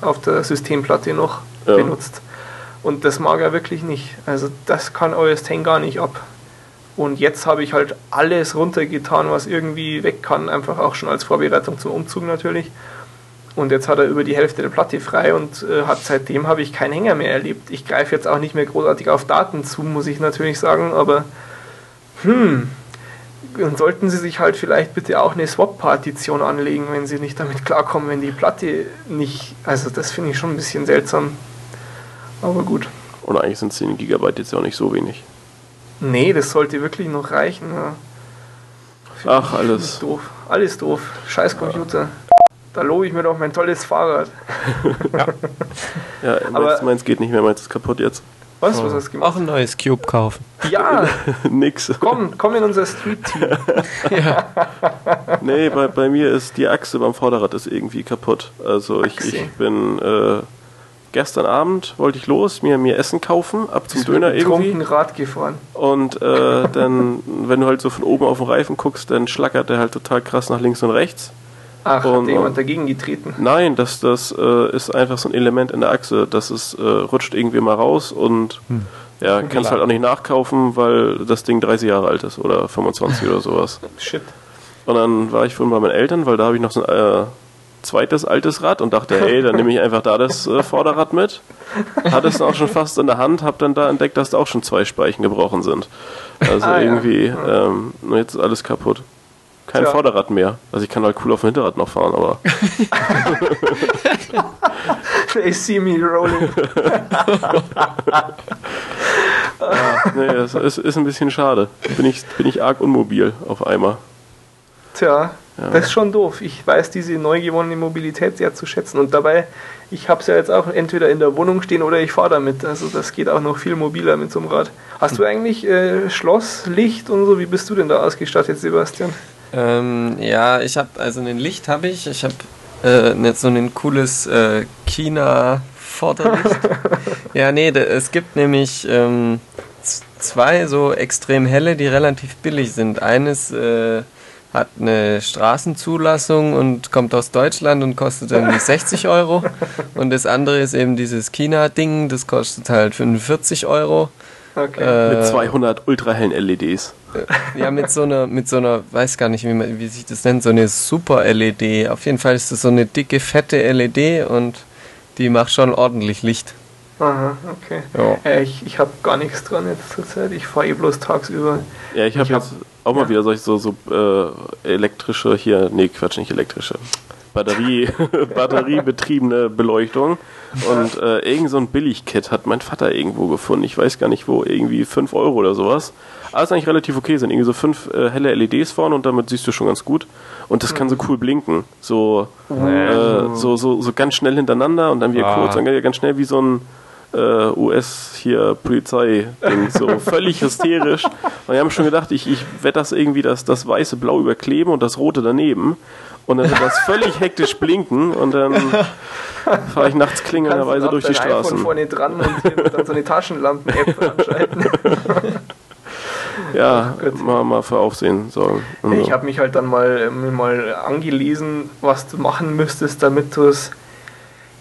auf der Systemplatte noch ja. benutzt. Und das mag er wirklich nicht. Also das kann OS X gar nicht ab. Und jetzt habe ich halt alles runtergetan, was irgendwie weg kann, einfach auch schon als Vorbereitung zum Umzug natürlich. Und jetzt hat er über die Hälfte der Platte frei und äh, hat seitdem habe ich keinen Hänger mehr erlebt. Ich greife jetzt auch nicht mehr großartig auf Daten zu, muss ich natürlich sagen, aber hm, dann sollten Sie sich halt vielleicht bitte auch eine Swap-Partition anlegen, wenn Sie nicht damit klarkommen, wenn die Platte nicht. Also, das finde ich schon ein bisschen seltsam. Aber gut. Und eigentlich sind 10 GB jetzt ja auch nicht so wenig. Nee, das sollte wirklich noch reichen. Ja. Ach, alles. Doof. Alles doof. Scheiß Computer. Ja. Da lobe ich mir doch mein tolles Fahrrad. ja, ja meins, meins geht nicht mehr, meins ist kaputt jetzt. Was? Was hast du gemacht? Auch ein neues Cube kaufen. Ja! Nix. Komm, komm in unser Street-Team. ja. Nee, bei, bei mir ist die Achse beim Vorderrad ist irgendwie kaputt. Also ich, ich bin äh, gestern Abend wollte ich los, mir, mir Essen kaufen, ab zum Döner irgendwie. ein Rad gefahren. Und äh, dann, wenn du halt so von oben auf den Reifen guckst, dann schlackert der halt total krass nach links und rechts. Ach, und, hat jemand dagegen getreten? Nein, das, das äh, ist einfach so ein Element in der Achse. Das ist, äh, rutscht irgendwie mal raus und hm. ja, und kannst halt auch nicht nachkaufen, weil das Ding 30 Jahre alt ist oder 25 oder sowas. Shit. Und dann war ich vorhin bei meinen Eltern, weil da habe ich noch so ein äh, zweites altes Rad und dachte, hey, dann nehme ich einfach da das äh, Vorderrad mit. Hatte es auch schon fast in der Hand, habe dann da entdeckt, dass da auch schon zwei Speichen gebrochen sind. Also ah, irgendwie, ja. ähm, jetzt ist alles kaputt. Kein Tja. Vorderrad mehr. Also ich kann halt cool auf dem Hinterrad noch fahren, aber. They see me rolling. ja, nee, das ist, ist ein bisschen schade. Bin ich, bin ich arg unmobil auf einmal. Tja, ja. das ist schon doof. Ich weiß diese neu gewonnene Mobilität sehr zu schätzen. Und dabei, ich habe es ja jetzt auch entweder in der Wohnung stehen oder ich fahre damit. Also das geht auch noch viel mobiler mit so einem Rad. Hast du eigentlich äh, Schloss, Licht und so? Wie bist du denn da ausgestattet, Sebastian? Ähm, ja, ich habe, also ein Licht habe ich. Ich habe äh, nicht so ein cooles äh, China Vorderlicht. ja, nee, es gibt nämlich ähm, zwei so extrem helle, die relativ billig sind. Eines äh, hat eine Straßenzulassung und kommt aus Deutschland und kostet irgendwie 60 Euro. Und das andere ist eben dieses China-Ding, das kostet halt 45 Euro. Okay. Äh, mit 200 ultrahellen LEDs. Äh, ja, mit so einer, mit so einer, weiß gar nicht, wie, man, wie sich das nennt, so eine Super-LED. Auf jeden Fall ist das so eine dicke, fette LED und die macht schon ordentlich Licht. Aha, okay. Ja. Äh, ich ich habe gar nichts dran jetzt zur Zeit. Ich fahre eh bloß tagsüber. Ja, ich habe hab, auch mal ja. wieder solche so, so äh, elektrische hier, nee, Quatsch, nicht elektrische. Batterie, batteriebetriebene Beleuchtung. Und äh, irgend so ein Billigkit hat mein Vater irgendwo gefunden. Ich weiß gar nicht wo, irgendwie 5 Euro oder sowas. Aber ist eigentlich relativ okay, sind irgendwie so fünf äh, helle LEDs vorne und damit siehst du schon ganz gut. Und das kann so cool blinken. So, äh, so, so, so ganz schnell hintereinander und dann wieder ah. kurz, dann ganz schnell wie so ein äh, US hier Polizei Ding, so völlig hysterisch. Und wir haben schon gedacht, ich, ich werde das irgendwie das, das weiße Blau überkleben und das rote daneben. Und dann wird das völlig hektisch blinken und dann fahre ich nachts klingelnderweise durch die Straßen. iPhone vorne dran und dann so eine Taschenlampen-App anschalten. ja, oh mal, mal für Aufsehen sorgen. Ich habe mich halt dann mal, mal angelesen, was du machen müsstest, damit du es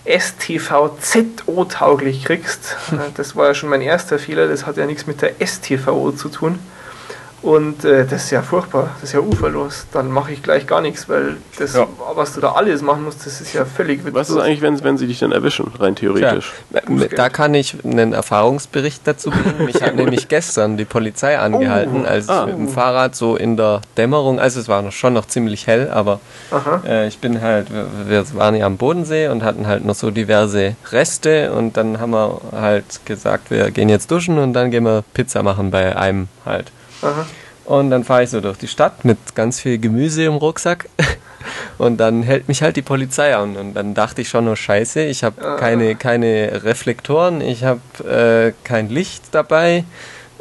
STVZO-tauglich kriegst. Das war ja schon mein erster Fehler, das hat ja nichts mit der STVO zu tun. Und äh, das ist ja furchtbar, das ist ja uferlos. Dann mache ich gleich gar nichts, weil das, ja. was du da alles machen musst, das ist ja völlig witzlos. Was ist eigentlich, wenn, wenn sie dich dann erwischen, rein theoretisch? Ja, da kann ich einen Erfahrungsbericht dazu bringen. Mich hat nämlich gestern die Polizei angehalten, oh. als ah. ich mit dem Fahrrad so in der Dämmerung, also es war noch, schon noch ziemlich hell, aber äh, ich bin halt, wir waren ja am Bodensee und hatten halt noch so diverse Reste und dann haben wir halt gesagt, wir gehen jetzt duschen und dann gehen wir Pizza machen bei einem halt. Aha. Und dann fahre ich so durch die Stadt mit ganz viel Gemüse im Rucksack. Und dann hält mich halt die Polizei an. Und dann dachte ich schon, oh Scheiße, ich habe keine, keine Reflektoren, ich habe äh, kein Licht dabei.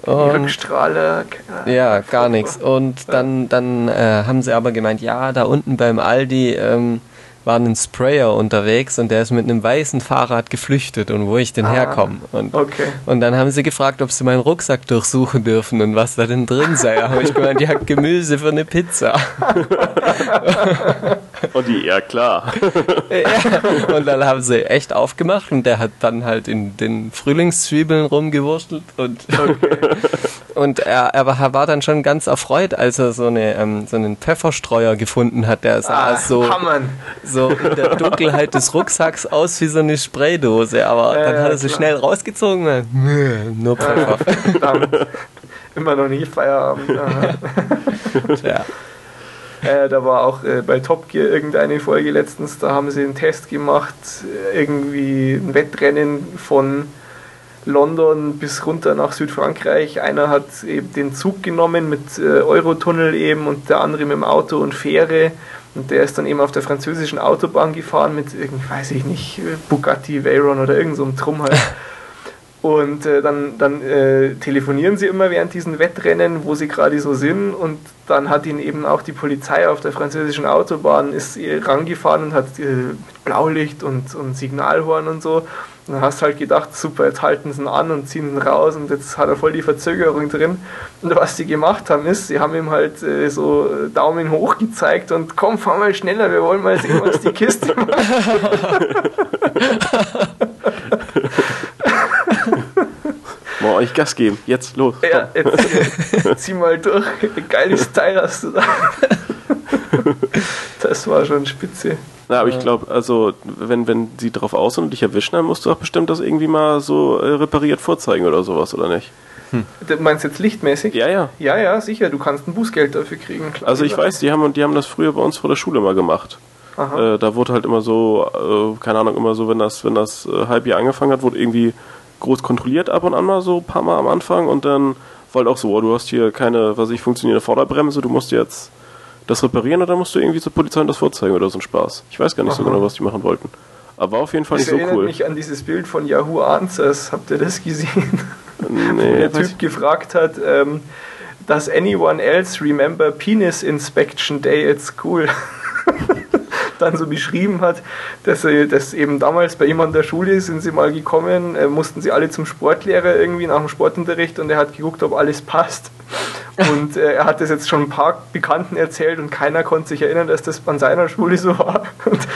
Und, Rückstrahler. Ja, gar nichts. Und dann, dann äh, haben sie aber gemeint, ja, da unten beim Aldi ähm, war ein Sprayer unterwegs und der ist mit einem weißen Fahrrad geflüchtet und wo ich denn ah, herkomme. Und, okay. und dann haben sie gefragt, ob sie meinen Rucksack durchsuchen dürfen und was da denn drin sei. Da habe ich gemeint, ja, Gemüse für eine Pizza. und die, ja klar. ja, und dann haben sie echt aufgemacht und der hat dann halt in den Frühlingszwiebeln rumgewurstelt und, okay. und er, er war dann schon ganz erfreut, als er so, eine, ähm, so einen Pfefferstreuer gefunden hat, der sah ah, so, so in der Dunkelheit des Rucksacks aus wie so eine Spraydose, aber ja, dann hat er sie schnell rausgezogen und nur Pfeffer. Immer noch nie Feierabend. ja. Äh, da war auch äh, bei Top Gear irgendeine Folge letztens, da haben sie einen Test gemacht, äh, irgendwie ein Wettrennen von London bis runter nach Südfrankreich. Einer hat eben den Zug genommen mit äh, Eurotunnel eben und der andere mit dem Auto und Fähre. Und der ist dann eben auf der französischen Autobahn gefahren mit, weiß ich nicht, Bugatti Veyron oder irgend so einem Trumm halt. Und äh, dann, dann äh, telefonieren sie immer während diesen Wettrennen, wo sie gerade so sind. Und dann hat ihn eben auch die Polizei auf der französischen Autobahn ist rangefahren und hat äh, mit Blaulicht und, und Signalhorn und so. Und dann hast du halt gedacht, super, jetzt halten sie ihn an und ziehen ihn raus und jetzt hat er voll die Verzögerung drin. Und was sie gemacht haben ist, sie haben ihm halt äh, so Daumen hoch gezeigt und komm, fahr mal schneller, wir wollen mal sehen, was die Kiste macht. Mal euch Gas geben. Jetzt los. Ja, jetzt zieh mal durch. Geiles Teil hast du da. Das war schon spitze. Na, aber ich glaube, also, wenn, wenn sie drauf aus und dich erwischen, dann musst du auch bestimmt das irgendwie mal so äh, repariert vorzeigen oder sowas, oder nicht? Hm. Du meinst jetzt lichtmäßig? Ja, ja. Ja, ja, sicher. Du kannst ein Bußgeld dafür kriegen. Klar, also, ich weiß, die haben, die haben das früher bei uns vor der Schule mal gemacht. Äh, da wurde halt immer so, äh, keine Ahnung, immer so, wenn das, wenn das äh, Halbjahr angefangen hat, wurde irgendwie groß kontrolliert ab und an mal so ein paar Mal am Anfang und dann war halt auch so, oh, du hast hier keine, was ich, funktionierende Vorderbremse, du musst jetzt das reparieren oder musst du irgendwie zur Polizei das vorzeigen oder so ein Spaß. Ich weiß gar nicht Aha. so genau, was die machen wollten. Aber war auf jeden Fall das nicht so cool. Das erinnert mich an dieses Bild von Yahoo Answers. Habt ihr das gesehen? Nee, Wo der Typ gefragt hat, ähm, does anyone else remember Penis Inspection Day at school? dann so beschrieben hat, dass, er, dass eben damals bei ihm an der Schule sind sie mal gekommen, äh, mussten sie alle zum Sportlehrer irgendwie nach dem Sportunterricht und er hat geguckt, ob alles passt. Und äh, er hat das jetzt schon ein paar Bekannten erzählt und keiner konnte sich erinnern, dass das an seiner Schule so war. Und,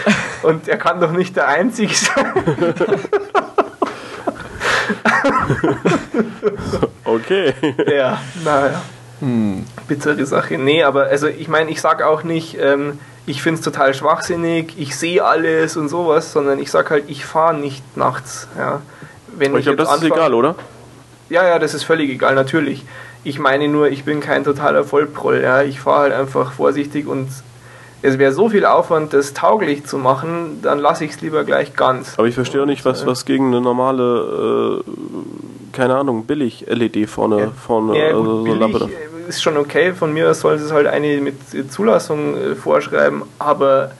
und er kann doch nicht der Einzige sein. Okay. ja, naja. Hm. Bittere Sache. Nee, aber also ich meine, ich sag auch nicht, ähm, ich finde es total schwachsinnig, ich sehe alles und sowas, sondern ich sag halt, ich fahre nicht nachts. Ja. Wenn ich, ich glaube, das ist egal, oder? Ja, ja, das ist völlig egal, natürlich. Ich meine nur, ich bin kein totaler Vollproll. Ja. Ich fahre halt einfach vorsichtig und es wäre so viel Aufwand, das tauglich zu machen, dann lasse ich es lieber gleich ganz. Aber ich verstehe auch nicht, was, was gegen eine normale, äh, keine Ahnung, billig LED vorne, ja. vorne ja, gut, also so Lampe. Ist schon okay, von mir aus soll es halt eine mit Zulassung äh, vorschreiben, aber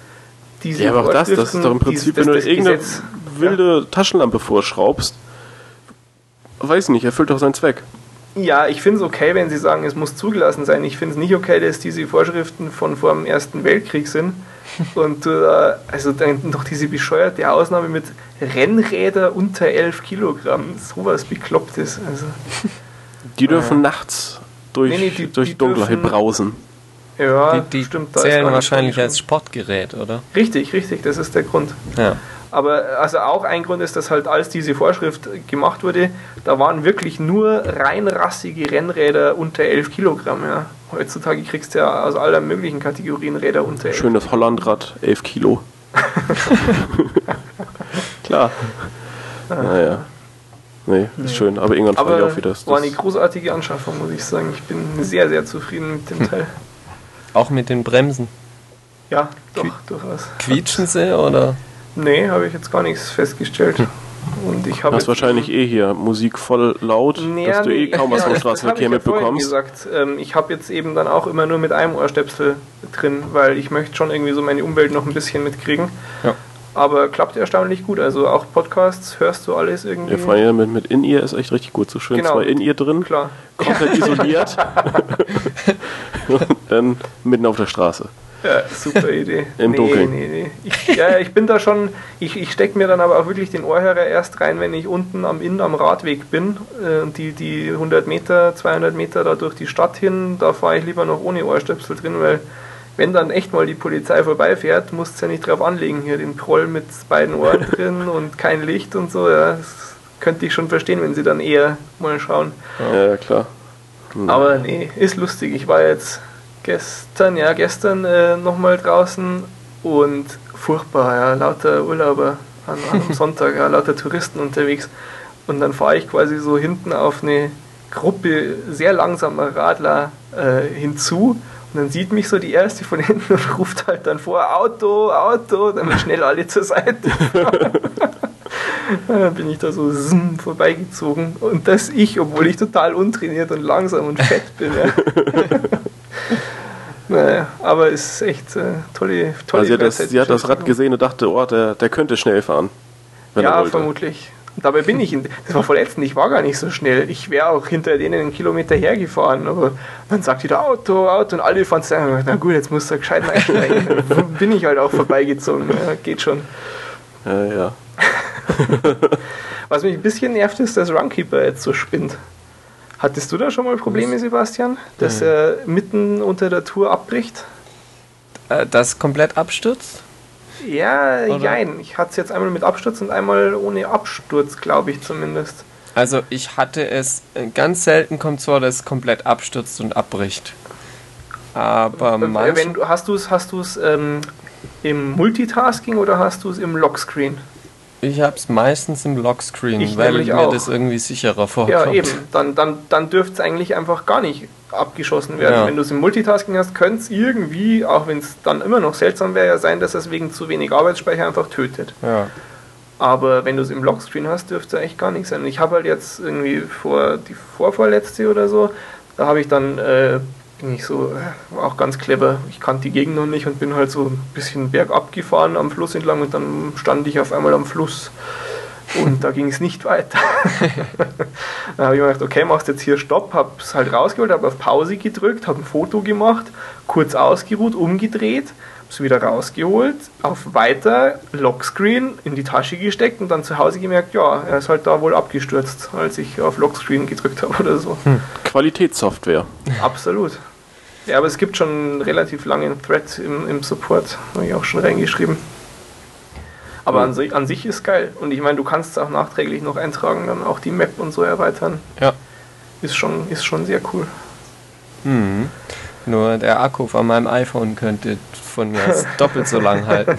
diese Ja, aber auch das, das ist doch im Prinzip, dieses, wenn du irgendeine Gesetz, wilde ja. Taschenlampe vorschraubst, weiß nicht, erfüllt doch seinen Zweck. Ja, ich finde es okay, wenn Sie sagen, es muss zugelassen sein. Ich finde es nicht okay, dass diese Vorschriften von vor dem Ersten Weltkrieg sind. Und äh, also dann noch diese bescheuerte Ausnahme mit Rennräder unter 11 Kilogramm. Sowas Beklopptes. Also, die dürfen äh, nachts durch, nee, nee, die, durch die Dunkelheit dürfen, brausen. Ja, die, die stimmt. zählen wahrscheinlich als Sportgerät, oder? Richtig, richtig, das ist der Grund. Ja. Aber also auch ein Grund ist, dass halt als diese Vorschrift gemacht wurde, da waren wirklich nur reinrassige Rennräder unter 11 Kilogramm. Ja. Heutzutage kriegst du ja aus aller möglichen Kategorien Räder unter 11 Schönes Hollandrad, 11 Kilo. Klar. Naja. Nee, ist nee. schön, aber irgendwann fahre ich auch wieder. Das war eine großartige Anschaffung, muss ich sagen. Ich bin sehr, sehr zufrieden mit dem Teil. Auch mit den Bremsen? Ja, doch, Qui durchaus. Quietschen sie oder? Nee, habe ich jetzt gar nichts festgestellt. Und ich habe. hast wahrscheinlich eh hier Musik voll laut, nee, dass du eh kaum was vom Straßenverkehr mitbekommst. gesagt, ähm, ich habe jetzt eben dann auch immer nur mit einem Ohrstöpsel drin, weil ich möchte schon irgendwie so meine Umwelt noch ein bisschen mitkriegen. Ja. Aber klappt erstaunlich gut. Also auch Podcasts hörst du alles irgendwie. Ja, vor allem mit, mit In-Ear ist echt richtig gut. So schön genau. zwei In-Ear drin, Klar. komplett isoliert. Und dann mitten auf der Straße. Ja, super Idee. Im nee, Dunkeln. Nee, nee. Ich, ja, ich bin da schon, ich, ich stecke mir dann aber auch wirklich den Ohrhörer erst rein, wenn ich unten am Inn am Radweg bin. Äh, die, die 100 Meter, 200 Meter da durch die Stadt hin, da fahre ich lieber noch ohne Ohrstöpsel drin, weil wenn dann echt mal die Polizei vorbeifährt, musst du ja nicht drauf anlegen, hier den Proll mit beiden Ohren drin und kein Licht und so. Ja, das könnte ich schon verstehen, wenn sie dann eher mal schauen. Ja, ja klar. Mhm. Aber nee, ist lustig. Ich war jetzt gestern, ja, gestern äh, nochmal draußen und furchtbar, ja, lauter Urlauber an, am Sonntag, ja, lauter Touristen unterwegs. Und dann fahre ich quasi so hinten auf eine Gruppe sehr langsamer Radler äh, hinzu. Und dann sieht mich so die erste von hinten und ruft halt dann vor, Auto, Auto, damit schnell alle zur Seite. dann bin ich da so zzz, vorbeigezogen. Und das ich, obwohl ich total untrainiert und langsam und fett bin. Ja. Naja, aber es ist echt äh, tolle, tolle also sie, hat das, sie hat das Rad gesehen und dachte, oh, der, der könnte schnell fahren. ja, vermutlich. Dabei bin ich, in, das war verletzend, ich war gar nicht so schnell. Ich wäre auch hinter denen einen Kilometer hergefahren, aber dann sagt die da Auto, Auto und alle fanden es, na gut, jetzt muss er gescheit einsteigen. bin ich halt auch vorbeigezogen, ja, geht schon. Ja, ja. Was mich ein bisschen nervt, ist, dass Runkeeper jetzt so spinnt. Hattest du da schon mal Probleme, Sebastian, dass er mitten unter der Tour abbricht? Äh, das komplett abstürzt? Ja, nein. Ich hatte es jetzt einmal mit Absturz und einmal ohne Absturz, glaube ich zumindest. Also ich hatte es, äh, ganz selten kommt es vor, dass es komplett abstürzt und abbricht. Aber äh, manchmal... Wenn du, hast du es hast ähm, im Multitasking oder hast du es im Lockscreen? Ich habe es meistens im Lockscreen, ich weil mir auch. das irgendwie sicherer vorkommt. Ja, eben. Dann, dann, dann dürfte es eigentlich einfach gar nicht abgeschossen werden. Ja. Wenn du es im Multitasking hast, könnte es irgendwie, auch wenn es dann immer noch seltsam wäre, ja sein, dass es wegen zu wenig Arbeitsspeicher einfach tötet. Ja. Aber wenn du es im Lockscreen hast, dürfte es eigentlich gar nicht sein. Ich habe halt jetzt irgendwie vor die vorvorletzte oder so, da habe ich dann äh, bin ich so, war auch ganz clever. Ich kannte die Gegend noch nicht und bin halt so ein bisschen bergab gefahren am Fluss entlang und dann stand ich auf einmal am Fluss und da ging es nicht weiter. dann habe ich mir gedacht, okay, machst jetzt hier Stopp, habe es halt rausgeholt, habe auf Pause gedrückt, habe ein Foto gemacht, kurz ausgeruht, umgedreht, habe es wieder rausgeholt, auf Weiter, Lockscreen, in die Tasche gesteckt und dann zu Hause gemerkt, ja, er ist halt da wohl abgestürzt, als ich auf Lockscreen gedrückt habe oder so. Hm. Qualitätssoftware. Absolut. Ja, aber es gibt schon einen relativ langen Thread im, im Support, habe ich auch schon reingeschrieben. Aber an, sich, an sich ist geil. Und ich meine, du kannst es auch nachträglich noch eintragen, dann auch die Map und so erweitern. Ja. ist schon, ist schon sehr cool. Mhm. Nur der Akku von meinem iPhone könnte von mir doppelt so lang halten.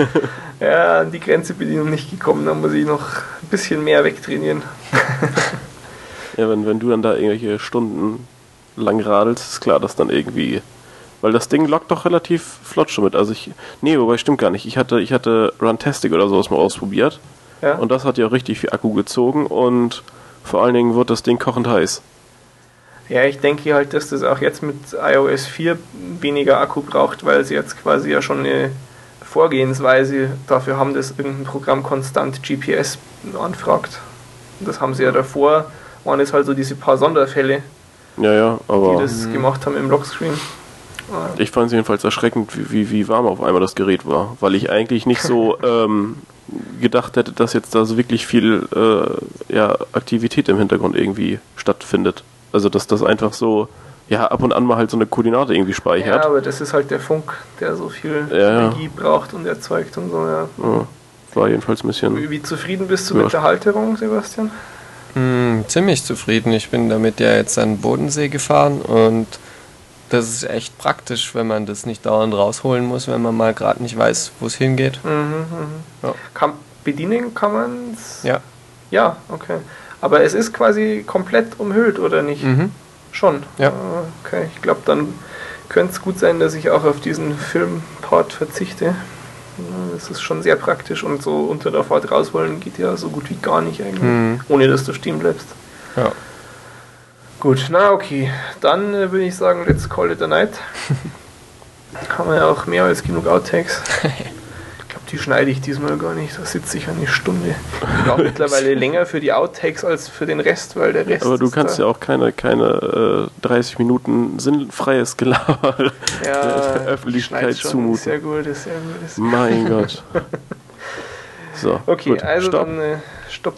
ja, an die Grenze bin ich noch nicht gekommen, da muss ich noch ein bisschen mehr wegtrainieren. ja, wenn, wenn du dann da irgendwelche Stunden lang radelst, ist klar, dass dann irgendwie. Weil das Ding lockt doch relativ flott schon mit. Also ich. Nee, wobei stimmt gar nicht. Ich hatte, ich hatte Runtastic oder sowas mal ausprobiert. Ja? Und das hat ja auch richtig viel Akku gezogen und vor allen Dingen wird das Ding kochend heiß. Ja, ich denke halt, dass das auch jetzt mit iOS 4 weniger Akku braucht, weil sie jetzt quasi ja schon eine Vorgehensweise dafür haben, dass irgendein Programm konstant GPS anfragt. Das haben sie ja davor, waren es halt so diese paar Sonderfälle, ja, ja, aber die das gemacht haben im Lockscreen. Ich fand es jedenfalls erschreckend, wie, wie, wie warm auf einmal das Gerät war, weil ich eigentlich nicht so ähm, gedacht hätte, dass jetzt da so wirklich viel äh, ja, Aktivität im Hintergrund irgendwie stattfindet. Also dass das einfach so, ja, ab und an mal halt so eine Koordinate irgendwie speichert. Ja, aber das ist halt der Funk, der so viel ja, Energie braucht und erzeugt und so, ja. ja. War jedenfalls ein bisschen. Wie, wie zufrieden bist du mit der Halterung, Sebastian? Mm, ziemlich zufrieden. Ich bin damit ja jetzt an den Bodensee gefahren und das ist echt praktisch, wenn man das nicht dauernd rausholen muss, wenn man mal gerade nicht weiß, wo es hingeht. Mhm, mhm. Ja. Kann, bedienen kann man es? Ja. Ja, okay. Aber es ist quasi komplett umhüllt, oder nicht? Mhm. Schon. Ja. Okay, ich glaube, dann könnte es gut sein, dass ich auch auf diesen Filmport verzichte. Das ist schon sehr praktisch und so unter der Fahrt rausholen geht ja so gut wie gar nicht eigentlich, mhm. ohne dass du stehen bleibst. Ja. Gut, na okay. Dann äh, würde ich sagen, let's call it a night. Haben wir ja auch mehr als genug Outtakes. die schneide ich diesmal gar nicht. Da sitze ich eine Stunde. Ich brauche mittlerweile länger für die Outtakes als für den Rest, weil der Rest. Aber du kannst ja auch keine, keine äh, 30 Minuten sinnfreies Gelaber ja, der Öffentlichkeit zumuten. Ist sehr gut, ist sehr gut. Ist mein Gott. So, okay, gut, also stopp. dann äh, stopp